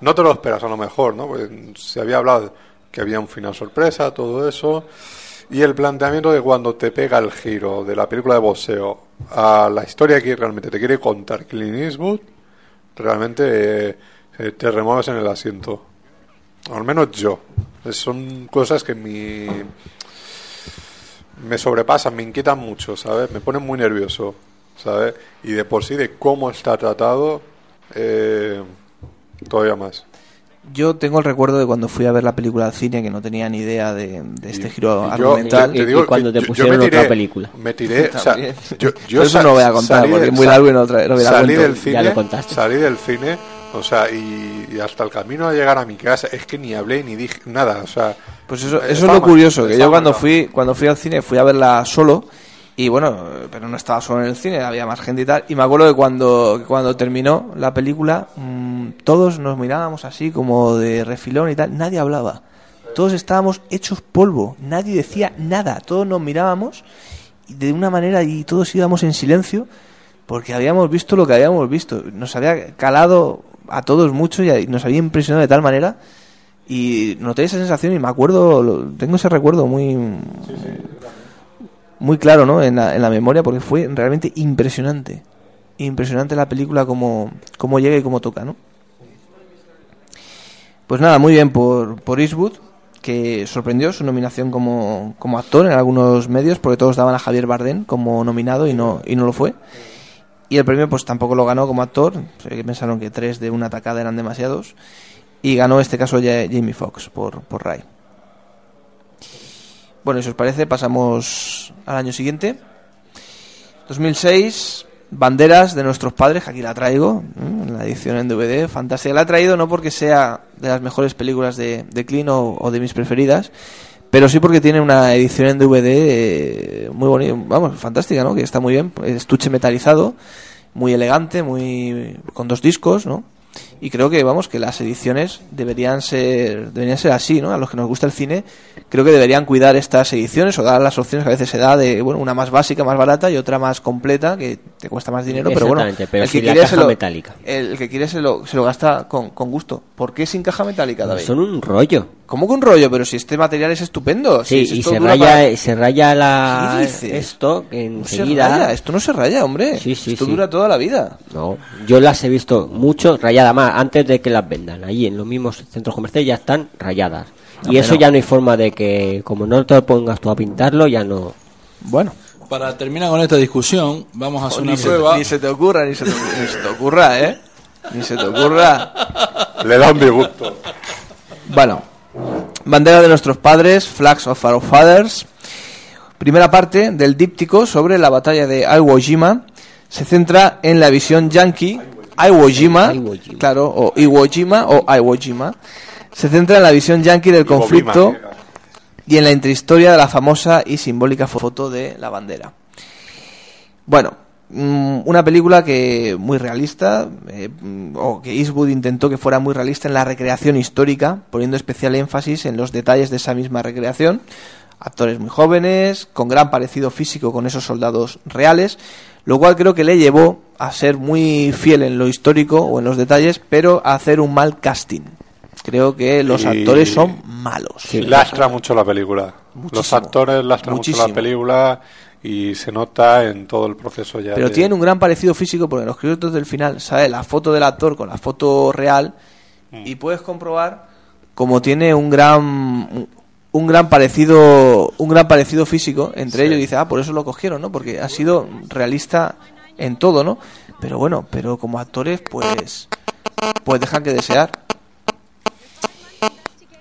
no te lo esperas a lo mejor, ¿no? Pues se había hablado que había un final sorpresa, todo eso. Y el planteamiento de cuando te pega el giro de la película de boxeo a la historia que realmente te quiere contar Clint Eastwood, realmente eh, te remueves en el asiento. Al menos yo. Son cosas que mi, me sobrepasan, me inquietan mucho, ¿sabes? Me ponen muy nervioso, ¿sabes? Y de por sí, de cómo está tratado, eh, todavía más. Yo tengo el recuerdo de cuando fui a ver la película al cine que no tenía ni idea de, de este giro y yo- argumental. te- te digo que yo- yo me tiré- Me tiré, o sea, También. yo, yo Eso sa- no voy a contar salí porque del- es muy largo y no, tra- no hubiera salí cuento. del cine, salí del cine, o sea, y, y hasta el camino a llegar a mi casa, es que ni hablé ni dije nada, o sea, Pues eso, eso es lo mal, curioso, que yo cuando mal. fui, cuando fui al cine fui a verla solo y bueno, pero no estaba solo en el cine, había más gente y tal. Y me acuerdo que cuando, cuando terminó la película, mm, todos nos mirábamos así como de refilón y tal, nadie hablaba. Todos estábamos hechos polvo, nadie decía nada, todos nos mirábamos de una manera y todos íbamos en silencio porque habíamos visto lo que habíamos visto. Nos había calado a todos mucho y nos había impresionado de tal manera y noté esa sensación y me acuerdo, tengo ese recuerdo muy muy claro ¿no? en, la, en la memoria porque fue realmente impresionante. Impresionante la película como, como llega y cómo toca, ¿no? Pues nada, muy bien por, por Eastwood. que sorprendió su nominación como, como actor en algunos medios, porque todos daban a Javier Bardem como nominado y no, y no lo fue. Y el premio pues tampoco lo ganó como actor, pensaron que tres de una atacada eran demasiados, y ganó este caso Jamie Foxx por, por Ray. Bueno, si os parece, pasamos al año siguiente. 2006, Banderas de nuestros padres, aquí la traigo, ¿eh? la edición en DVD, fantástica. La he traído no porque sea de las mejores películas de, de Clean o, o de mis preferidas, pero sí porque tiene una edición en DVD eh, muy bonita, vamos, fantástica, ¿no? Que está muy bien, estuche metalizado, muy elegante, muy con dos discos, ¿no? Y creo que, vamos, que las ediciones deberían ser, deberían ser así, ¿no? A los que nos gusta el cine, creo que deberían cuidar estas ediciones o dar las opciones que a veces se da de, bueno, una más básica, más barata y otra más completa, que te cuesta más dinero, pero bueno, pero el, que quiere se lo, metálica. el que quiere se lo, se lo gasta con, con gusto. ¿Por qué sin caja metálica, David? Son un rollo. ¿Cómo que un rollo? Pero si este material es estupendo. Sí, si y se raya, para- se raya la ¿Qué dices? esto No se enseguida. raya, esto no se raya, hombre. Sí, sí, esto sí. dura toda la vida. No, yo las he visto mucho rayadas más antes de que las vendan. Allí en los mismos centros comerciales ya están rayadas. No, y eso ya no hay forma de que, como no te pongas tú a pintarlo, ya no. Bueno. Para terminar con esta discusión, vamos a hacer una se, prueba. ni se te ocurra, ni se te, ni se te ocurra, ¿eh? Ni se te ocurra. Le da un disgusto. Bueno, bandera de nuestros padres, Flags of Our Fathers. Primera parte del díptico sobre la batalla de Iwo Jima se centra en la visión yankee. Iwo Jima, claro, o Iwo Jima o Iwo Jima. Se centra en la visión yankee del conflicto y en la intrahistoria de la famosa y simbólica foto de la bandera. Bueno, mm, una película que muy realista, eh, mm, o que Eastwood intentó que fuera muy realista en la recreación histórica, poniendo especial énfasis en los detalles de esa misma recreación. Actores muy jóvenes, con gran parecido físico con esos soldados reales, lo cual creo que le llevó a ser muy fiel en lo histórico o en los detalles, pero a hacer un mal casting. Creo que los Y- actores son malos. Lastra mucho la película. Los actores lastran mucho la película y se nota en todo el proceso ya. Pero de- tiene un gran parecido físico porque en los créditos del final sale la foto del actor con la foto real Mm. y puedes comprobar como tiene un gran un- gran parecido un gran parecido físico entre Sí. ellos y dice ah por eso lo cogieron no porque ha sido realista en todo no pero bueno pero como actores pues pues dejan que desear.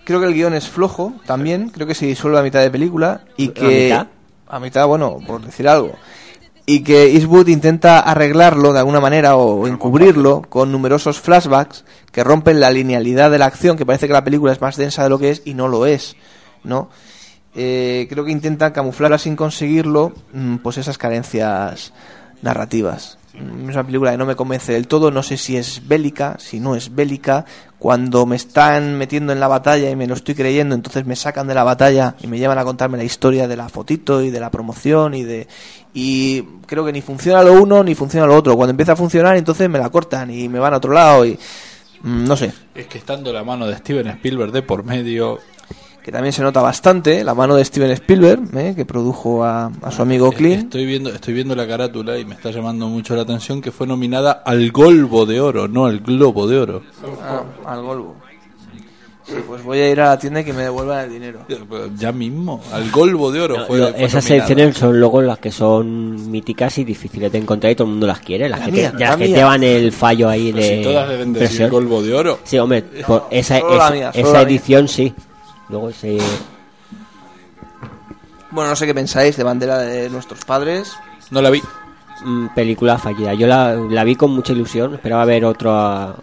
Creo que el guion es flojo también creo que se disuelve a mitad de película y ¿A que mitad? a mitad bueno por decir algo. Y que Eastwood intenta arreglarlo de alguna manera o encubrirlo con numerosos flashbacks que rompen la linealidad de la acción, que parece que la película es más densa de lo que es y no lo es, ¿no? Eh, creo que intentan camuflarla sin conseguirlo, mm, pues esas carencias narrativas. Mm, Es una película que no me convence del todo, no sé si es bélica, si no es bélica. Cuando me están metiendo en la batalla y me lo estoy creyendo, entonces me sacan de la batalla y me llevan a contarme la historia de la fotito y de la promoción y de y creo que ni funciona lo uno ni funciona lo otro. Cuando empieza a funcionar, entonces me la cortan y me van a otro lado y mm, no sé. Es que estando la mano de Steven Spielberg de por medio, Que también se nota bastante la mano de Steven Spielberg, ¿eh? que produjo a, a su amigo Clint. estoy viendo, estoy viendo la carátula y me está llamando mucho la atención que fue nominada al Golbo de Oro, no al Globo de Oro. Ah, al Golbo. Sí, pues voy a ir a la tienda y que me devuelvan el dinero. Ya mismo, al Golbo de Oro No, fue, lo- fue esas nominada. ediciones son luego las que son míticas y difíciles de encontrar y todo el mundo las quiere. Las La que, mía, te, la las que te van el fallo ahí Pero de. si todas deben decir. Golbo de Oro. Sí, hombre, por esa, Solo la esa- mía, solo esa la mía. edición sí. Luego se. Bueno, no sé qué pensáis de Bandera de nuestros padres. No la vi. mm, película fallida. Yo la, la vi con mucha ilusión. Esperaba ver otra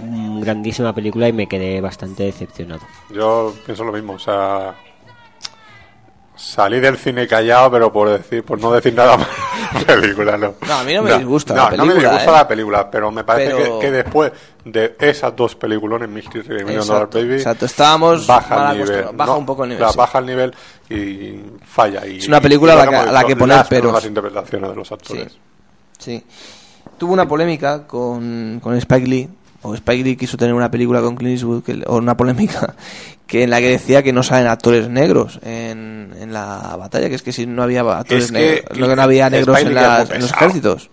mm, grandísima película y me quedé bastante decepcionado. Yo pienso lo mismo, o sea, salí del cine callado, pero por decir, por no decir nada más la película, no. No, a mí no me disgusta no, la No me película, disgusta ¿eh? la película, pero me parece Pero- que, que después de esas dos peliculones, Mystery y Million Dollar Baby, exacto. Estábamos baja el nivel, baja ¿no? un poco el nivel, Claro, sí. baja el nivel y falla. Y, Es una película y a la que- a la que poner peros. las interpretaciones de los actores. Sí. Tuvo una polémica con, con Spike Lee, o Spike Lee quiso tener una película con Clint Eastwood, que- o una polémica, que en la que decía que no salen actores negros en, en la batalla, que es que si no había actores Es que negros, no, que no había negros en, Lee las- en los ejércitos.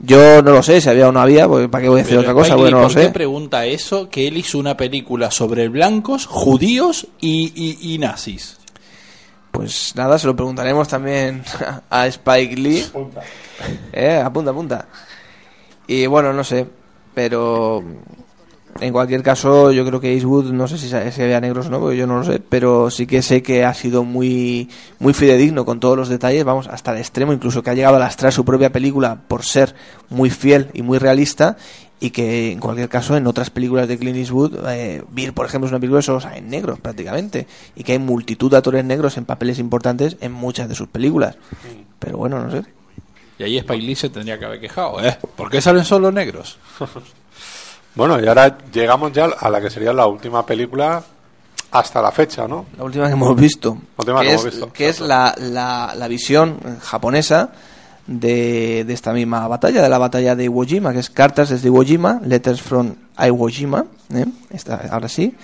Yo no lo sé, si había o no había, pues ¿para qué voy a decir Pero otra cosa? Spike Bueno, Lee, no lo ¿Por qué sé. pregunta eso? Que él hizo una película sobre blancos, judíos y, y- y nazis. Pues nada, se lo preguntaremos también a Spike Lee. Eh, apunta, apunta. Y bueno, no sé, pero en cualquier caso yo creo que Eastwood, no sé si, si había negros o no, porque yo no lo sé, pero sí que sé que ha sido muy, muy fidedigno con todos los detalles, vamos, hasta el extremo, incluso que ha llegado a lastrar su propia película por ser muy fiel y muy realista y que en cualquier caso en otras películas de Clint Eastwood, eh, Beer por ejemplo es una película que solo salen negros prácticamente y que hay multitud de actores negros en papeles importantes en muchas de sus películas. Pero bueno, no sé. Y ahí Spike Lee se tendría que haber quejado, ¿eh? ¿Por qué salen solo negros? Bueno, y ahora llegamos ya a la que sería la última película hasta la fecha, ¿no? La última que hemos visto. La última que que es, hemos visto. que es la, la, la visión japonesa de, de esta misma batalla, de la batalla de Iwo Jima, que es Cartas desde Iwo Jima, Letters from Iwo Jima. ¿eh? Esta- ahora sí.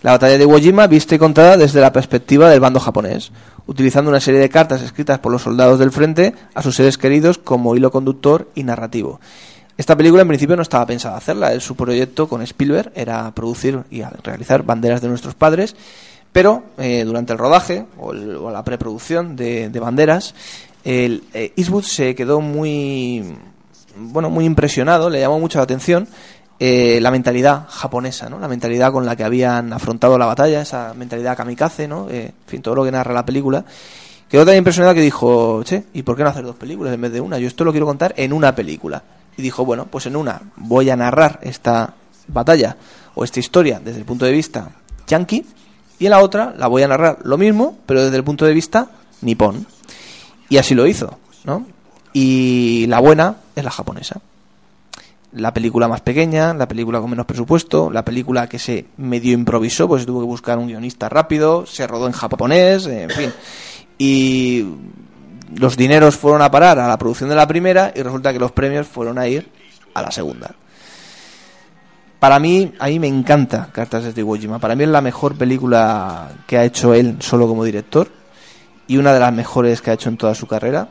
La batalla de Iwo Jima vista y contada desde la perspectiva del bando japonés, utilizando una serie de cartas escritas por los soldados del frente a sus seres queridos como hilo conductor y narrativo. Esta película en principio no estaba pensada hacerla, su proyecto con Spielberg era producir y realizar banderas de nuestros padres, pero eh, durante el rodaje o, la preproducción de, de banderas, el, eh, Eastwood se quedó muy, bueno, muy impresionado, le llamó mucho la atención eh, la mentalidad japonesa, ¿no? La mentalidad con la que habían afrontado la batalla, esa mentalidad kamikaze, ¿no? Eh, en fin, todo lo que narra la película. Quedó tan impresionado que dijo, che, ¿y por qué no hacer dos películas en vez de una? Yo esto lo quiero contar en una película. Y dijo, bueno, pues en una voy a narrar esta batalla o esta historia desde el punto de vista yankee y en la otra la voy a narrar lo mismo, pero desde el punto de vista nipón. Y así lo hizo, ¿no? Y la buena es la japonesa. La película más pequeña, la película con menos presupuesto, la película que se medio improvisó, pues tuvo que buscar un guionista rápido, se rodó en japonés, en fin. Y los dineros fueron a parar a la producción de la primera y resulta que los premios fueron a ir a la segunda. Para mí, a mí me encanta Cartas desde Iwo Jima. Para mí es la mejor película que ha hecho él solo como director y una de las mejores que ha hecho en toda su carrera.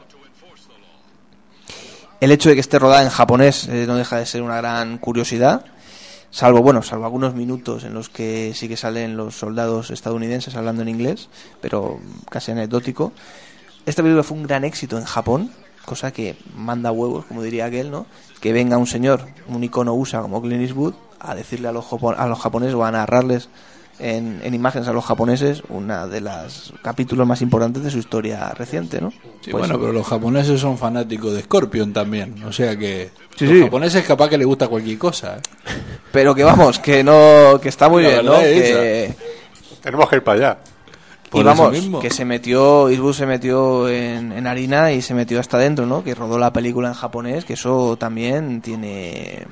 El hecho de que esté rodada en japonés eh, no deja de ser una gran curiosidad, salvo bueno, salvo algunos minutos en los que sí que salen los soldados estadounidenses hablando en inglés, pero casi anecdótico. Esta película fue un gran éxito en Japón, cosa que manda huevos, como diría aquel, ¿no? Que venga un señor, un icono USA como Clint Eastwood, a decirle a los, a los japoneses o a narrarles en, en imágenes a los japoneses una de los capítulos más importantes de su historia reciente, ¿no? Sí, Pues- bueno, pero los japoneses son fanáticos de Scorpion también. O sea que Sí, los sí. japoneses capaz que les gusta cualquier cosa. ¿eh? Pero que vamos, que no, que está muy La bien, ¿no? verdad es Que, Tenemos que ir para allá. y vamos, que se metió, Eastwood se metió en, en harina y se metió hasta adentro, ¿no? Que rodó la película en japonés, que eso también tiene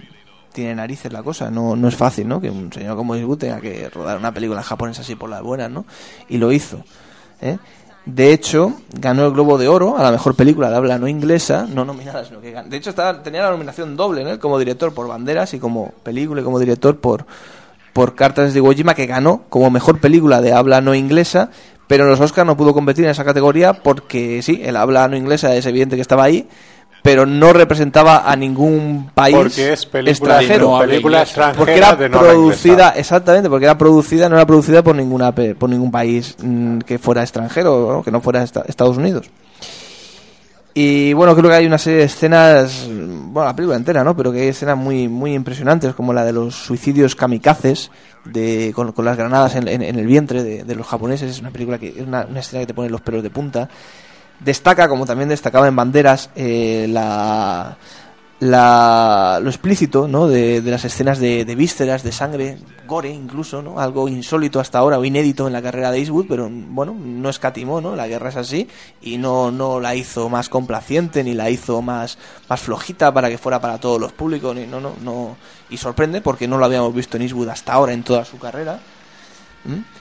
tiene narices la cosa, no, no es fácil, ¿no? Que un señor como Eastwood tenga que rodar una película en japonés así por las buenas, ¿no? Y lo hizo, ¿eh? De hecho, ganó el Globo de Oro a la mejor película de habla no inglesa, no nominada, sino que gan- De hecho, estaba, tenía la nominación doble. Como director por Banderas y como película y como director por, por Cartas de Iwo Jima, que ganó como mejor película de habla no inglesa, pero en los Oscars no pudo competir en esa categoría porque sí, el habla no inglesa es evidente que estaba ahí, pero no representaba a ningún país Porque es película, extranjero. no película extranjera porque era de no habla producida, exactamente, porque era producida, no era producida por ninguna pe- por ningún país mm, que fuera extranjero, ¿no? que no fuera esta- Estados Unidos. Y bueno, creo que hay una serie de escenas, mm, bueno, la película entera, ¿no? Pero que hay escenas muy, muy impresionantes, como la de los suicidios kamikazes, de, con, con las granadas en, en- en el vientre de, de los japoneses. Es una película que es una, una escena que te pone los pelos de punta. Destaca, como también destacaba en Banderas, eh, la, la, lo explícito ¿no? de, de las escenas de, de vísceras, de sangre, gore incluso, ¿no? algo insólito hasta ahora o inédito en la carrera de Eastwood, pero bueno, no escatimó, ¿no? la guerra es así y no, no la hizo más complaciente ni la hizo más, más flojita para que fuera para todos los públicos, ni, no, no, no, y sorprende porque no lo habíamos visto en Eastwood hasta ahora en toda su carrera. ¿Mm?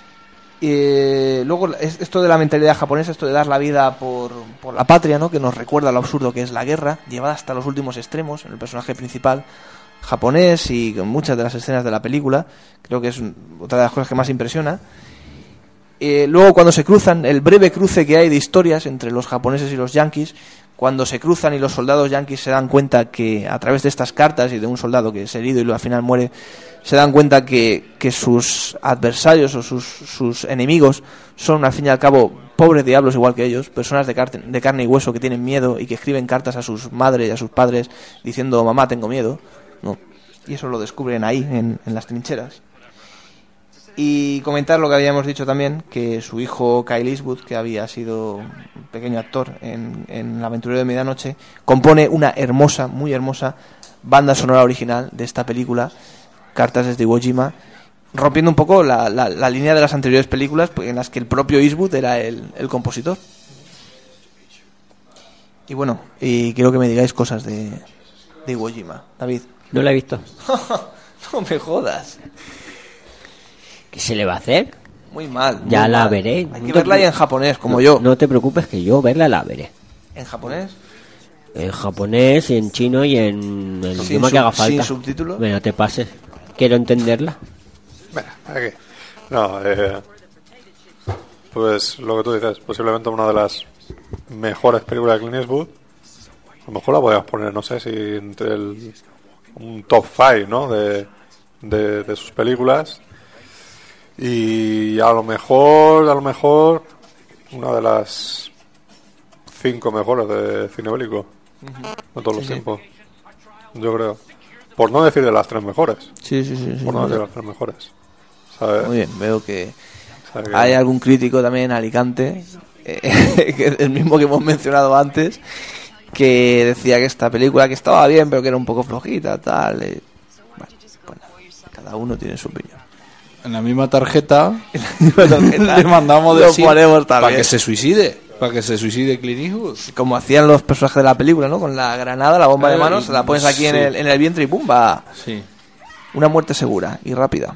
Eh, luego es- esto de la mentalidad japonesa, esto de dar la vida por, por la patria, ¿no? que nos recuerda lo absurdo que es la guerra, llevada hasta los últimos extremos en el personaje principal japonés y con muchas de las escenas de la película, creo que es otra de las cosas que más impresiona. Eh, luego cuando se cruzan, el breve cruce que hay de historias entre los japoneses y los yankees, cuando se cruzan y los soldados yanquis se dan cuenta que a través de estas cartas y de un soldado que es herido y al final muere, se dan cuenta que, que sus adversarios o sus, sus enemigos son al fin y al cabo pobres diablos igual que ellos, personas de, carte- de carne y hueso que tienen miedo y que escriben cartas a sus madres y a sus padres diciendo mamá tengo miedo, ¿no? Y eso lo descubren ahí, en, en las trincheras. Y comentar lo que habíamos dicho también, que su hijo Kyle Eastwood, que había sido un pequeño actor en, en El aventurero de medianoche, compone una hermosa, muy hermosa banda sonora original de esta película, Cartas desde Iwo Jima, rompiendo un poco la, la- la línea de las anteriores películas pues, en las que el propio Eastwood era el, el compositor. Y bueno, y quiero que me digáis cosas de, de Iwo Jima. David. No la he visto. no me jodas. ¿Qué se le va a hacer? Muy mal. muy Ya la mal. veré. Hay No que verla ahí preocu- en japonés, como No- yo. No te preocupes que yo verla la veré. ¿En japonés? En japonés, en chino y en el Sin idioma que haga falta. sin subtítulos. Bueno, te pases. Quiero entenderla. ¿Para qué? No, eh, pues lo que tú dices, posiblemente una de las mejores películas de Clint Eastwood. A lo mejor la podríamos poner, no sé si entre el, un top 5 ¿no? de, de, de sus películas. Y a lo mejor, a lo mejor, una de las cinco mejores de cine bélico de todos los Sí, tiempos. Yo creo. Por no decir de las tres mejores. Sí, sí, sí, Por no decir de las tres mejores. ¿Sabes? Muy bien, veo que ¿Sabes? hay algún crítico también en Alicante, eh, el mismo que hemos mencionado antes, que decía que esta película que estaba bien, pero que era un poco flojita, tal. eh. Bueno, pues nada, cada uno tiene su opinión. En la misma tarjeta, tarjeta le mandamos decir para que se suicide. Para que se suicide Clint Eastwood. Como hacían los personajes de la película, ¿no? Con la granada, la bomba de Eh, mano, se la pones aquí en, el, en el vientre y ¡pumba! Sí. Una muerte segura y rápida.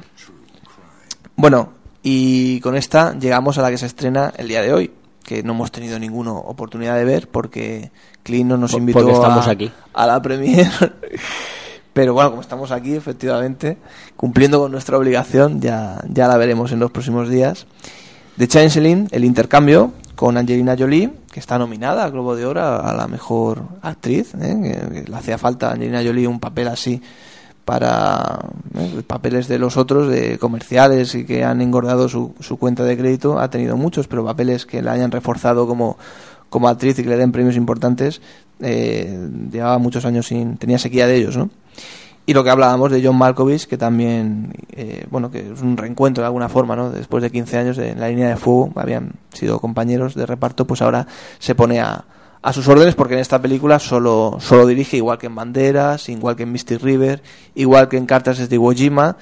Bueno, y con esta llegamos a la que se estrena el día de hoy, que no hemos tenido ninguna oportunidad de ver porque Clint no nos invitó estamos a, aquí. a la premier. Pero bueno, como estamos aquí, efectivamente, cumpliendo con nuestra obligación, ya, ya la veremos en los próximos días. The Changeling, el intercambio con Angelina Jolie, que está nominada al Globo de Oro a la mejor actriz. ¿eh? que le hacía falta a Angelina Jolie un papel así para ¿eh? papeles de los otros, de comerciales y que han engordado su, su cuenta de crédito. Ha tenido muchos, pero papeles que la hayan reforzado como, como actriz y que le den premios importantes. Eh, llevaba muchos años sin. tenía sequía de ellos, ¿no? Y lo que hablábamos de John Malkovich, que también, eh, bueno, que es un reencuentro de alguna forma, ¿no? Después de 15 años en la línea de fuego, habían sido compañeros de reparto, pues ahora se pone a, a sus órdenes porque en esta película solo, solo dirige, igual que en Banderas, igual que en Misty River, igual que en Cartas desde Iwo Jima,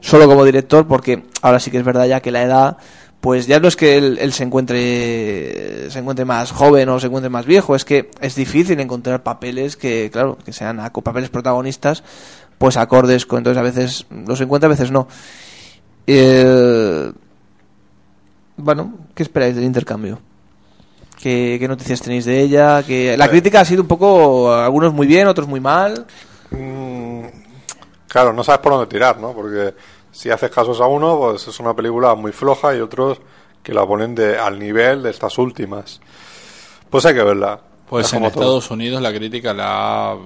solo como director porque ahora sí que es verdad ya que la edad pues ya no es que él, él se encuentre se encuentre más joven o se encuentre más viejo es que es difícil encontrar papeles que claro que sean papeles protagonistas pues acordes con entonces a veces los encuentra a veces no Eh, bueno qué esperáis del intercambio ¿Qué, qué noticias tenéis de ella? Que la crítica ha sido un poco algunos muy bien otros muy mal Mm, claro, no sabes por dónde tirar, ¿no? Porque si haces casos a uno, pues es una película muy floja y otros que la ponen de, al nivel de estas últimas. Pues hay que verla. Pues Es en todo. Estados Unidos la crítica la ha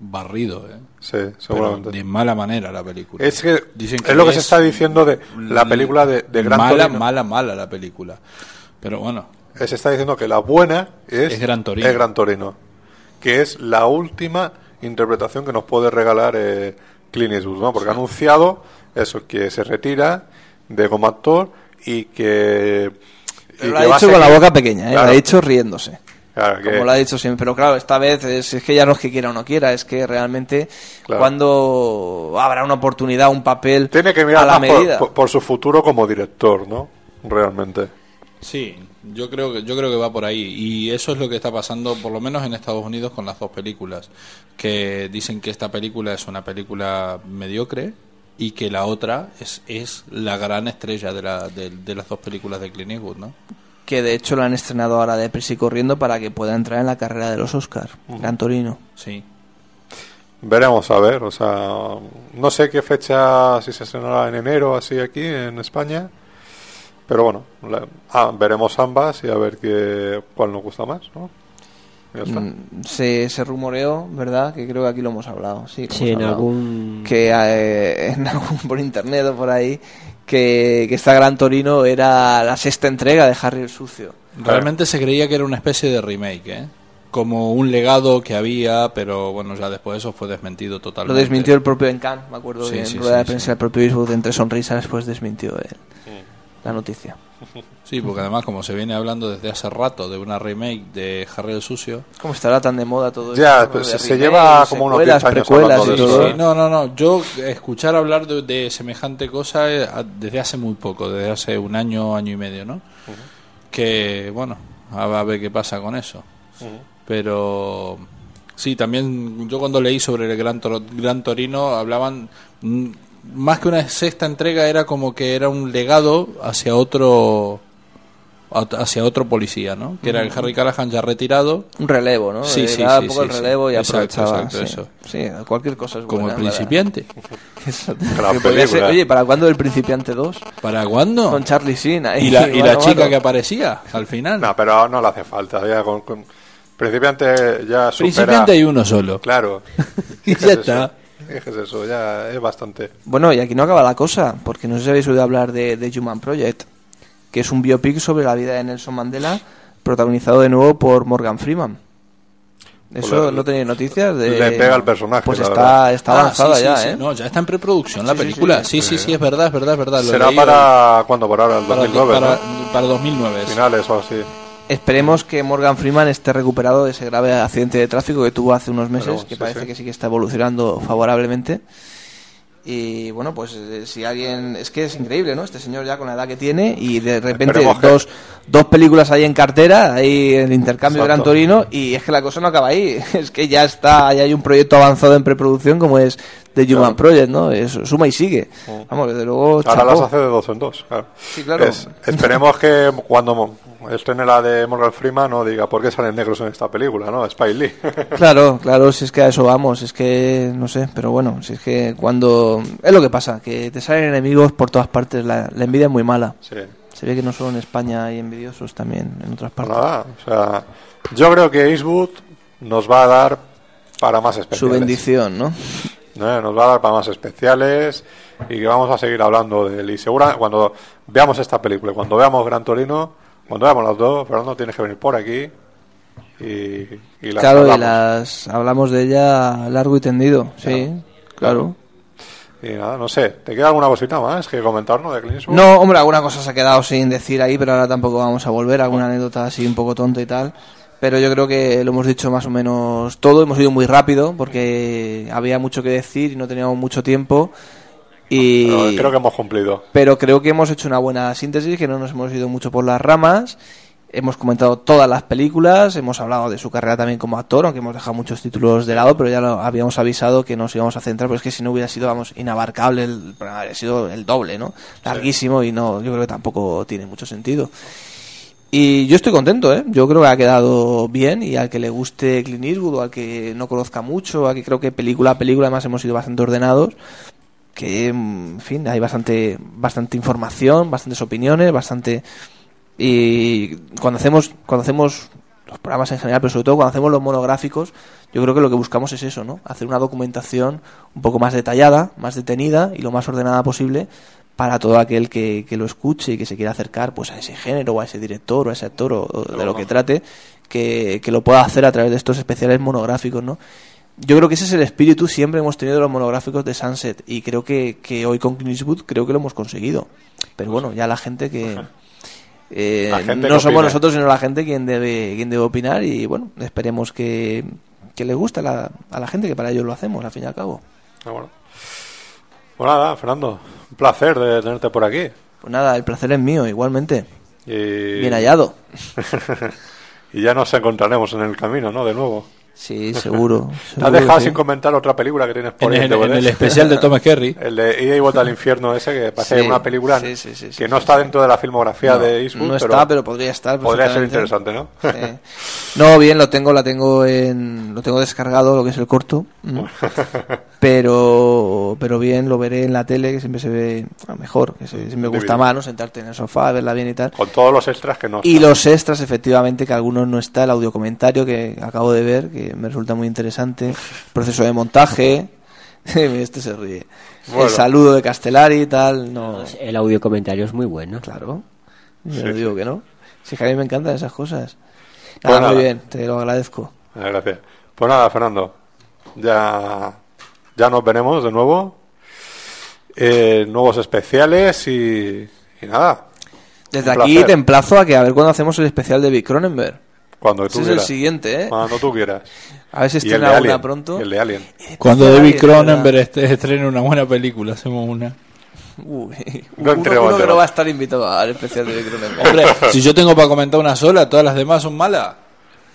barrido, ¿eh? Sí, Pero seguramente. de mala manera la película. Es que Dicen es lo que se está diciendo de la película de, de Gran mala, Torino. mala, mala la película. Pero bueno, Eh, Se está diciendo que la buena es, Es Gran Torino. es Gran Torino, que es la última interpretación que nos puede regalar eh, Clint Eastwood, ¿no? Porque ha anunciado eso, que se retira de como actor y que... y lo que ha dicho con la boca pequeña, ¿eh? Claro. lo ha dicho riéndose. Claro, que- Como lo ha dicho siempre. Pero claro, esta vez es, es que ya no es que quiera o no quiera, es que realmente Claro. cuando habrá una oportunidad, un papel Tiene que mirar a la medida. por, por su futuro como director, ¿no? Realmente. sí, yo creo que yo creo que va por ahí y eso es lo que está pasando por lo menos en Estados Unidos con las dos películas, que dicen que esta película es una película mediocre y que la otra es, es la gran estrella de, la, de, de las dos películas de Clint Eastwood, ¿no? Que de hecho lo han estrenado ahora de prisa y corriendo para que pueda entrar en la carrera de los Oscars. Gran Torino. Sí. Veremos a ver, o sea, no sé qué fecha, si se estrenará en enero, así aquí en España, pero bueno, la- ah, veremos ambas y a ver qué, cuál nos gusta más, ¿no? Mm, se, se rumoreó, ¿verdad? Que creo que aquí lo hemos hablado. Sí, lo Sí, hemos en hablado. algún- Que eh, en algún, por internet o por ahí, que, que esta Gran Torino era la sexta entrega de Harry el Sucio. Realmente se creía que era una especie de remake, ¿eh? Como un legado que había, pero bueno, ya después de eso fue desmentido Lo totalmente. desmintió el propio Encan, me acuerdo Sí, que en sí, rueda sí, de prensa el propio Eastwood entre sonrisas pues desmintió él la noticia. Sí, porque además como se viene hablando desde hace rato de una remake de Harry el Sucio. ¿Cómo estará tan de moda todo Ya, esto? pues, De se lleva como unos secuelas, 10 años precuelas hablando y de todo. eso, Sí, no, no, no. Yo escuchar hablar de, de semejante cosa eh, desde hace muy poco, desde hace un año, año y medio, ¿no? Que, bueno, a a ver qué pasa con eso. Pero sí, también yo cuando leí sobre el Gran, Gran Torino hablaban, mm, más que una sexta entrega, era como que era un legado hacia otro hacia otro policía, ¿no? Que era el. Harry Callahan ya retirado. Un relevo, ¿no? Sí, Le sí, daba sí, un poco sí, el sí. relevo y Exacto, aprovechaba. exacto, sí. eso. Sí, cualquier cosa es Como buena, el principiante. La ser- oye, ¿para cuándo el Principiante 2? ¿Para cuándo? Con Charlie Sheen ahí. Y la, y la mano a chica mano. que aparecía al final. No, pero no le hace falta. Ya con, con- Principiante ya supera... Principiante hay uno solo. Claro. Y ¿Qué ya es está. Eso? ¿Qué es eso? Ya es bastante. Bueno, y aquí no acaba la cosa, porque no sé si habéis oído hablar de, de Human Project, que es un biopic sobre la vida de Nelson Mandela, protagonizado de nuevo por Morgan Freeman. Eso Pues le- no tenéis noticias de... le pega al personaje, Pues está, está Ah, avanzada sí, sí, ya, sí. ¿eh? No, ya está en preproducción la Sí, sí, película. sí. Sí, sí, sí, es verdad, es verdad, es verdad. Lo ¿Será para... ¿Cuándo? Por ahora, el para, 2009, para, ¿no? para 2009. es. Finales o así. Esperemos que Morgan Freeman esté recuperado de ese grave accidente de tráfico que tuvo hace unos meses, que sí, parece sí. que sí que está evolucionando favorablemente. Y bueno, pues eh, si alguien... Es que es increíble, ¿no? Este señor ya con la edad que tiene y de repente dos, dos películas ahí en cartera, ahí el intercambio de Gran Exacto. Torino, y es que la cosa no acaba ahí. Es que ya está, ya hay un proyecto avanzado en preproducción como es The Human Project, ¿no? Es, suma y sigue. Vamos, desde luego... Ahora chapó. las hace de dos en dos. Claro. Sí, claro. Es- esperemos que cuando estrene la de Morgan Freeman no diga por qué salen negros en esta película, ¿no? Lee. Claro, claro, si es que a eso vamos, es que no sé, pero bueno, si es que cuando es lo que pasa, que te salen enemigos por todas partes, la, la envidia es muy mala. Sí. Se ve que no solo en España hay envidiosos, también en otras Pues partes. nada, o sea, yo creo que Eastwood nos va a dar para más especiales. Su bendición, ¿no? ¿eh? Nos va a dar para más especiales y que vamos a seguir hablando de él. Y segura, cuando veamos esta película, cuando veamos Gran Torino, cuando veamos las dos, Fernando tienes que venir por aquí y, y las Claro, y hablamos. las hablamos de ella largo y tendido, sí, claro. Y nada, no sé, ¿te queda alguna cosita más que comentarnos de Clint Eastwood? No, hombre, alguna cosa se ha quedado sin decir ahí, pero ahora tampoco vamos a volver, alguna anécdota así un poco tonta y tal. Pero yo creo que lo hemos dicho más o menos todo, hemos ido muy rápido porque había mucho que decir y no teníamos mucho tiempo. Y creo que hemos cumplido. pero creo que hemos hecho una buena síntesis, que no nos hemos ido mucho por las ramas. Hemos comentado todas las películas, hemos hablado de su carrera también como actor, aunque hemos dejado muchos títulos de lado, pero ya lo habíamos avisado que nos íbamos a centrar, porque es que si no hubiera sido, vamos, inabarcable, el programa habría sido el doble, ¿no? Larguísimo y no, yo creo que tampoco tiene mucho sentido. Y yo estoy contento, ¿eh? Yo creo que ha quedado bien y al que le guste Clint Eastwood o al que no conozca mucho, al que creo que película a película además hemos sido bastante ordenados, que, mm, en fin, hay bastante, bastante información, bastantes opiniones, bastante... Y cuando hacemos, cuando hacemos los programas en general, pero sobre todo cuando hacemos los monográficos, yo creo que lo que buscamos es eso, ¿no? Hacer una documentación un poco más detallada, más detenida y lo más ordenada posible para todo aquel que, que lo escuche y que se quiera acercar pues a ese género o a ese director o a ese actor o, o de lo que trate, que, que lo pueda hacer a través de estos especiales monográficos, ¿no? Yo creo que ese es el espíritu siempre hemos tenido los monográficos de Sunset y creo que, que hoy con Clint Eastwood creo que lo hemos conseguido. Pero bueno, ya la gente que... eh, La gente no somos nosotros sino la gente quien debe quien debe opinar y bueno, esperemos que, que le guste a la, a la gente que para ello lo hacemos al fin y al cabo. Ah, bueno. Pues nada, Fernando, un placer de tenerte por aquí. Pues nada, el placer es mío, igualmente. Y... Bien hallado. y ya nos encontraremos en el camino, ¿no? De nuevo. Sí, seguro. Te has seguro dejado sí. sin comentar otra película que tienes por En ahí el- en el especial de Thomas Kerry. el de Ida y Vuelta al Infierno ese, que parece Sí, una película sí, sí, sí, sí, que no está dentro de la filmografía No, de Eastwood. no está, pero podría estar Podría ser interesante, ¿no? Sí. No, bien, lo tengo, la tengo en, lo tengo descargado, lo que es el corto. Pero, pero bien, lo veré en la tele, que siempre se ve mejor, que se- siempre gusta más, ¿no? Sentarte en el sofá, verla bien y tal. Con todos los extras que no Y están. los extras, efectivamente, que algunos no está, el audio comentario que acabo de ver, que me resulta muy interesante, proceso de montaje, este se ríe, Bueno. el saludo de Castellari y tal, no, El audio comentario es muy bueno. Claro. yo Sí, digo que no. Si es que a mí me encantan esas cosas. Pues Nada, nada. muy bien, te lo agradezco. Ah, Gracias. Pues nada, Fernando. Ya, ya nos veremos de nuevo. Eh, nuevos especiales y, y nada. Desde aquí te emplazo a que a ver cuándo hacemos el especial de Vic Cronenberg. Cuando Ese tú es quieras. el siguiente, ¿eh? Cuando tú quieras. A ver si estrena una Alien, pronto. el de Alien. Cuando Ay, David es Cronenberg este- estrene una buena película, hacemos una. Uy, No uno, uno que no va a estar invitado al especial de Vic Cronenberg. Hombre, si yo tengo para comentar una sola, todas las demás son malas.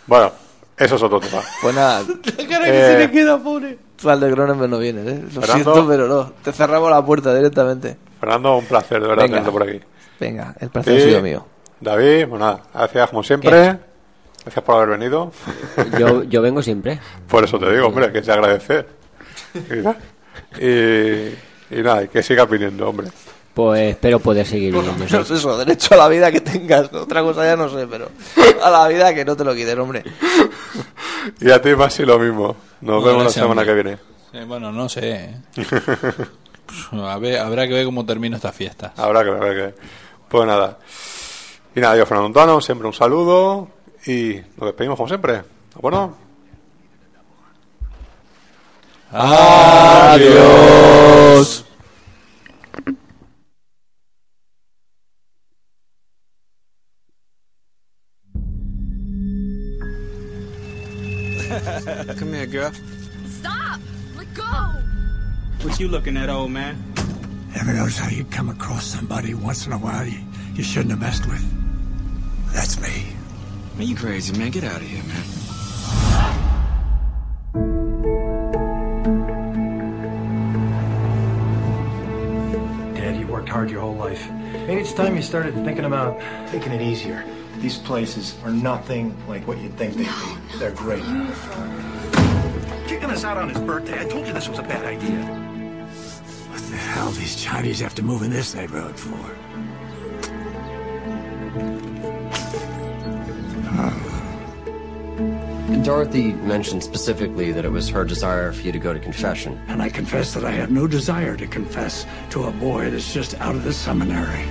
Bueno, eso es otro tema. Pues nada, La cara que se le queda, pobre. tú al de Cronenberg no vienes, ¿eh? Lo Fernando. siento, pero no. Te cerramos la puerta directamente. Fernando, un placer de verdad tenerte por aquí. Venga, el placer ha Sí. sido mío. David, pues nada, gracias como siempre. Gracias por haber venido. Yo, yo vengo siempre. Por eso te digo, hombre, que se agradece. Y, y, nada, y que sigas viniendo, hombre. Pues espero poder seguir viviendo. No es eso, derecho a la vida que tengas. Otra cosa ya no sé, pero a la vida que no te lo quiten, hombre. Y a ti, Masi, lo mismo. Nos No, vemos la semana hombre. que viene. Eh, bueno, no sé. A ver, habrá que ver cómo termina esta fiesta. Habrá que ver, habrá que ver. Pues nada. Y nada, yo, Fernando Antano, siempre un saludo. Y nos despedimos como siempre. ¿De acuerdo? Adiós. Come here, girl. Stop! Let go! What you looking at, old man? Ever notice how you come across somebody once in a while you, you shouldn't have messed with? That's me. Man, you crazy, man. Get out of here, man. Dad, you worked hard your whole life. Maybe it's time you started thinking about taking it easier. These places are nothing like what you'd think they'd be. They're great. Kicking us out on his birthday. I told you this was a bad idea. What the hell these Chinese have to move in this neighborhood for? Uh-huh. Dorothy mentioned specifically that it was her desire for you to go to confession. And I confess that I have no desire to confess to a boy that's just out of the seminary.